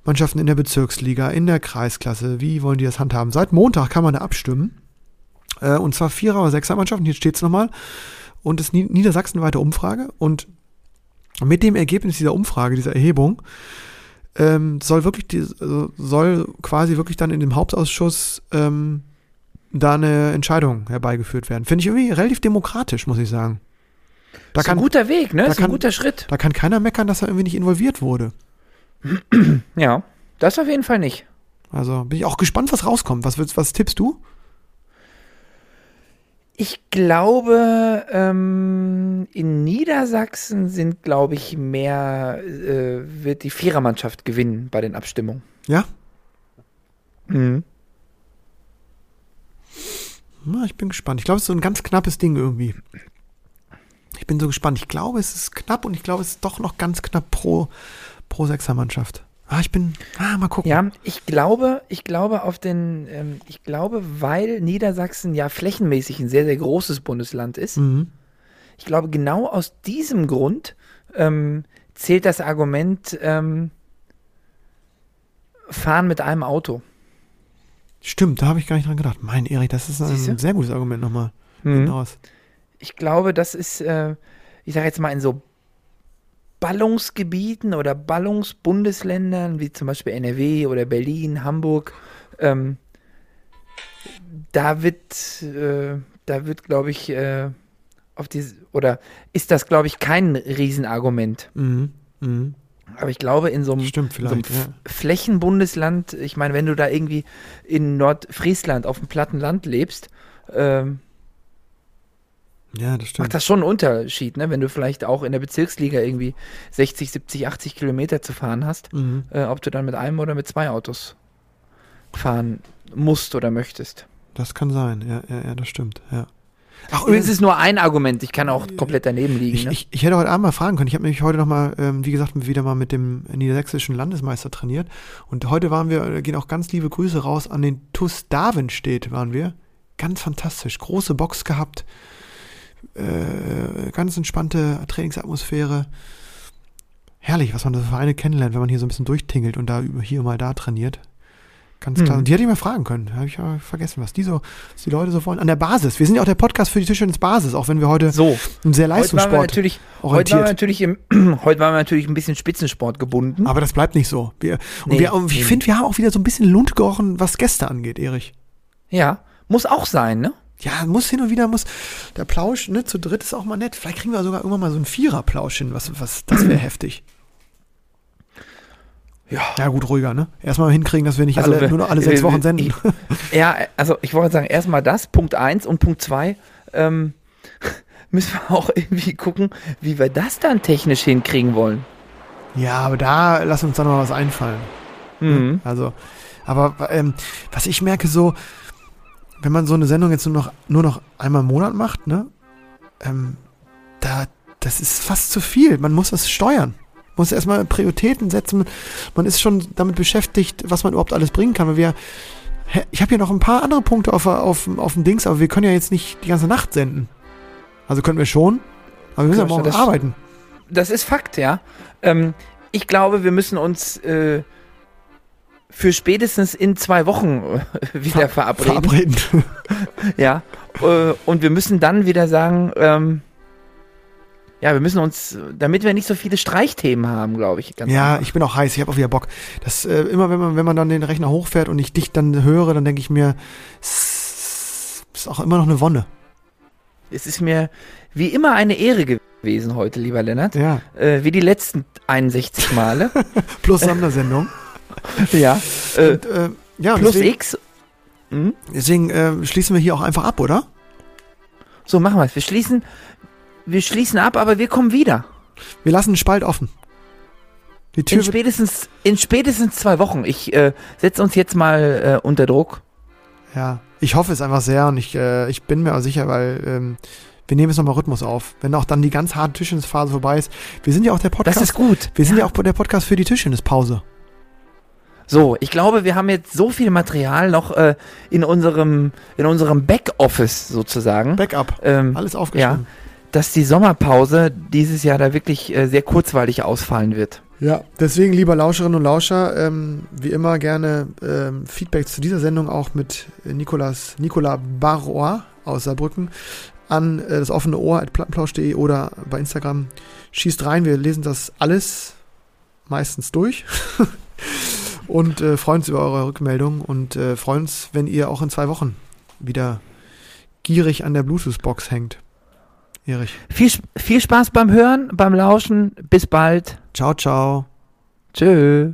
Mannschaften in der Bezirksliga, in der Kreisklasse, wie wollen die das handhaben? Seit Montag kann man da abstimmen. Äh, und zwar Vierer- oder Sechsermannschaften, hier steht es nochmal. Und es niedersachsenweite Umfrage. Und mit dem Ergebnis dieser Umfrage, dieser Erhebung, ähm, soll wirklich die, also soll quasi wirklich dann in dem Hauptausschuss ähm, da eine Entscheidung herbeigeführt werden. Finde ich irgendwie relativ demokratisch, muss ich sagen. Da Das ist kann, ein guter Weg, ne? da Das ist ein kann- guter Schritt. da kann keiner meckern, dass er irgendwie nicht involviert wurde. Ja, das auf jeden Fall nicht. Also bin ich auch gespannt, was rauskommt. Was, was tippst du? Ich glaube, ähm, in Niedersachsen sind, glaube ich, mehr, äh, wird die Vierermannschaft gewinnen bei den Abstimmungen. Ja? Mhm. Na, ich bin gespannt. Ich glaube, es ist so ein ganz knappes Ding irgendwie. Ich bin so gespannt. Ich glaube, es ist knapp und ich glaube, es ist doch noch ganz knapp pro, pro Sechsermannschaft. Ah, ich bin. Ah, mal gucken. Ja, ich glaube, ich glaube auf den, ähm, ich glaube, weil Niedersachsen ja flächenmäßig ein sehr, sehr großes Bundesland ist, Mhm. ich glaube, genau aus diesem Grund ähm, zählt das Argument ähm, Fahren mit einem Auto. Stimmt, da habe ich gar nicht dran gedacht. Mein Erik, das ist ein sehr gutes Argument nochmal. Mhm. Ich glaube, das ist, äh, ich sage jetzt mal, in so Ballungsgebieten oder Ballungsbundesländern wie zum Beispiel NRW oder Berlin, Hamburg, ähm, da wird, äh, da wird, glaube ich, äh, auf die, oder ist das, glaube ich, kein Riesenargument. Mhm. Mhm. Aber ich glaube, in so einem, Stimmt so einem Ja. Flächenbundesland, ich meine, wenn du da irgendwie in Nordfriesland auf dem platten Land lebst, ähm, Ja, das Macht stimmt. das schon einen Unterschied, ne? Wenn du vielleicht auch in der Bezirksliga irgendwie 60, 70, 80 Kilometer zu fahren hast, Mhm. äh, ob du dann mit einem oder mit zwei Autos fahren musst oder möchtest. Das kann sein, ja, ja, ja, das stimmt, ja. Ach, Es ist nur ein Argument, ich kann auch komplett daneben liegen. Ich, ne? ich, ich hätte heute Abend mal fragen können. Ich habe nämlich heute noch mal, ähm, wie gesagt, wieder mal mit dem niedersächsischen Landesmeister trainiert. Und heute waren wir, da gehen auch ganz liebe Grüße raus an den TUS Darwenstedt waren wir. Ganz fantastisch. Große Box gehabt. Äh, ganz entspannte Trainingsatmosphäre. Herrlich, was man das für Vereine kennenlernt, wenn man hier so ein bisschen durchtingelt und da über hier mal da trainiert. Ganz klar. Mhm. Und die hätte ich mal fragen können. Habe ich ja vergessen, was die so, was die Leute so wollen. An der Basis. Wir sind ja auch der Podcast für die Tischtennis Basis, auch wenn wir heute so, einen sehr heute waren Leistungssport natürlich, heute waren orientiert. wir natürlich im, (clears throat) heute waren wir natürlich ein bisschen Spitzensport gebunden. Aber das bleibt nicht so. Wir, und Nee, wir, und ich nee. finde, wir haben auch wieder so ein bisschen Lund gerochen, was Gäste angeht, Erich. ja, muss auch sein, ne? Ja, muss hin und wieder, muss der Plausch, ne, zu dritt ist auch mal nett. Vielleicht kriegen wir sogar irgendwann mal so einen Vierer-Plausch hin, was, was, das wäre (clears throat) heftig. Ja. Ja, gut, ruhiger, ne? Erstmal hinkriegen, dass wir nicht Also alle, nur noch alle (laughs) sechs Wochen senden. Ja, also ich wollte sagen, erstmal das, Punkt eins und Punkt zwei ähm, (laughs) müssen wir auch irgendwie gucken, wie wir das dann technisch hinkriegen wollen. Ja, aber da lass uns dann mal was einfallen. Mhm. Also, aber ähm, was ich merke so, wenn man so eine Sendung jetzt nur noch, nur noch einmal im Monat macht, ne, ähm, da, das ist fast zu viel. Man muss das steuern. Man muss erstmal Prioritäten setzen. Man ist schon damit beschäftigt, was man überhaupt alles bringen kann. Weil wir, ich habe hier noch ein paar andere Punkte auf, auf, auf dem Dings, aber wir können ja jetzt nicht die ganze Nacht senden. Also können wir schon, aber wir müssen ja morgen das- arbeiten. Das ist Fakt, ja. Ähm, ich glaube, wir müssen uns äh, für spätestens in zwei Wochen äh, wieder verabreden. Verabreden. (laughs) Ja. Äh, und wir müssen dann wieder sagen, ähm, ja, wir müssen uns, damit wir nicht so viele Streichthemen haben, glaube ich. Ja, einfach. ich bin auch heiß, ich habe auch wieder Bock. Das, äh, immer wenn man, wenn man dann den Rechner hochfährt und ich dich dann höre, dann denke ich mir, ist auch immer noch eine Wonne. Es ist mir wie immer eine Ehre gewesen heute, lieber Lennart. Ja. Äh, wie die letzten 61 Male. (laughs) Plus Sondersendung. (laughs) ja. Äh, Und, äh, ja, plus deswegen, X. Hm? deswegen äh, schließen wir hier auch einfach ab, oder? So, machen wir es. Wir schließen, wir schließen ab, aber wir kommen wieder. Wir lassen einen Spalt offen. Die Tür In spätestens, in spätestens zwei Wochen. Ich äh, setze uns jetzt mal äh, unter Druck. ja, ich hoffe es einfach sehr und ich, äh, ich bin mir auch sicher, weil ähm, wir nehmen jetzt nochmal Rhythmus auf. Wenn auch dann die ganz harte Tischtennisphase vorbei ist. Wir sind ja auch der Podcast. Das ist gut. wir sind ja auch der Podcast für die Tischtennispause. So, ich glaube, wir haben jetzt so viel Material noch äh, in unserem, in unserem Backoffice sozusagen, Backup. ähm, Alles aufgeschrieben. dass die Sommerpause dieses Jahr da wirklich äh, sehr kurzweilig ausfallen wird. Ja, deswegen, lieber Lauscherinnen und Lauscher, ähm, wie immer gerne ähm, Feedback zu dieser Sendung auch mit Nicolas, Nicolas Barrois aus Saarbrücken an äh, das offene Ohr at plattenplausch.de oder bei Instagram. Schießt rein, wir lesen das alles meistens durch (laughs) und äh, freuen uns über eure Rückmeldung und äh, freuen uns, wenn ihr auch in zwei Wochen wieder gierig an der Bluetooth-Box hängt. Erich. Viel, viel Spaß beim Hören, beim Lauschen. Bis bald. Ciao, ciao. Tschö.